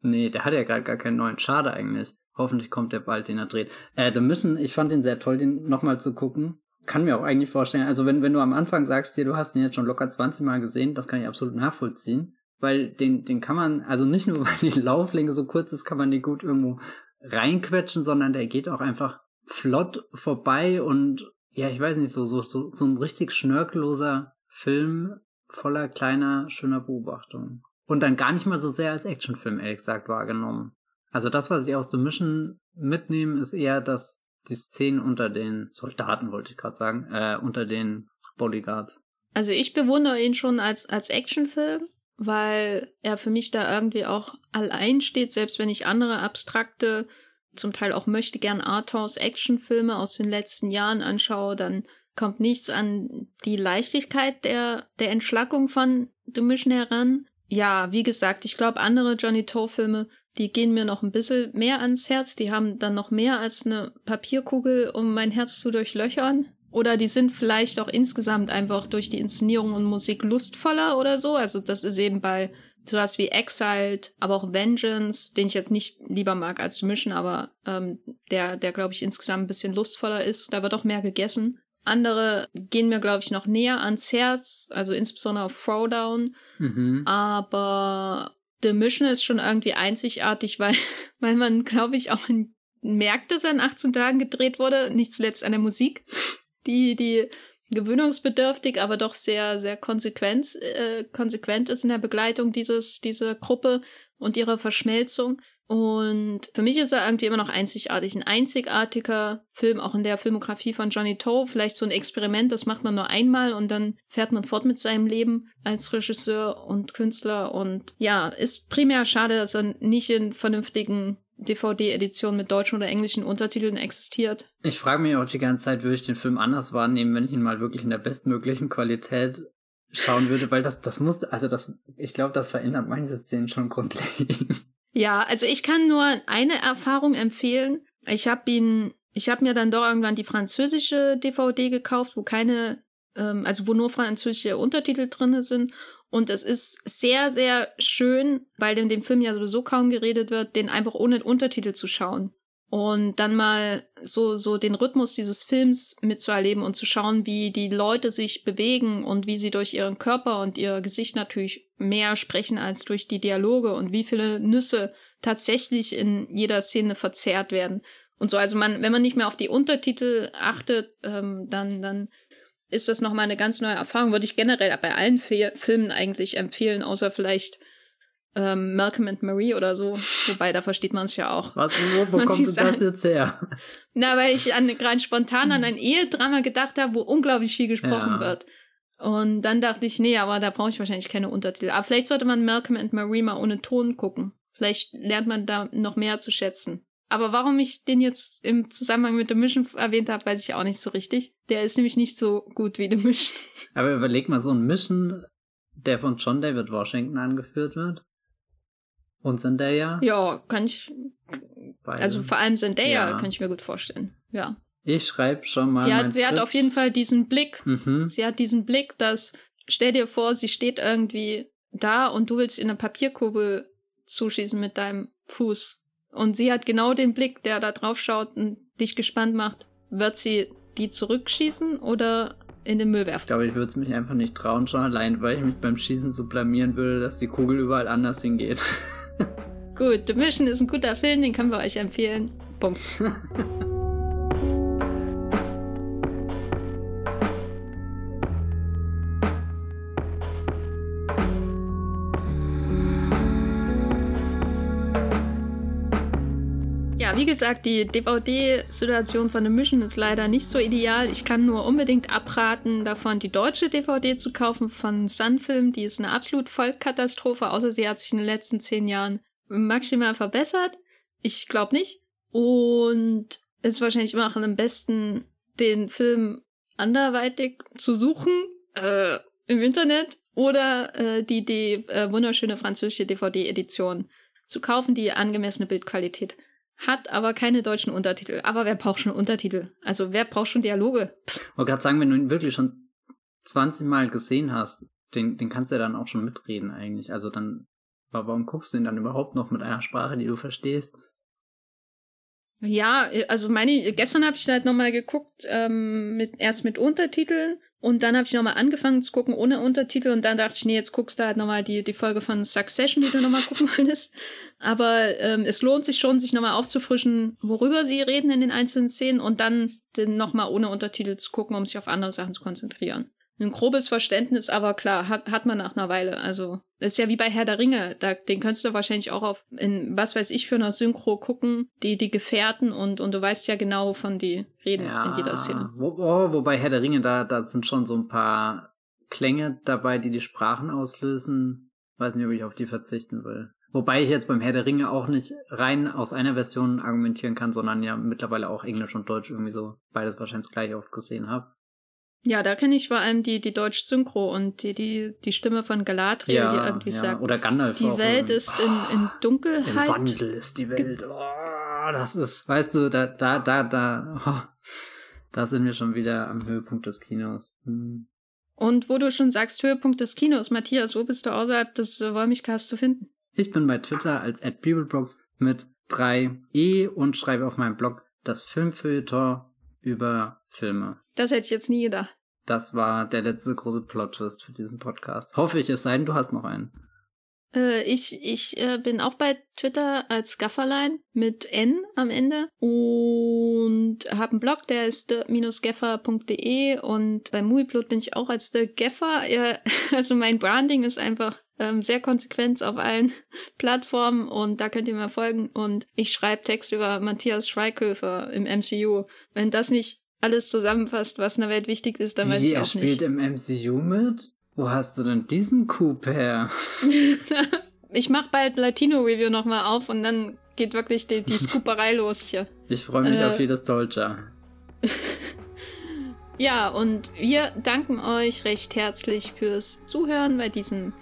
Nee, der hat ja gerade gar keinen neuen. Schade eigentlich. Hoffentlich kommt der bald, den er dreht. Äh, The Mission, ich fand den sehr toll, den nochmal zu gucken. Kann mir auch eigentlich vorstellen, also wenn, wenn du am Anfang sagst, dir, du hast den jetzt schon locker 20 Mal gesehen, das kann ich absolut nachvollziehen. Weil den, den kann man, also nicht nur, <laughs> weil die Lauflänge so kurz ist, kann man die gut irgendwo reinquetschen, sondern der geht auch einfach flott vorbei und ja, ich weiß nicht, so, so, so, so ein richtig schnörkelloser Film voller kleiner, schöner Beobachtungen. Und dann gar nicht mal so sehr als Actionfilm, ehrlich gesagt, wahrgenommen. Also das, was ich aus The Mission mitnehme, ist eher, dass die Szenen unter den Soldaten, wollte ich gerade sagen, äh, unter den Bodyguards. Also ich bewundere ihn schon als, als Actionfilm, weil er für mich da irgendwie auch allein steht, selbst wenn ich andere abstrakte, zum Teil auch möchte gern Arthouse Actionfilme aus den letzten Jahren anschaue, dann kommt nichts an die Leichtigkeit der, der Entschlackung von The Mission heran. Ja, wie gesagt, ich glaube, andere Johnny Toe-Filme die gehen mir noch ein bisschen mehr ans Herz. Die haben dann noch mehr als eine Papierkugel, um mein Herz zu durchlöchern. oder die sind vielleicht auch insgesamt einfach durch die Inszenierung und Musik lustvoller oder so. Also das ist eben bei sowas wie Exiled, aber auch Vengeance, den ich jetzt nicht lieber mag als Mission, aber ähm, der, der glaube ich insgesamt ein bisschen lustvoller ist. Da wird auch mehr gegessen. Andere gehen mir, glaube ich, noch näher ans Herz, also insbesondere auf Throwdown. Mhm. Aber The Mission ist schon irgendwie einzigartig, weil, <laughs> weil man, glaube ich, auch merkt, dass er in 18 Tagen gedreht wurde, nicht zuletzt an der Musik, die, die gewöhnungsbedürftig, aber doch sehr, sehr konsequent, äh, konsequent ist in der Begleitung dieses, dieser Gruppe und ihrer Verschmelzung. Und für mich ist er irgendwie immer noch einzigartig. Ein einzigartiger Film, auch in der Filmografie von Johnny Toe. Vielleicht so ein Experiment, das macht man nur einmal und dann fährt man fort mit seinem Leben als Regisseur und Künstler. Und ja, ist primär schade, dass er nicht in vernünftigen DVD-Edition mit deutschen oder englischen Untertiteln existiert. Ich frage mich auch die ganze Zeit, würde ich den Film anders wahrnehmen, wenn ich ihn mal wirklich in der bestmöglichen Qualität schauen würde, weil das, das muss, also das, ich glaube, das verändert manche Szenen schon grundlegend. Ja, also ich kann nur eine Erfahrung empfehlen. Ich habe ihn, ich habe mir dann doch irgendwann die französische DVD gekauft, wo keine, ähm, also wo nur französische Untertitel drinne sind. Und es ist sehr, sehr schön, weil in dem Film ja sowieso kaum geredet wird, den einfach ohne Untertitel zu schauen. Und dann mal so, so den Rhythmus dieses Films mitzuerleben und zu schauen, wie die Leute sich bewegen und wie sie durch ihren Körper und ihr Gesicht natürlich mehr sprechen als durch die Dialoge und wie viele Nüsse tatsächlich in jeder Szene verzehrt werden. Und so, also man, wenn man nicht mehr auf die Untertitel achtet, ähm, dann, dann ist das nochmal eine ganz neue Erfahrung. Würde ich generell bei allen Fi Filmen eigentlich empfehlen, außer vielleicht ähm, Malcolm and Marie oder so. Wobei, da versteht man es ja auch. Was, wo, <laughs> wo kommt das jetzt her? Na, weil ich an, rein spontan an ein Ehedrama gedacht habe, wo unglaublich viel gesprochen ja. wird. Und dann dachte ich, nee, aber da brauche ich wahrscheinlich keine Untertitel. Aber vielleicht sollte man Malcolm and Marie mal ohne Ton gucken. Vielleicht lernt man da noch mehr zu schätzen. Aber warum ich den jetzt im Zusammenhang mit The Mission erwähnt habe, weiß ich auch nicht so richtig. Der ist nämlich nicht so gut wie The Mission. Aber überleg mal, so ein Mission, der von John David Washington angeführt wird. Und Zendaya? Ja, kann ich. Beide. Also vor allem Zendaya ja. kann ich mir gut vorstellen. Ja. Ich schreibe schon mal. Die hat, sie hat auf jeden Fall diesen Blick. Mhm. Sie hat diesen Blick, dass, stell dir vor, sie steht irgendwie da und du willst in eine Papierkurbel zuschießen mit deinem Fuß. Und sie hat genau den Blick, der da drauf schaut und dich gespannt macht. Wird sie die zurückschießen oder in den Müll werfen? Ich glaube, ich würde es mich einfach nicht trauen, schon allein, weil ich mich beim Schießen so blamieren würde, dass die Kugel überall anders hingeht. Gut, The Mission ist ein guter Film, den können wir euch empfehlen. Punkt. <laughs> wie gesagt, die DVD-Situation von The Mission ist leider nicht so ideal. Ich kann nur unbedingt abraten, davon die deutsche DVD zu kaufen von Sunfilm. Die ist eine absolut Vollkatastrophe, außer sie hat sich in den letzten zehn Jahren maximal verbessert. Ich glaube nicht. Und es ist wahrscheinlich immer auch am besten, den Film anderweitig zu suchen äh, im Internet oder äh, die, die äh, wunderschöne französische DVD-Edition zu kaufen, die angemessene Bildqualität hat aber keine deutschen Untertitel. Aber wer braucht schon Untertitel? Also wer braucht schon Dialoge? Ich wollte gerade sagen, wenn du ihn wirklich schon 20 Mal gesehen hast, den, den kannst du ja dann auch schon mitreden eigentlich. Also dann, warum guckst du ihn dann überhaupt noch mit einer Sprache, die du verstehst? Ja, also meine, gestern habe ich halt nochmal geguckt, ähm, mit, erst mit Untertiteln und dann habe ich nochmal angefangen zu gucken ohne Untertitel und dann dachte ich, nee, jetzt guckst du halt nochmal die, die Folge von Succession, die du nochmal gucken <laughs> wolltest. Aber ähm, es lohnt sich schon, sich nochmal aufzufrischen, worüber sie reden in den einzelnen Szenen und dann nochmal ohne Untertitel zu gucken, um sich auf andere Sachen zu konzentrieren ein grobes Verständnis, aber klar, hat, hat man nach einer Weile. Also, ist ja wie bei Herr der Ringe. Da, den könntest du wahrscheinlich auch auf, in was weiß ich für einer Synchro gucken, die, die Gefährten und, und du weißt ja genau, von die reden ja, in jeder Szene. Wo, oh, wobei Herr der Ringe, da, da sind schon so ein paar Klänge dabei, die die Sprachen auslösen. Weiß nicht, ob ich auf die verzichten will. Wobei ich jetzt beim Herr der Ringe auch nicht rein aus einer Version argumentieren kann, sondern ja mittlerweile auch Englisch und Deutsch irgendwie so beides wahrscheinlich gleich oft gesehen habe. Ja, da kenne ich vor allem die, die deutsche Synchro und die, die, die Stimme von Galadriel, ja, die irgendwie ja. sagt. Oder Gandalf. Die Welt ist in, in Dunkelheit. Im Wandel ist die Welt. Oh, das ist, weißt du, da, da, da, da. Oh. Da sind wir schon wieder am Höhepunkt des Kinos. Hm. Und wo du schon sagst, Höhepunkt des Kinos, Matthias, wo bist du außerhalb des Wollmilchcasts zu finden? Ich bin bei Twitter als @bibelbrooks mit 3 E und schreibe auf meinem Blog das Filmfeuilleton über Filme. Das hätte ich jetzt nie gedacht. Das war der letzte große Plot-Twist für diesen Podcast. Hoffe ich, es sei denn, du hast noch einen. Äh, ich ich äh, bin auch bei Twitter als Gafferlein mit N am Ende und habe einen Blog, der ist the-geffer.de und bei Movieplot bin ich auch als The Geffer. Ja, <laughs> also mein Branding ist einfach ähm, sehr konsequent auf allen <laughs> Plattformen und da könnt ihr mir folgen und ich schreibe Text über Matthias Schweighöfer im MCU. Wenn das nicht alles zusammenfasst, was in der Welt wichtig ist, dann weiß Wie, ich er auch spielt nicht. im MCU mit? Wo hast du denn diesen Coup her? <laughs> ich mache bald Latino Review nochmal auf und dann geht wirklich die, die Scooperei <laughs> los hier. Ich freue mich Äh. auf jedes Dolce. <laughs> Ja, und wir danken euch recht herzlich fürs Zuhören bei diesem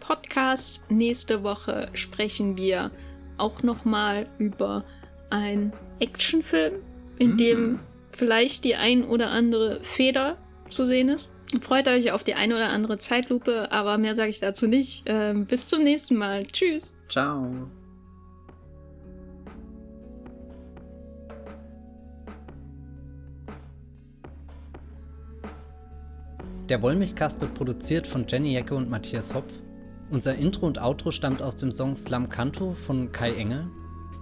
Podcast. Nächste Woche sprechen wir auch nochmal über einen Actionfilm, in Mhm. dem vielleicht die ein oder andere Feder zu sehen ist. Freut euch auf die ein oder andere Zeitlupe, aber mehr sage ich dazu nicht. Ähm, bis zum nächsten Mal. Tschüss. Ciao. Der Wollmilchcast wird produziert von Jenny Jecke und Matthias Hopf. Unser Intro und Outro stammt aus dem Song Slam Canto von Kai Engel.